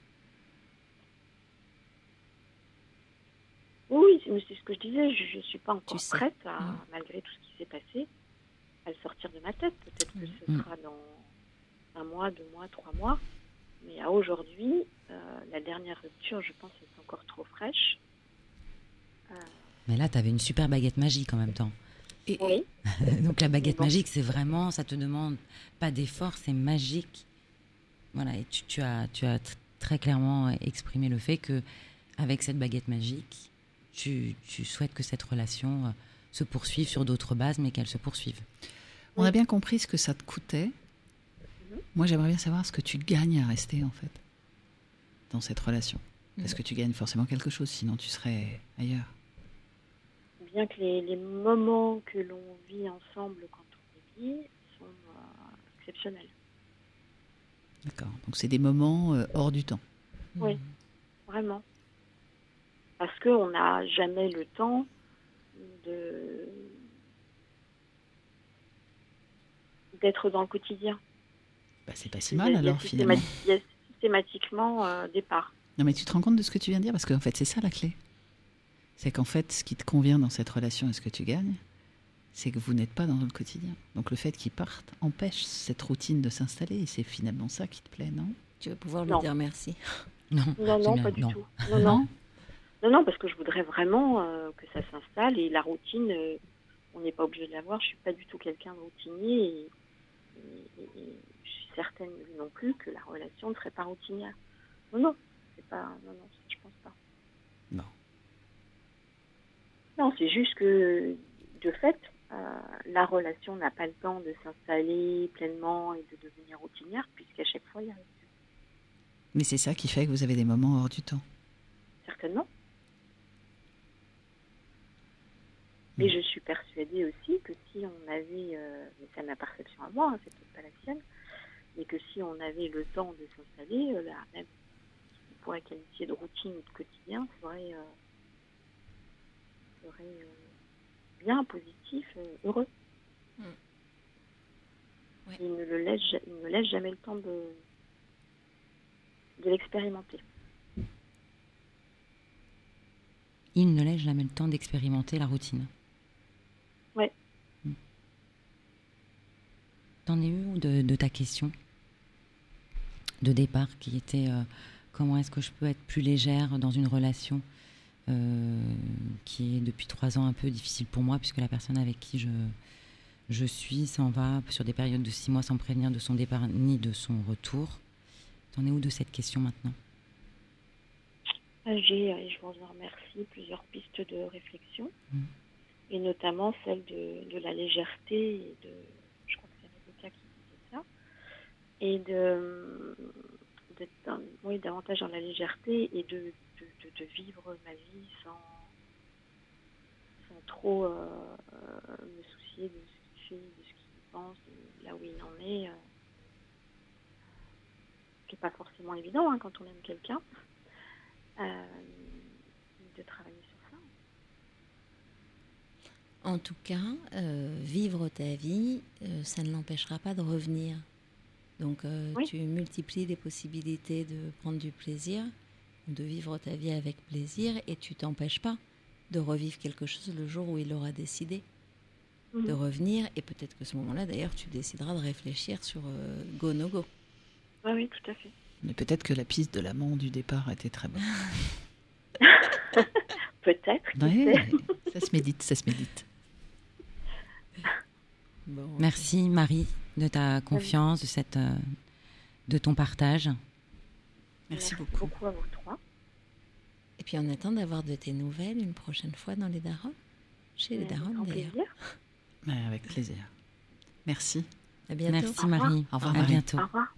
Speaker 8: Oui, c'est- ce que je disais, je ne suis pas encore
Speaker 5: sais.
Speaker 8: prête, à,
Speaker 5: Mm.
Speaker 8: malgré tout ce qui s'est passé, à le sortir de ma tête. Peut-être que ce
Speaker 2: Mm.
Speaker 8: sera dans un mois, deux mois, trois mois. Mais à aujourd'hui, euh, la dernière rupture, je pense, est encore trop fraîche.
Speaker 2: Mais là, tu avais une super baguette magique en même temps.
Speaker 4: Et,
Speaker 8: Oui. [LAUGHS]
Speaker 2: Donc la baguette
Speaker 8: Bon.
Speaker 2: magique, c'est vraiment, ça te demande pas d'effort, c'est magique. Voilà, et tu, tu as, tu as tr- très clairement exprimé le fait que avec cette baguette magique, tu, tu souhaites que cette relation euh, se poursuive sur d'autres bases, mais qu'elle se poursuive.
Speaker 4: On a bien compris ce que ça te coûtait. Moi, j'aimerais bien savoir ce que tu gagnes à rester, en fait, dans cette relation. Parce que tu gagnes forcément quelque chose, sinon tu serais ailleurs?
Speaker 8: Bien que les, les moments que l'on vit ensemble quand on les vit sont euh, exceptionnels.
Speaker 4: D'accord. Donc, c'est des moments euh, hors du temps.
Speaker 8: Oui, vraiment. Parce qu'on n'a jamais le temps de d'être dans le quotidien.
Speaker 4: Bah, c'est pas si mal,
Speaker 8: a
Speaker 4: alors, finalement.
Speaker 8: Il y a systématiquement euh, des parts.
Speaker 4: Non, mais tu te rends compte de ce que tu viens de dire? Parce qu'en fait, c'est ça la clé. C'est qu'en fait, ce qui te convient dans cette relation et ce que tu gagnes, c'est que vous n'êtes pas dans le quotidien. Donc, le fait qu'ils partent empêche cette routine de s'installer. Et c'est finalement ça qui te plaît, non?
Speaker 5: Tu vas pouvoir
Speaker 8: Non.
Speaker 5: lui dire merci.
Speaker 2: Non,
Speaker 8: Non, non, pas du
Speaker 2: non.
Speaker 8: tout. Non, non? Non, non, parce que je voudrais vraiment euh, que ça s'installe et la routine, euh, on n'est pas obligé de l'avoir. Je suis pas du tout quelqu'un de routinier et, et- et- et je suis certaine non plus que la relation ne serait pas routinière. Non, non, c'est pas, non, non, je pense pas.
Speaker 4: Non.
Speaker 8: Non, c'est juste que de fait, euh, la relation n'a pas le temps de s'installer pleinement et de devenir routinière puisqu'à chaque fois il y a
Speaker 4: Mais c'est ça qui fait que vous avez des moments hors du temps.
Speaker 8: Certainement. Mais je suis persuadée aussi que si on avait, euh, mais c'est ma perception à moi, hein, c'est peut-être pas la sienne, mais que si on avait le temps de s'installer, euh, là, même qu'on pourrait qualifier de routine ou de quotidien, serait, euh, serait euh, bien positif, euh, heureux. Il ne le laisse, il ne laisse jamais le temps de, de l'expérimenter.
Speaker 2: Il ne laisse jamais le temps d'expérimenter la routine.
Speaker 8: Ouais.
Speaker 2: Hmm. T'en es où de, de ta question? De départ qui était euh, comment est-ce que je peux être plus légère dans une relation euh, qui est depuis trois ans un peu difficile pour moi puisque la personne avec qui je, je suis s'en va sur des périodes de six mois sans prévenir de son départ ni de son retour. T'en es où de cette question maintenant?
Speaker 8: Euh, J'ai, et je vous en remercie, plusieurs pistes de réflexion,
Speaker 2: Mm.
Speaker 8: et notamment celle de, de la légèreté, et de, je crois que c'est Rebecca qui disait ça, et de, d'être oui, davantage dans la légèreté et de, de, de- vivre ma vie sans, sans trop euh, me soucier de ce qu'il fait, de ce qu'il pense, de là où il en est. euh. Ce qui n'est pas forcément évident hein, quand on aime quelqu'un. Euh, de travailler sur ça.
Speaker 5: En tout cas, vivre ta vie, ça ne l'empêchera pas de revenir. Donc, euh,
Speaker 8: Oui.
Speaker 5: tu multiplies les possibilités de prendre du plaisir, de vivre ta vie avec plaisir, et tu t'empêches pas de revivre quelque chose le jour où il aura décidé
Speaker 8: Mhm.
Speaker 5: de revenir. Et peut-être que ce moment-là, d'ailleurs, tu décideras de réfléchir sur euh, go no go.
Speaker 8: Oui, oui, tout à fait.
Speaker 4: Mais peut-être que la piste de l'amant du départ était très bonne. [LAUGHS]
Speaker 8: Peut-être.
Speaker 4: Ouais, ça se médite, ça se médite.
Speaker 5: Bon,
Speaker 2: Merci Marie de ta confiance, de, cette, euh, de ton partage.
Speaker 4: Merci beaucoup.
Speaker 8: beaucoup à vous trois.
Speaker 5: Et puis on attend d'avoir de tes nouvelles une prochaine fois dans les darons. Chez les darons d'ailleurs.
Speaker 4: avec plaisir. Merci.
Speaker 5: À bientôt.
Speaker 2: Merci Marie.
Speaker 4: Au revoir,
Speaker 2: à
Speaker 4: Marie.
Speaker 2: bientôt.
Speaker 8: Au revoir.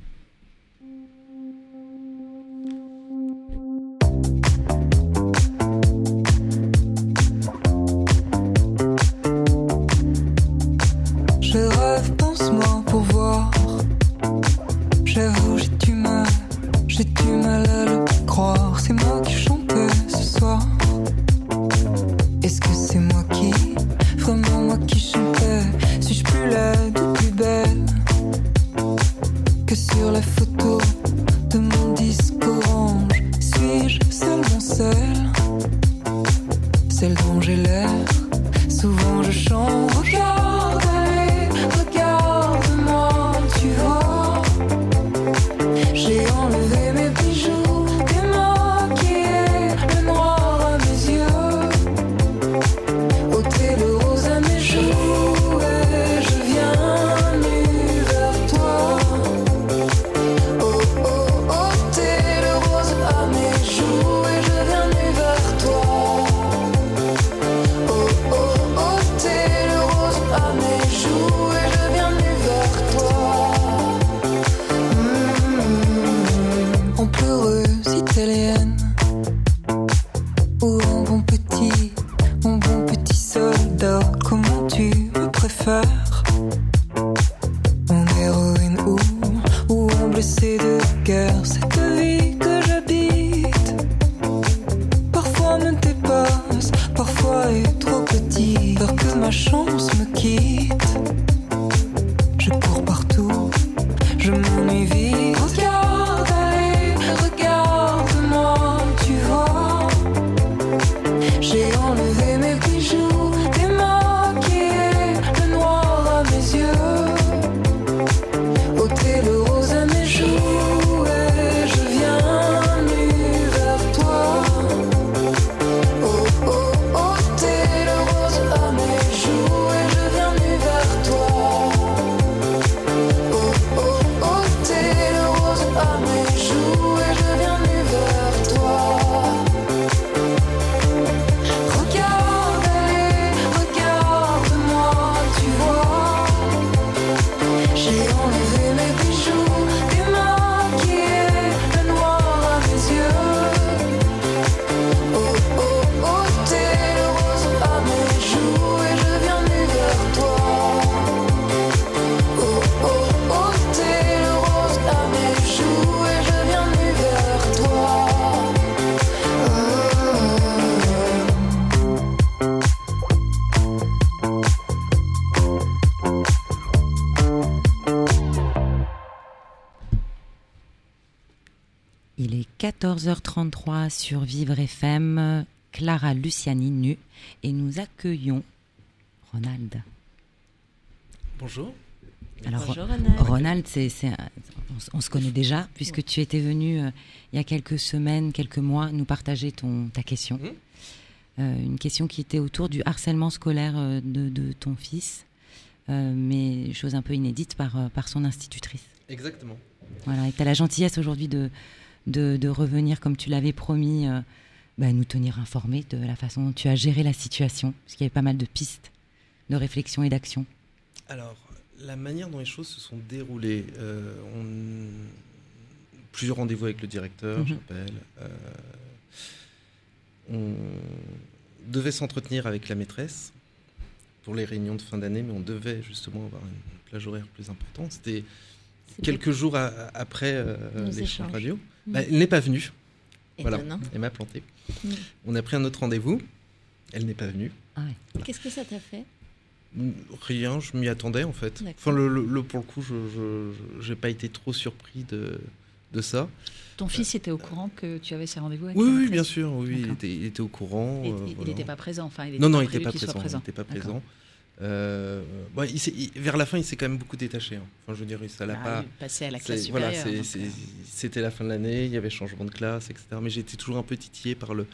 Speaker 2: 14h33 sur Vivre FM, Clara Luciani nue, et nous accueillons Ronald.
Speaker 9: Bonjour.
Speaker 2: Alors,
Speaker 5: Bonjour, Ronald.
Speaker 2: Ronald, c'est, c'est un- on, se connaît déjà, puisque tu étais venu euh, il y a quelques semaines, quelques mois, nous partager ton, ta question.
Speaker 9: Mhm.
Speaker 2: Euh, une question qui était autour du harcèlement scolaire euh, de, de ton fils, euh, mais chose un peu inédite par, euh, par son institutrice.
Speaker 9: Exactement.
Speaker 2: Voilà, et tu as la gentillesse aujourd'hui de, de, de revenir, comme tu l'avais promis, euh, bah, nous tenir informés de la façon dont tu as géré la situation, parce qu'il y avait pas mal de pistes de réflexion et d'action.
Speaker 9: Alors, la manière dont les choses se sont déroulées, euh, on... plusieurs rendez-vous avec le directeur,
Speaker 2: Mhm.
Speaker 9: j'appelle. euh, on devait s'entretenir avec la maîtresse pour les réunions de fin d'année, mais on devait justement avoir une plage horaire plus importante. C'était quelques jours après euh, l'échange radio.
Speaker 5: Mhm.
Speaker 9: Bah, elle n'est pas venue. Voilà,
Speaker 5: étonnant.
Speaker 9: elle m'a planté.
Speaker 5: Mhm.
Speaker 9: On a pris un autre rendez-vous. Elle n'est pas venue.
Speaker 5: Qu'est-ce que ça t'a fait?
Speaker 9: Rien, je m'y attendais en fait. Enfin, le, le- le- pour le coup, je n'ai pas été trop surpris de, de ça.
Speaker 4: Ton fils était au courant que tu avais ces rendez-vous avec
Speaker 9: Oui, oui, bien sûr, oui, il était, il était au courant.
Speaker 4: Il
Speaker 9: euh,
Speaker 4: il
Speaker 9: voilà.
Speaker 4: n'était pas présent, enfin, il était
Speaker 9: non, non, il n'était pas
Speaker 4: qu'il soit
Speaker 9: présent.
Speaker 4: présent.
Speaker 9: Il était pas
Speaker 4: D'accord.
Speaker 9: présent. Euh, il il- vers la fin, il s'est quand même beaucoup détaché. hein. Enfin, je veux dire, ça l'a
Speaker 4: Ah,
Speaker 9: pas.
Speaker 4: passé à la classe
Speaker 9: voilà, c'est- c'était la fin de l'année, il y avait changement de classe, etc. Mais j'étais toujours un peu titillé par le,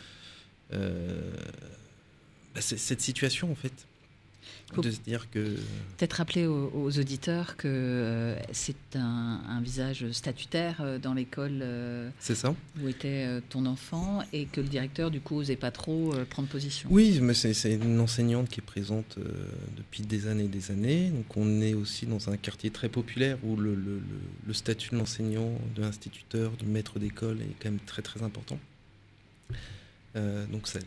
Speaker 9: euh, bah, cette situation en fait, de se dire que
Speaker 4: Peut-être rappeler aux, aux auditeurs que euh, c'est un, un visage statutaire euh, dans l'école euh,
Speaker 9: c'est ça.
Speaker 4: où était euh, ton enfant et que le directeur, du coup, n'osait pas trop euh, prendre position.
Speaker 9: Oui, mais c'est une enseignante qui est présente euh, depuis des années et des années. Donc on est aussi dans un quartier très populaire où le, le- le- le statut de l'enseignant, de l'instituteur, du maître d'école est quand même très très important. Euh, donc c'est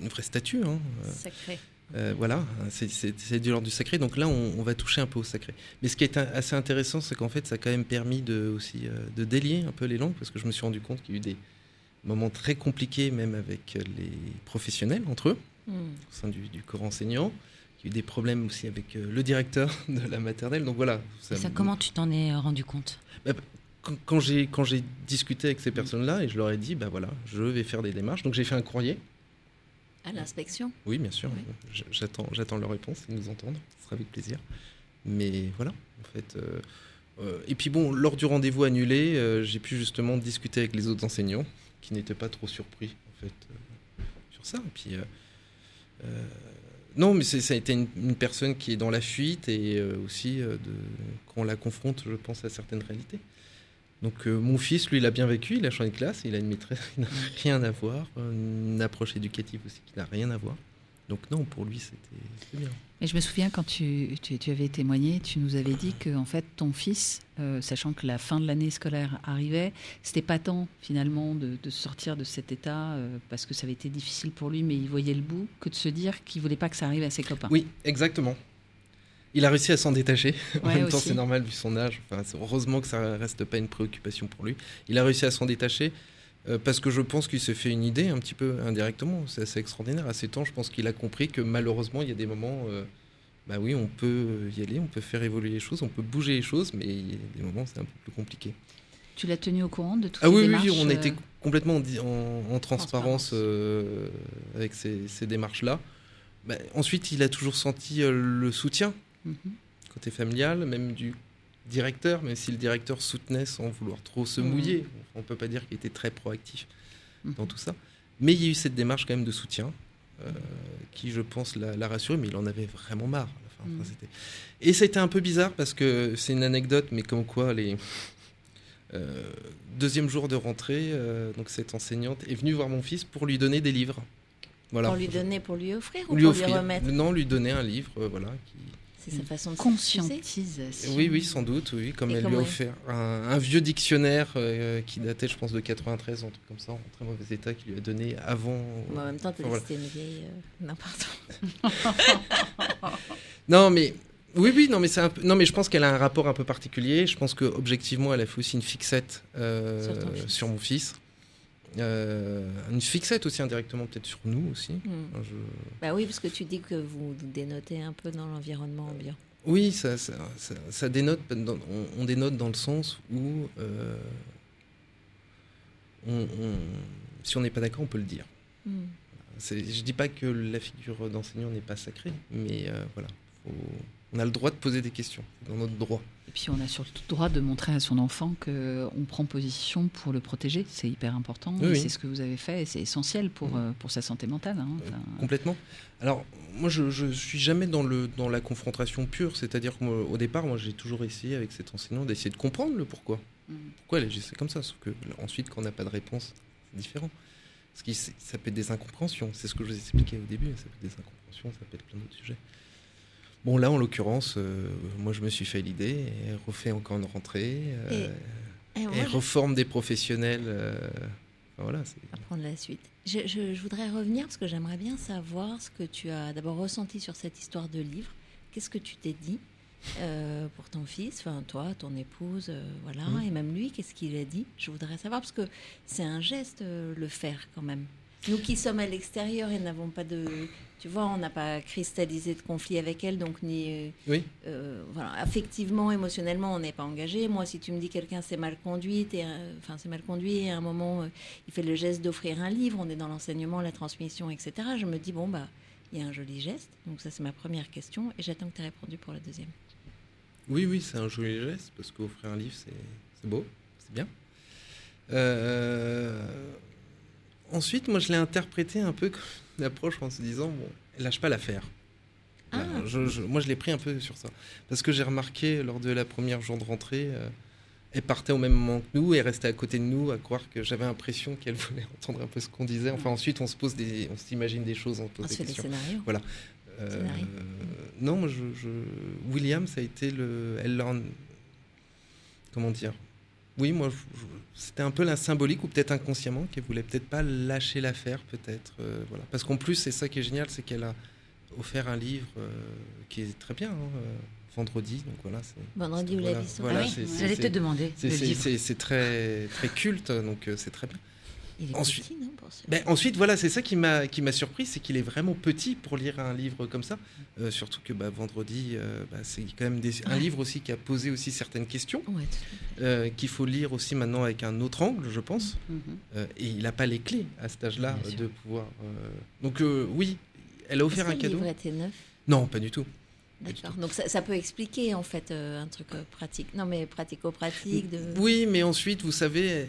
Speaker 9: une vraie statue. Hein.
Speaker 5: Sacré.
Speaker 9: Euh, voilà, c'est- du l'ordre du sacré. Donc là, on, on va toucher un peu au sacré. Mais ce qui est un- assez intéressant, c'est qu'en fait, ça a quand même permis de, aussi, euh, de délier un peu les langues, parce que je me suis rendu compte qu'il y a eu des moments très compliqués, même avec les professionnels entre eux,
Speaker 5: Hmm.
Speaker 9: au sein du, du corps enseignant. Il y a eu des problèmes aussi avec euh, le directeur [LAUGHS] de la maternelle. Donc voilà.
Speaker 2: Ça, comment tu t'en es rendu compte?
Speaker 9: Quand, quand j'ai quand j'ai discuté avec ces personnes-là et je leur ai dit, bah voilà, je vais faire des démarches. Donc j'ai fait un courrier.
Speaker 5: À l'inspection
Speaker 9: Oui, bien sûr. J'attends, j'attends leur réponse, ils nous entendent. Ce sera avec plaisir. Mais voilà, en fait. euh, euh, et puis bon, lors du rendez-vous annulé, euh, j'ai pu justement discuter avec les autres enseignants qui n'étaient pas trop surpris, en fait, euh, sur ça. Et puis. euh, euh, non, mais ça a été une, une personne qui est dans la fuite et euh, aussi euh, de, qu'on la confronte, je pense, à certaines réalités. Donc euh, mon fils, lui, il a bien vécu, il a changé de classe, il a une maîtresse qui n'a [LAUGHS] rien à voir, une approche éducative aussi qui n'a rien à voir. Donc non, pour lui, c'était bien.
Speaker 4: Et je me souviens quand tu, tu, tu avais témoigné, tu nous avais dit que en fait ton fils, euh, sachant que la fin de l'année scolaire arrivait, c'était pas tant finalement de, de sortir de cet état euh, parce que ça avait été difficile pour lui, mais il voyait le bout, que de se dire qu'il voulait pas que ça arrive à ses copains.
Speaker 9: Oui, exactement. Il a réussi à s'en détacher. [LAUGHS] en
Speaker 4: Ouais,
Speaker 9: même temps, c'est normal vu son âge. Enfin, heureusement que ça reste pas une préoccupation pour lui. Il a réussi à s'en détacher euh, parce que je pense qu'il s'est fait une idée un petit peu indirectement. C'est assez extraordinaire. À ses temps, je pense qu'il a compris que malheureusement, il y a des moments. euh, bah oui, on peut y aller, on peut faire évoluer les choses, on peut bouger les choses, mais il y a des moments c'est un peu plus compliqué.
Speaker 4: Tu l'as tenu au courant de toutes
Speaker 9: Ah
Speaker 4: ces
Speaker 9: oui, oui, on
Speaker 4: euh,
Speaker 9: était complètement en, en- en transparence
Speaker 4: Transparence.
Speaker 9: euh, avec ces, ces démarches-là. Bah, ensuite, il a toujours senti euh, le soutien
Speaker 4: mhm.
Speaker 9: côté familial, même du directeur, même si le directeur soutenait sans vouloir trop se
Speaker 5: Mhm.
Speaker 9: mouiller. On peut pas dire qu'il était très proactif
Speaker 4: Mhm.
Speaker 9: dans tout ça. Mais il y a eu cette démarche quand même de soutien euh, qui, je pense, l'a rassuré, mais il en avait vraiment marre. à la fin. Enfin,
Speaker 4: Mhm.
Speaker 9: c'était- Et c'était un peu bizarre parce que c'est une anecdote, mais comme quoi les. euh, deuxième jour de rentrée, euh, donc cette enseignante est venue voir mon fils pour lui donner des livres. Voilà.
Speaker 5: Pour lui donner, pour lui offrir ou
Speaker 9: lui
Speaker 5: pour
Speaker 9: offrir.
Speaker 5: lui remettre
Speaker 9: Non, lui donner un livre, euh, voilà. Qui...
Speaker 5: C'est sa façon de
Speaker 4: conscientisation.
Speaker 9: Oui, oui, sans doute, oui. Comme
Speaker 5: Et
Speaker 9: elle lui a offert un, un vieux dictionnaire euh, qui datait, je pense, de 93, un truc comme ça, en très mauvais état, qui lui a donné avant.
Speaker 5: En même temps, t'as
Speaker 9: Enfin,
Speaker 5: dit
Speaker 9: voilà.
Speaker 5: que c'était une vieille. euh, N'importe [LAUGHS]
Speaker 9: Non, mais oui, oui, non, mais c'est un peu... non, mais je pense qu'elle a un rapport un peu particulier. Je pense que objectivement, elle a fait aussi une fixette euh,
Speaker 5: sur
Speaker 9: mon fils. Euh, une fixette aussi indirectement, peut-être sur nous aussi. Je-
Speaker 5: Bah oui, parce que tu dis que vous dénotez un peu dans l'environnement ambiant.
Speaker 9: Oui, ça, ça, ça- ça dénote, dans- on, on dénote dans le sens où euh, on- on- si on n'est pas d'accord, on peut le dire. C'est- Je dis pas que la figure d'enseignant n'est pas sacrée, mais euh, voilà, faut- on a le droit de poser des questions, dans notre droit.
Speaker 4: Et puis on a surtout le droit de montrer à son enfant qu'on prend position pour le protéger. C'est hyper important.
Speaker 9: Oui.
Speaker 4: C'est ce que vous avez fait et c'est essentiel pour, euh, pour sa santé mentale. hein. Enfin,
Speaker 9: Complètement. Alors, moi, je, je suis jamais dans, le, dans la confrontation pure. C'est-à-dire qu'au départ, moi, j'ai toujours essayé avec cet enseignant d'essayer de comprendre le pourquoi.
Speaker 4: Mm.
Speaker 9: Pourquoi elle agissait comme ça? Sauf que ensuite, quand on n'a pas de réponse, c'est différent. Parce que ça peut être des incompréhensions. C'est ce que je vous expliquais au début. Ça peut être des incompréhensions, ça peut être plein d'autres sujets. Bon, là, en l'occurrence, euh, moi, je me suis fait l'idée et refait encore une rentrée. euh,
Speaker 5: Et je-
Speaker 9: reforme des professionnels. euh, voilà, c'est-
Speaker 5: à prendre la suite. Je, je- je voudrais revenir parce que j'aimerais bien savoir ce que tu as d'abord ressenti sur cette histoire de livre. Qu'est-ce que tu t'es dit euh, pour ton fils, enfin toi, ton épouse, voilà,
Speaker 9: Mhm.
Speaker 5: et même lui, qu'est-ce qu'il a dit? Je voudrais savoir parce que c'est un geste le faire quand même. Nous qui sommes à l'extérieur et n'avons pas de, tu vois, on n'a pas cristallisé de conflit avec elle, donc ni, euh,
Speaker 9: Oui.
Speaker 5: euh, voilà, affectivement, émotionnellement, on n'est pas engagé. Moi, si tu me dis quelqu'un s'est mal conduit, et, enfin c'est mal conduit, et à un moment, euh, il fait le geste d'offrir un livre, on est dans l'enseignement, la transmission, etc. Je me dis bon bah, il y a un joli geste. Donc ça c'est ma première question, et j'attends que tu aies répondu pour la deuxième.
Speaker 9: Oui, oui, c'est un joli geste parce qu'offrir un livre, c'est c'est beau, c'est bien. Euh, Ensuite, moi, je l'ai interprété un peu comme une approche en se disant bon, lâche pas l'affaire.
Speaker 5: Ah.
Speaker 9: Voilà, je- je- moi, je l'ai pris un peu sur ça. Parce que j'ai remarqué lors de la première jour de rentrée, euh, elle partait au même moment que nous et restait à côté de nous, à croire que j'avais l'impression qu'elle voulait [LAUGHS] entendre un peu ce qu'on disait. Enfin, ensuite, on se pose des, on s'imagine des choses, on se pose
Speaker 5: On se
Speaker 9: des
Speaker 5: fait des
Speaker 9: questions.
Speaker 5: scénarios.
Speaker 9: Voilà. Euh,
Speaker 5: Scénario.
Speaker 9: non, moi, je, je- William, ça a été le. Elle. Comment dire Oui, moi, c'était un peu la symbolique, ou peut-être inconsciemment, qu'elle voulait peut-être pas lâcher l'affaire, peut-être. euh, voilà. Parce qu'en plus, c'est ça qui est génial, c'est qu'elle a offert un livre euh, qui est très bien, hein, euh, vendredi. Donc voilà. c'est-
Speaker 5: Vendredi ou la
Speaker 9: voilà,
Speaker 5: vie sauvage.
Speaker 9: voilà,
Speaker 2: Ah oui, J'allais te demander
Speaker 9: c'est- très, très culte, donc c'est très bien.
Speaker 5: Il est
Speaker 9: Ensuite-
Speaker 5: petit, non, pour ce-
Speaker 9: Ben, ensuite, voilà, c'est ça qui m'a qui m'a surpris, c'est qu'il est vraiment petit pour lire un livre comme ça. Euh, surtout que bah, vendredi, euh, bah, c'est quand même des- un livre aussi qui a posé aussi certaines questions,
Speaker 5: Ouais,
Speaker 9: euh, qu'il faut lire aussi maintenant avec un autre angle, je pense.
Speaker 4: Mhm.
Speaker 9: Euh, et il n'a pas les clés à cet âge-là de pouvoir. Donc oui, elle a offert un
Speaker 5: que le
Speaker 9: cadeau.
Speaker 5: livre était neuf?
Speaker 9: Non, pas du tout.
Speaker 5: D'accord. Donc ça, ça peut expliquer en fait euh, un truc euh, pratique. Non mais pratico-pratique. De...
Speaker 9: Oui, mais ensuite, vous savez,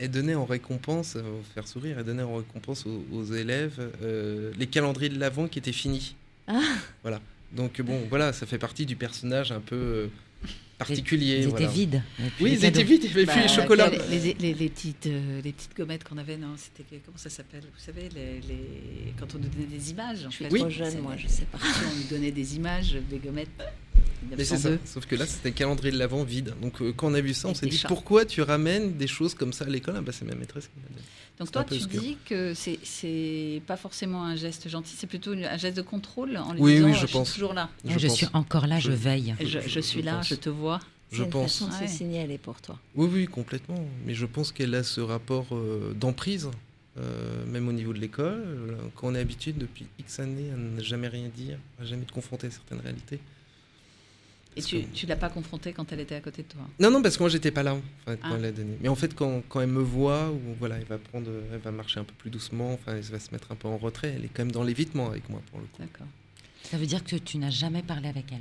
Speaker 9: elle donnait en récompense, euh, faire sourire, elle donnait en récompense aux, aux élèves euh, les calendriers de l'avant qui étaient finis.
Speaker 5: Ah.
Speaker 9: Voilà. Donc bon, voilà, ça fait partie du personnage un peu particulier.
Speaker 2: Ils
Speaker 9: voilà.
Speaker 2: étaient vides. Et puis
Speaker 9: Oui,
Speaker 2: les
Speaker 9: ils étaient vides, il n'y avait
Speaker 4: Bah,
Speaker 9: plus les chocolats.
Speaker 4: Les, les- les- les petites, euh, les petites gommettes qu'on avait, non, c'était comment ça s'appelle Vous savez, les, les- quand on nous donnait des images. En
Speaker 5: Je suis
Speaker 4: fait,
Speaker 9: Oui.
Speaker 5: trop
Speaker 4: C'est-
Speaker 5: jeune, moi, je sais pas.
Speaker 4: On nous donnait des images, des gommettes.
Speaker 9: Mais c'est ça.
Speaker 4: 1902.
Speaker 9: Sauf que là, c'était le calendrier de l'avant vide. Donc euh, quand on a vu ça, on s'est dit
Speaker 4: chats.
Speaker 9: pourquoi tu ramènes des choses comme ça à l'école? Ah bah, C'est ma maîtresse qui m'a donné.
Speaker 4: Donc toi, tu
Speaker 9: obscur.
Speaker 4: dis que c'est c'est pas forcément un geste gentil, c'est plutôt un geste de contrôle en lui
Speaker 9: Oui,
Speaker 4: disant
Speaker 9: oui,
Speaker 4: euh,
Speaker 9: je
Speaker 4: suis toujours là.
Speaker 2: Je,
Speaker 9: pense.
Speaker 2: suis encore là, je,
Speaker 9: Je-
Speaker 2: veille.
Speaker 4: Je,
Speaker 9: Je-
Speaker 4: je
Speaker 9: je-
Speaker 4: suis
Speaker 9: je
Speaker 4: là,
Speaker 9: pense.
Speaker 4: je te vois.
Speaker 9: Je
Speaker 5: une
Speaker 9: pense.
Speaker 5: façon de
Speaker 4: Ouais.
Speaker 5: se signaler pour toi.
Speaker 9: Oui, oui, complètement. Mais je pense qu'elle a ce rapport euh, d'emprise, euh, même au niveau de l'école. Euh, Quand on est habitué depuis X années à ne jamais rien dire, à jamais te confronter à certaines réalités.
Speaker 4: Et
Speaker 9: Parce
Speaker 4: tu,
Speaker 9: que-
Speaker 4: tu l'as pas confrontée quand elle était à côté de toi?
Speaker 9: Non, non, parce que moi j'étais pas là en fait, quand
Speaker 4: Ah.
Speaker 9: elle l'a donné. Mais en fait, quand, quand elle me voit, ou voilà, elle va prendre, elle va marcher un peu plus doucement, enfin, elle va se mettre un peu en retrait. Elle est quand même dans l'évitement avec moi pour le coup.
Speaker 4: D'accord.
Speaker 2: Ça veut dire que tu n'as jamais parlé avec elle?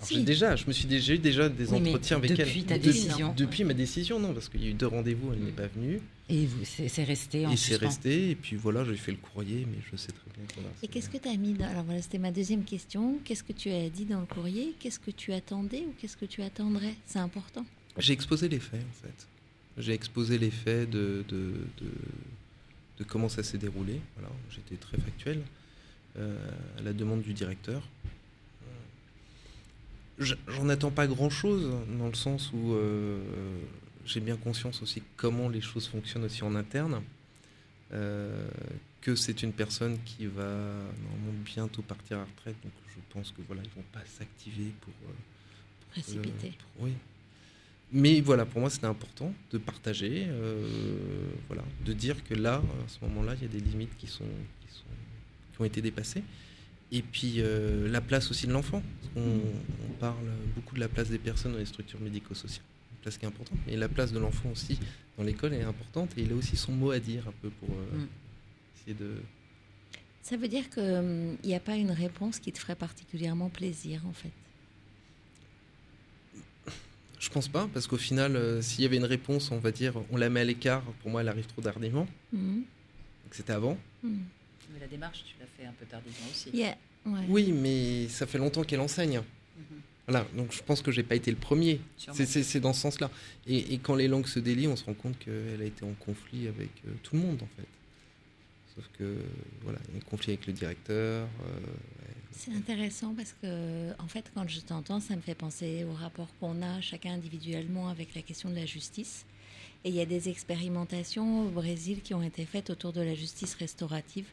Speaker 5: Si.
Speaker 9: j'ai déjà, je me suis déjà eu déjà des
Speaker 2: Oui,
Speaker 9: entretiens avec elle.
Speaker 2: depuis ta
Speaker 9: De-
Speaker 2: décision.
Speaker 9: Depuis ma décision, non, parce qu'il y a eu deux rendez-vous, elle n'est pas venue.
Speaker 2: Et vous- c'est resté en
Speaker 9: Et c'est resté. Et puis voilà, j'ai fait le courrier, mais je sais très
Speaker 5: Et qu'est-ce que tu as mis dans... Alors voilà, c'était ma deuxième question. Qu'est-ce que tu as dit dans le courrier? Qu'est-ce que tu attendais ou qu'est-ce que tu attendrais? C'est important.
Speaker 9: J'ai exposé les faits, en fait. J'ai exposé les faits de, de, de, de comment ça s'est déroulé. Voilà, j'étais très factuel. euh, à la demande du directeur. Euh, J'en attends pas grand-chose, dans le sens où euh, j'ai bien conscience aussi comment les choses fonctionnent aussi en interne. euh, que c'est une personne qui va normalement bientôt partir à la retraite, donc je pense que voilà, ils vont pas s'activer pour, euh,
Speaker 5: Précipité.
Speaker 9: euh, pour- oui. Mais voilà, pour moi, c'était important de partager, euh, voilà, de dire que là, à ce moment-là, il y a des limites qui sont, qui sont, qui ont été dépassées. Et puis la place aussi de l'enfant. On, on parle beaucoup de la place des personnes dans les structures médico-sociales. place qui est importante, mais la place de l'enfant aussi dans l'école est importante et il a aussi son mot à dire un peu pour euh,
Speaker 5: Mm.
Speaker 9: Essayer de.
Speaker 5: Ça veut dire qu'il n'y a pas une réponse qui te ferait particulièrement plaisir, en fait?
Speaker 9: Je pense pas, parce qu'au final, euh, s'il y avait une réponse, on va dire, on la met à l'écart, pour moi, elle arrive trop tardivement. Donc c'était avant.
Speaker 4: Mais la démarche, tu l'as fait un peu tardivement aussi.
Speaker 5: Yeah, ouais.
Speaker 9: Oui, mais ça fait longtemps qu'elle enseigne. Voilà, donc je pense que j'ai pas été le premier. C'est- C'est c'est dans ce sens-là. Et, et quand les langues se délient, on se rend compte qu'elle a été en conflit avec euh, tout le monde, en fait. Sauf que, voilà, il y a un conflit avec le directeur. euh,
Speaker 5: C'est intéressant parce que, en fait, quand je t'entends, ça me fait penser au rapport qu'on a chacun individuellement avec la question de la justice. Et il y a des expérimentations au Brésil qui ont été faites autour de la justice restaurative.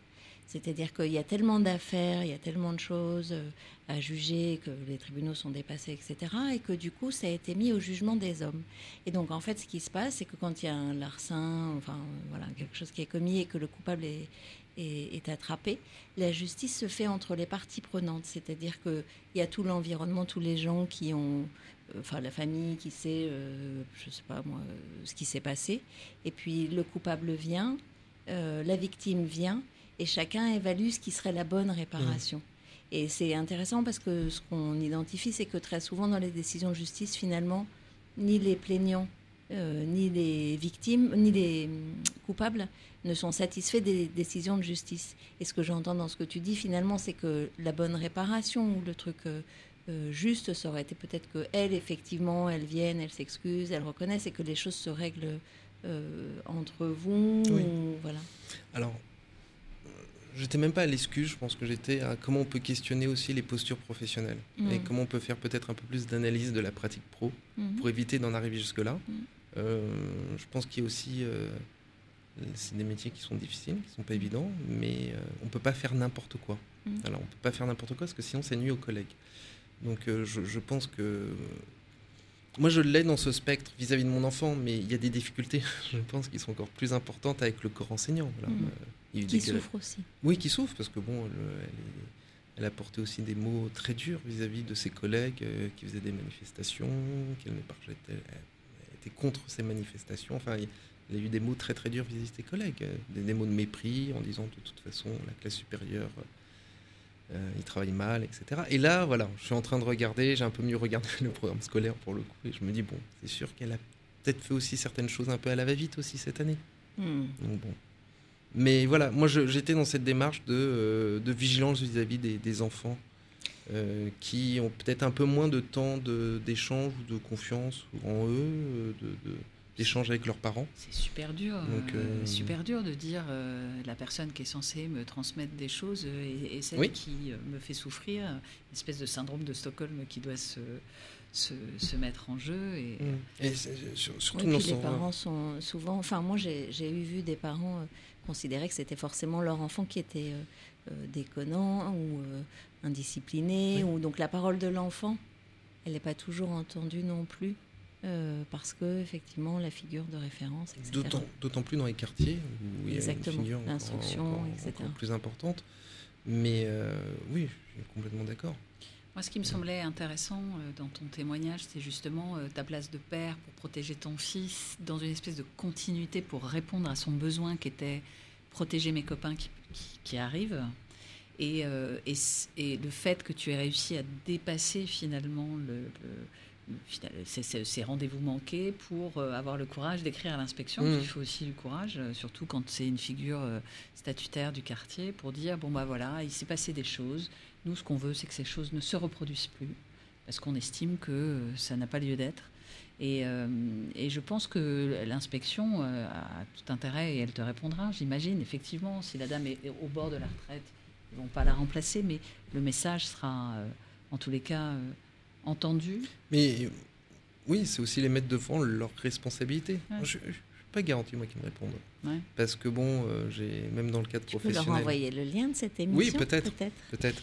Speaker 5: C'est-à-dire qu'il y a tellement d'affaires, il y a tellement de choses euh, à juger, que les tribunaux sont dépassés, etc. Et que du coup, ça a été mis au jugement des hommes. Et donc, en fait, ce qui se passe, c'est que quand il y a un larcin, enfin, voilà, quelque chose qui est commis et que le coupable est, est, attrapé, la justice se fait entre les parties prenantes. C'est-à-dire qu'il y a tout l'environnement, tous les gens qui ont. euh, Enfin, la famille qui sait, euh, je sais pas moi, euh, ce qui s'est passé. Et puis le coupable vient, la victime vient, et chacun évalue ce qui serait la bonne réparation. Et c'est intéressant parce que ce qu'on identifie, c'est que très souvent dans les décisions de justice, finalement, ni les plaignants, euh, ni les victimes, ni les hum, coupables ne sont satisfaits des décisions de justice. Et ce que j'entends dans ce que tu dis, finalement, c'est que la bonne réparation ou le truc euh, euh, juste, ça aurait été peut-être que effectivement, elle vienne, elle s'excuse, elle reconnaisse et que les choses se règlent entre vous.
Speaker 9: Oui.
Speaker 5: ou- voilà.
Speaker 9: Alors, j'étais même pas à l'excuse, je pense que j'étais à comment on peut questionner aussi les postures professionnelles
Speaker 5: Mm.
Speaker 9: et comment on peut faire peut-être un peu plus d'analyse de la pratique pro
Speaker 5: Mhm.
Speaker 9: pour éviter d'en arriver jusque-là.
Speaker 5: Mm.
Speaker 9: Euh, je pense qu'il y a aussi. euh, c'est des métiers qui sont difficiles, qui sont pas évidents, mais euh, on peut pas faire n'importe quoi.
Speaker 5: Mm.
Speaker 9: Alors, on peut pas faire n'importe quoi parce que sinon, c'est nuit aux collègues. Donc, euh, je, je pense que. Moi, je l'ai dans ce spectre vis-à-vis de mon enfant, mais il y a des difficultés, [LAUGHS] je pense, qui sont encore plus importantes avec le corps enseignant. Voilà. Euh, il
Speaker 5: Qui souffre aussi.
Speaker 9: oui, qui souffre, parce que bon, elle, elle, est- elle a porté aussi des mots très durs vis-à-vis de ses collègues euh, qui faisaient des manifestations, qu'elle ne partageait, elle, elle était contre ces manifestations. Enfin, il, elle a eu des mots très très durs vis-à-vis de ses collègues, euh, des, des mots de mépris en disant de toute façon la classe supérieure, euh, il travaille mal, etc. Et là, voilà, je suis en train de regarder, j'ai un peu mieux regardé [LAUGHS] le programme scolaire pour le coup, et je me dis bon, c'est sûr qu'elle a peut-être fait aussi certaines choses un peu à la va-vite aussi cette année.
Speaker 5: Mm.
Speaker 9: Donc bon. Mais voilà, moi j'étais dans cette démarche de, euh, de vigilance vis-à-vis des, des enfants euh, qui ont peut-être un peu moins de temps de- d'échange ou de confiance en eux, euh, de- de- d'échange avec leurs parents.
Speaker 4: C'est super dur,
Speaker 9: Donc,
Speaker 4: euh,
Speaker 9: euh,
Speaker 4: super dur de dire euh, la personne qui est censée me transmettre des choses et, et celle
Speaker 9: Oui.
Speaker 4: qui me fait souffrir, une espèce de syndrome de Stockholm qui doit se, se, se mettre en jeu. Et,
Speaker 5: Oui,
Speaker 9: surtout
Speaker 5: puis
Speaker 9: dans
Speaker 5: les parents sont souvent. Enfin, moi, j'ai j'ai eu vu des parents considérer que c'était forcément leur enfant qui était euh, euh, déconnant ou euh, indiscipliné. Ou donc la parole de l'enfant, elle n'est pas toujours entendue non plus. euh, parce que effectivement la figure de référence, etc.
Speaker 9: D'autant, d'autant plus dans les quartiers où il y a une figure encore-
Speaker 5: etc.
Speaker 9: encore plus importante. Mais euh, oui, je suis complètement d'accord.
Speaker 4: Moi, ce qui me semblait intéressant euh, dans ton témoignage, c'est justement euh, ta place de père pour protéger ton fils dans une espèce de continuité pour répondre à son besoin qui était protéger mes copains qui, qui- qui arrivent. Et, euh, et, le fait que tu aies réussi à dépasser finalement le, le- le- final- ces, rendez-vous manqués pour avoir le courage d'écrire à l'inspection.
Speaker 9: Mm.
Speaker 4: Il faut aussi du courage, surtout quand c'est une figure statutaire du quartier, pour dire bon bah voilà, il s'est passé des choses. Nous, ce qu'on veut, c'est que ces choses ne se reproduisent plus, parce qu'on estime que euh, ça n'a pas lieu d'être. Et, euh, et je pense que l'inspection euh, a tout intérêt, et elle te répondra, j'imagine, effectivement, si la dame est au bord de la retraite, ils ne vont pas la remplacer, mais le message sera, euh, en tous les cas, euh, entendu.
Speaker 9: Mais oui, c'est aussi les mettre devant leurs responsabilités.
Speaker 4: Ouais.
Speaker 9: Je ne suis pas garanti, moi, qu'ils me répondent.
Speaker 4: Ouais.
Speaker 9: Parce que bon, euh, j'ai même dans le cadre
Speaker 5: Tu peux leur
Speaker 9: professionnel.
Speaker 5: envoyer le lien de cette émission
Speaker 9: Oui, peut-être.
Speaker 5: peut-être.
Speaker 9: Peut-être.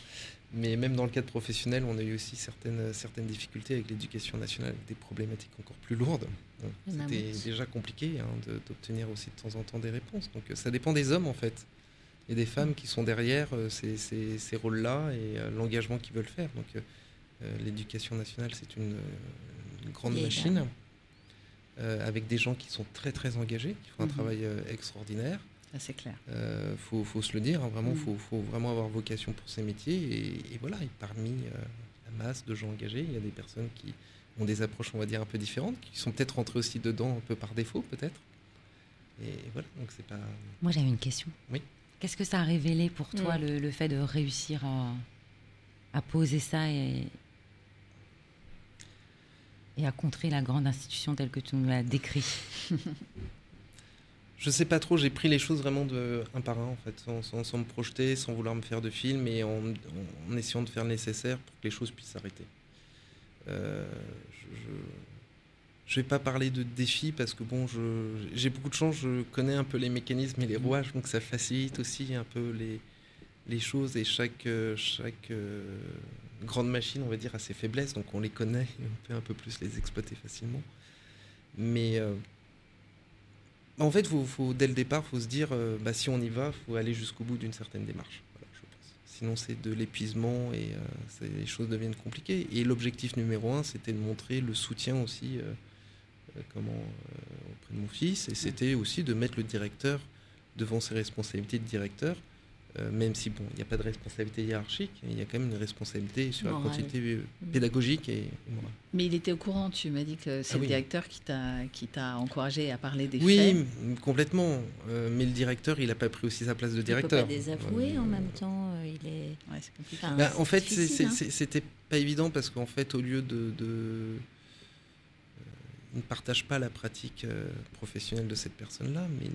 Speaker 9: Mais même dans le cadre professionnel, on a eu aussi certaines, certaines difficultés avec l'éducation nationale, avec des problématiques encore plus lourdes. Bon,
Speaker 5: Il y en a
Speaker 9: C'était déjà compliqué hein, d'obtenir aussi de temps en temps des réponses. Donc euh, ça dépend des hommes en fait. Et des femmes qui sont derrière euh, ces, ces- ces rôles-là et euh, l'engagement qu'ils veulent faire. Donc euh, l'éducation nationale, c'est une, une grande machine. euh, avec des gens qui sont très très engagés, qui font un
Speaker 4: Mhm.
Speaker 9: travail extraordinaire.
Speaker 4: Ça, c'est clair.
Speaker 9: Euh, faut, faut se le dire, hein, vraiment,
Speaker 4: Mhm.
Speaker 9: faut, faut vraiment avoir vocation pour ces métiers. Et, et voilà, et parmi euh, la masse de gens engagés, il y a des personnes qui ont des approches, on va dire, un peu différentes, qui sont peut-être rentrées aussi dedans un peu par défaut, peut-être. Et voilà, donc c'est pas.
Speaker 2: Moi, j'avais une question.
Speaker 9: Oui.
Speaker 2: Qu'est-ce que ça a révélé pour toi,
Speaker 5: Mm.
Speaker 2: le, le fait de réussir à, à poser ça et, et à contrer la grande institution telle que tu nous l'as décrit? [LAUGHS]
Speaker 9: Je sais pas trop, j'ai pris les choses vraiment de un par un, en fait, sans, sans- me projeter, sans vouloir me faire de film et en, en- essayant de faire le nécessaire pour que les choses puissent s'arrêter. Euh, je, je vais pas parler de défis parce que bon, j'ai beaucoup de chance, je connais un peu les mécanismes et les rouages, donc ça facilite aussi un peu les, les choses et chaque, euh, chaque euh, grande machine, on va dire, a ses faiblesses, donc on les connaît et on peut un peu plus les exploiter facilement. Mais en fait, faut, faut- dès le départ, il faut se dire, euh, bah, si on y va, il faut aller jusqu'au bout d'une certaine démarche. Voilà, je pense. Sinon, c'est de l'épuisement et euh, les choses deviennent compliquées. Et l'objectif numéro un, c'était de montrer le soutien aussi euh, comment, auprès de mon fils. Et c'était aussi de mettre le directeur devant ses responsabilités de directeur. Euh, même si bon, il n'y a pas de responsabilité hiérarchique, il y a quand même une responsabilité sur
Speaker 5: Morale.
Speaker 9: la continuité euh, pédagogique et, et morale.
Speaker 4: Mais il était au courant, tu m'as dit que c'est
Speaker 9: Ah
Speaker 4: le
Speaker 9: oui.
Speaker 4: directeur qui t'a, qui t'a encouragé à parler des
Speaker 9: Oui,
Speaker 4: faits.
Speaker 9: m- complètement. Euh, mais le directeur, il n'a pas pris aussi sa place de
Speaker 5: Il peut
Speaker 9: directeur.
Speaker 5: pas désavouer
Speaker 9: Euh,
Speaker 5: en même temps. euh, Il est.
Speaker 4: Ouais, c'est compliqué.
Speaker 5: Enfin,
Speaker 9: bah, en
Speaker 5: c'est
Speaker 9: fait, c'est- c'est-
Speaker 5: hein.
Speaker 9: c'est- c'était pas évident parce qu'en fait, au lieu de. de il ne partage pas la pratique professionnelle de cette personne-là, mais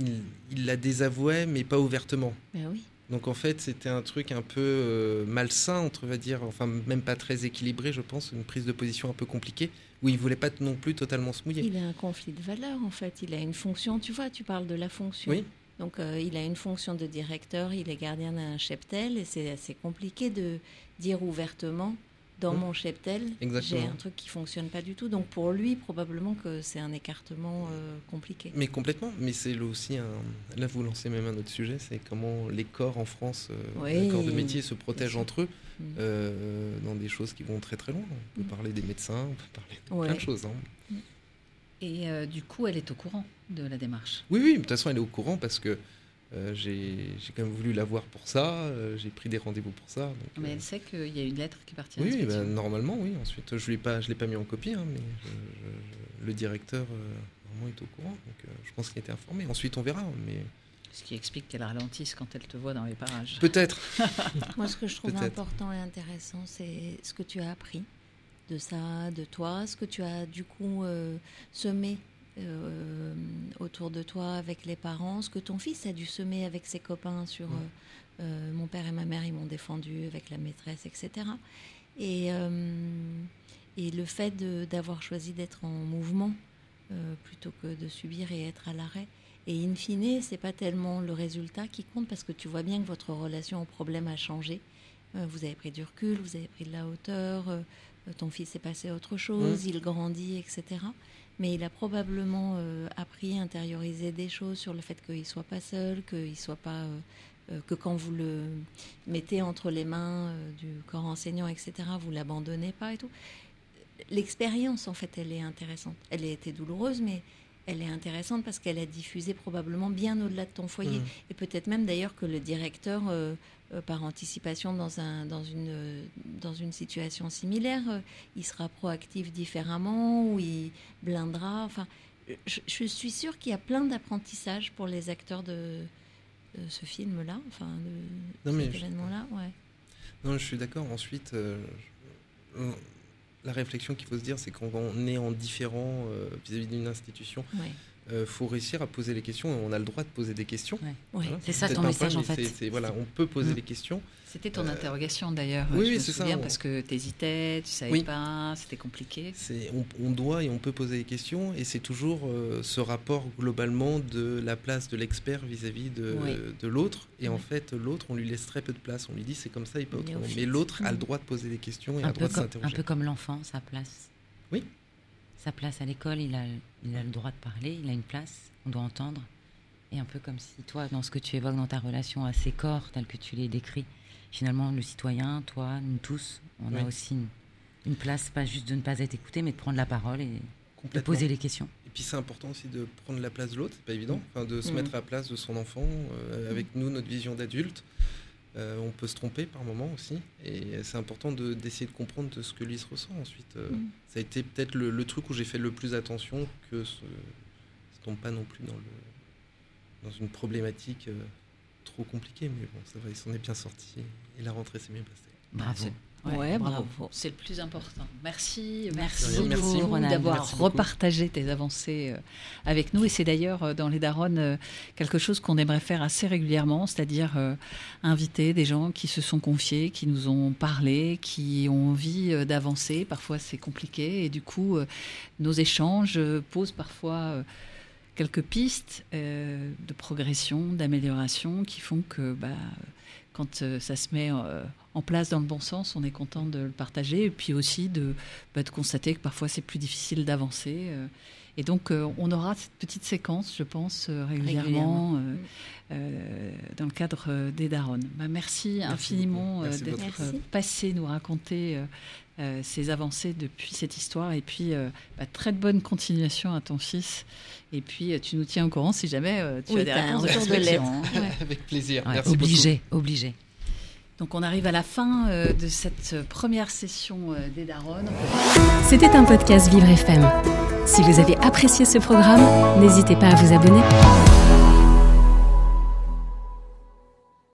Speaker 9: il, la désavouait, mais pas ouvertement.
Speaker 5: Ben oui.
Speaker 9: Donc en fait, c'était un truc un peu euh, malsain, entre va dire, enfin même pas très équilibré, je pense, une prise de position un peu compliquée, où il voulait pas non plus totalement se mouiller.
Speaker 5: Il a un conflit de valeurs en fait. Il a une fonction. Tu vois, tu parles de la fonction.
Speaker 9: Oui.
Speaker 5: Donc euh, il a une fonction de directeur. Il est gardien d'un cheptel et c'est assez compliqué de dire ouvertement dans
Speaker 9: Mm.
Speaker 5: mon cheptel j'ai un truc qui fonctionne pas du tout. Donc pour lui probablement que c'est un écartement euh, compliqué.
Speaker 9: Mais complètement, mais c'est là aussi un. Là, vous lancez même un autre sujet, c'est comment les corps en France, euh,
Speaker 5: Oui,
Speaker 9: les corps de métier se protègent entre eux
Speaker 5: Mm.
Speaker 9: euh, dans des choses qui vont très très loin. On peut
Speaker 5: Mm.
Speaker 9: parler des médecins, on peut parler de
Speaker 5: Ouais.
Speaker 9: plein de choses. hein.
Speaker 4: Et euh, du coup, elle est au courant de la démarche.
Speaker 9: Oui, oui, de toute façon, elle est au courant parce que euh, j'ai j'ai quand même voulu la voir pour ça, euh, j'ai pris des rendez-vous pour ça. donc,
Speaker 4: Mais
Speaker 9: euh,
Speaker 4: elle sait qu'il y a une lettre qui est partie à
Speaker 9: oui, bah, normalement, oui. Ensuite, je ne l'ai pas, je l'ai pas mis en copie, hein, mais je- je- je- le directeur euh, normalement est au courant, donc euh, je pense qu'il a été informé. Ensuite, on verra, mais
Speaker 4: Ce qui explique qu'elle ralentisse quand elle te voit dans les parages.
Speaker 9: peut-être. [LAUGHS]
Speaker 5: Moi, ce que je trouve important et intéressant, c'est ce que tu as appris de ça, de toi, ce que tu as du coup euh, semé euh, autour de toi avec les parents, ce que ton fils a dû semer avec ses copains sur
Speaker 9: Ouais.
Speaker 5: euh, euh, mon père et ma mère, ils m'ont défendu avec la maîtresse, etc. Et, euh, et le fait d'avoir choisi d'être en mouvement plutôt que de subir et être à l'arrêt. Et in fine, c'est pas tellement le résultat qui compte parce que tu vois bien que votre relation au problème a changé. Vous avez pris du recul, vous avez pris de la hauteur, ton fils est passé à autre chose, il grandit, etc. Mais il a probablement euh, appris, intériorisé des choses sur le fait qu'il soit pas seul, qu'il soit pas, euh, euh, que quand vous le mettez entre les mains euh, du corps enseignant, etc., vous l'abandonnez pas et tout. L'expérience, en fait, elle est intéressante. Elle a été douloureuse, mais elle est intéressante parce qu'elle a diffusé probablement bien au-delà de ton foyer.
Speaker 9: Mhm.
Speaker 5: Et peut-être même d'ailleurs que le directeur, par anticipation dans, un, dans, une, euh, dans une situation similaire, euh, il sera proactif différemment ou il blindera. Enfin, je, je suis sûre qu'il y a plein d'apprentissages pour les acteurs de, de ce film-là, enfin de
Speaker 9: Non,
Speaker 5: cet
Speaker 9: je-
Speaker 5: événement-là. Ouais.
Speaker 9: Non, je suis d'accord. Ensuite, euh, je- euh, la réflexion qu'il faut se dire, c'est quand on est en différent euh, vis-à-vis d'une institution,
Speaker 5: Ouais.
Speaker 9: Il faut réussir à poser les questions. On a le droit de poser des questions.
Speaker 2: Ouais.
Speaker 5: Ouais.
Speaker 9: Voilà,
Speaker 2: C'est ça ton message,
Speaker 9: problème,
Speaker 2: en fait.
Speaker 9: voilà, on peut poser
Speaker 2: Mm.
Speaker 9: des questions.
Speaker 4: C'était ton
Speaker 9: Euh,
Speaker 4: interrogation d'ailleurs.
Speaker 9: oui, oui, c'est ça, on-
Speaker 4: parce que t'hésitais, tu savais
Speaker 9: Oui.
Speaker 4: pas, c'était compliqué.
Speaker 9: On, on doit et on peut poser des questions, et c'est toujours euh, ce rapport globalement de la place de l'expert vis-à-vis de,
Speaker 5: Oui.
Speaker 9: de l'autre. Et en
Speaker 5: Oui.
Speaker 9: fait, l'autre, on lui laisse très peu de place. On lui dit c'est comme ça pas
Speaker 5: Le
Speaker 9: autrement. Mais l'autre a le
Speaker 5: Mm.
Speaker 9: droit de poser des questions et a le droit de
Speaker 2: comme, un
Speaker 9: s'interroger.
Speaker 2: peu comme l'enfant, sa place.
Speaker 9: Oui.
Speaker 2: Sa place à l'école, il a, il a le droit de parler, il a une place, on doit entendre. Et un peu comme si toi, dans ce que tu évoques dans ta relation à ces corps, tel que tu les décris, finalement, le citoyen, toi, nous tous, on a aussi une, une place, pas juste de ne pas être écouté, mais de prendre la parole et de poser les questions.
Speaker 9: Et puis c'est important aussi de prendre la place de l'autre, c'est pas évident, enfin, de se
Speaker 2: Mm.
Speaker 9: mettre à la place de son enfant, euh, avec nous, notre vision d'adulte. Euh, on peut se tromper par moment aussi, et c'est important de- d'essayer de comprendre de ce que lui se ressent ensuite. euh,
Speaker 5: Mm.
Speaker 9: Ça a été peut-être le, le truc où j'ai fait le plus attention que ce ne tombe pas non plus dans, le, dans une problématique euh, trop compliquée, mais bon, ça va, il s'en est bien sorti, et la rentrée s'est bien passée.
Speaker 2: Bravo.
Speaker 4: Ouais,
Speaker 5: Ouais,
Speaker 4: bravo.
Speaker 5: bravo.
Speaker 4: C'est le plus important. Merci, merci,
Speaker 9: rien, merci
Speaker 2: Ronald.
Speaker 4: d'avoir repartagé tes avancées euh, avec nous. Et c'est d'ailleurs euh, dans les Daronnes euh, quelque chose qu'on aimerait faire assez régulièrement, c'est-à-dire euh, inviter des gens qui se sont confiés, qui nous ont parlé, qui ont envie euh, d'avancer. Parfois c'est compliqué et du coup euh, nos échanges euh, posent parfois euh, quelques pistes euh, de progression, d'amélioration qui font que bah, quand euh, ça se met euh, en place dans le bon sens, on est content de le partager et puis aussi de, bah, de constater que parfois c'est plus difficile d'avancer. euh. et donc euh, on aura cette petite séquence, je pense, euh, régulièrement,
Speaker 5: Régulièrement.
Speaker 4: euh, euh, dans le cadre des Daronnes. Bah, merci,
Speaker 9: Merci
Speaker 4: infiniment d'être passé nous raconter ces avancées depuis cette histoire et puis euh, bah, très bonne continuation à ton fils. Et puis tu nous tiens au courant si jamais euh, tu
Speaker 5: Oui,
Speaker 4: as des
Speaker 5: un
Speaker 4: réponses de
Speaker 5: retour de
Speaker 4: l'inspection, hein.
Speaker 9: Avec plaisir,
Speaker 2: Ouais,
Speaker 9: merci beaucoup.
Speaker 2: obligé, obligé.
Speaker 4: Donc on arrive à la fin euh, de cette euh, première session euh, des Daronnes.
Speaker 10: C'était un podcast Vivre FM. Si vous avez apprécié ce programme, n'hésitez pas à vous abonner.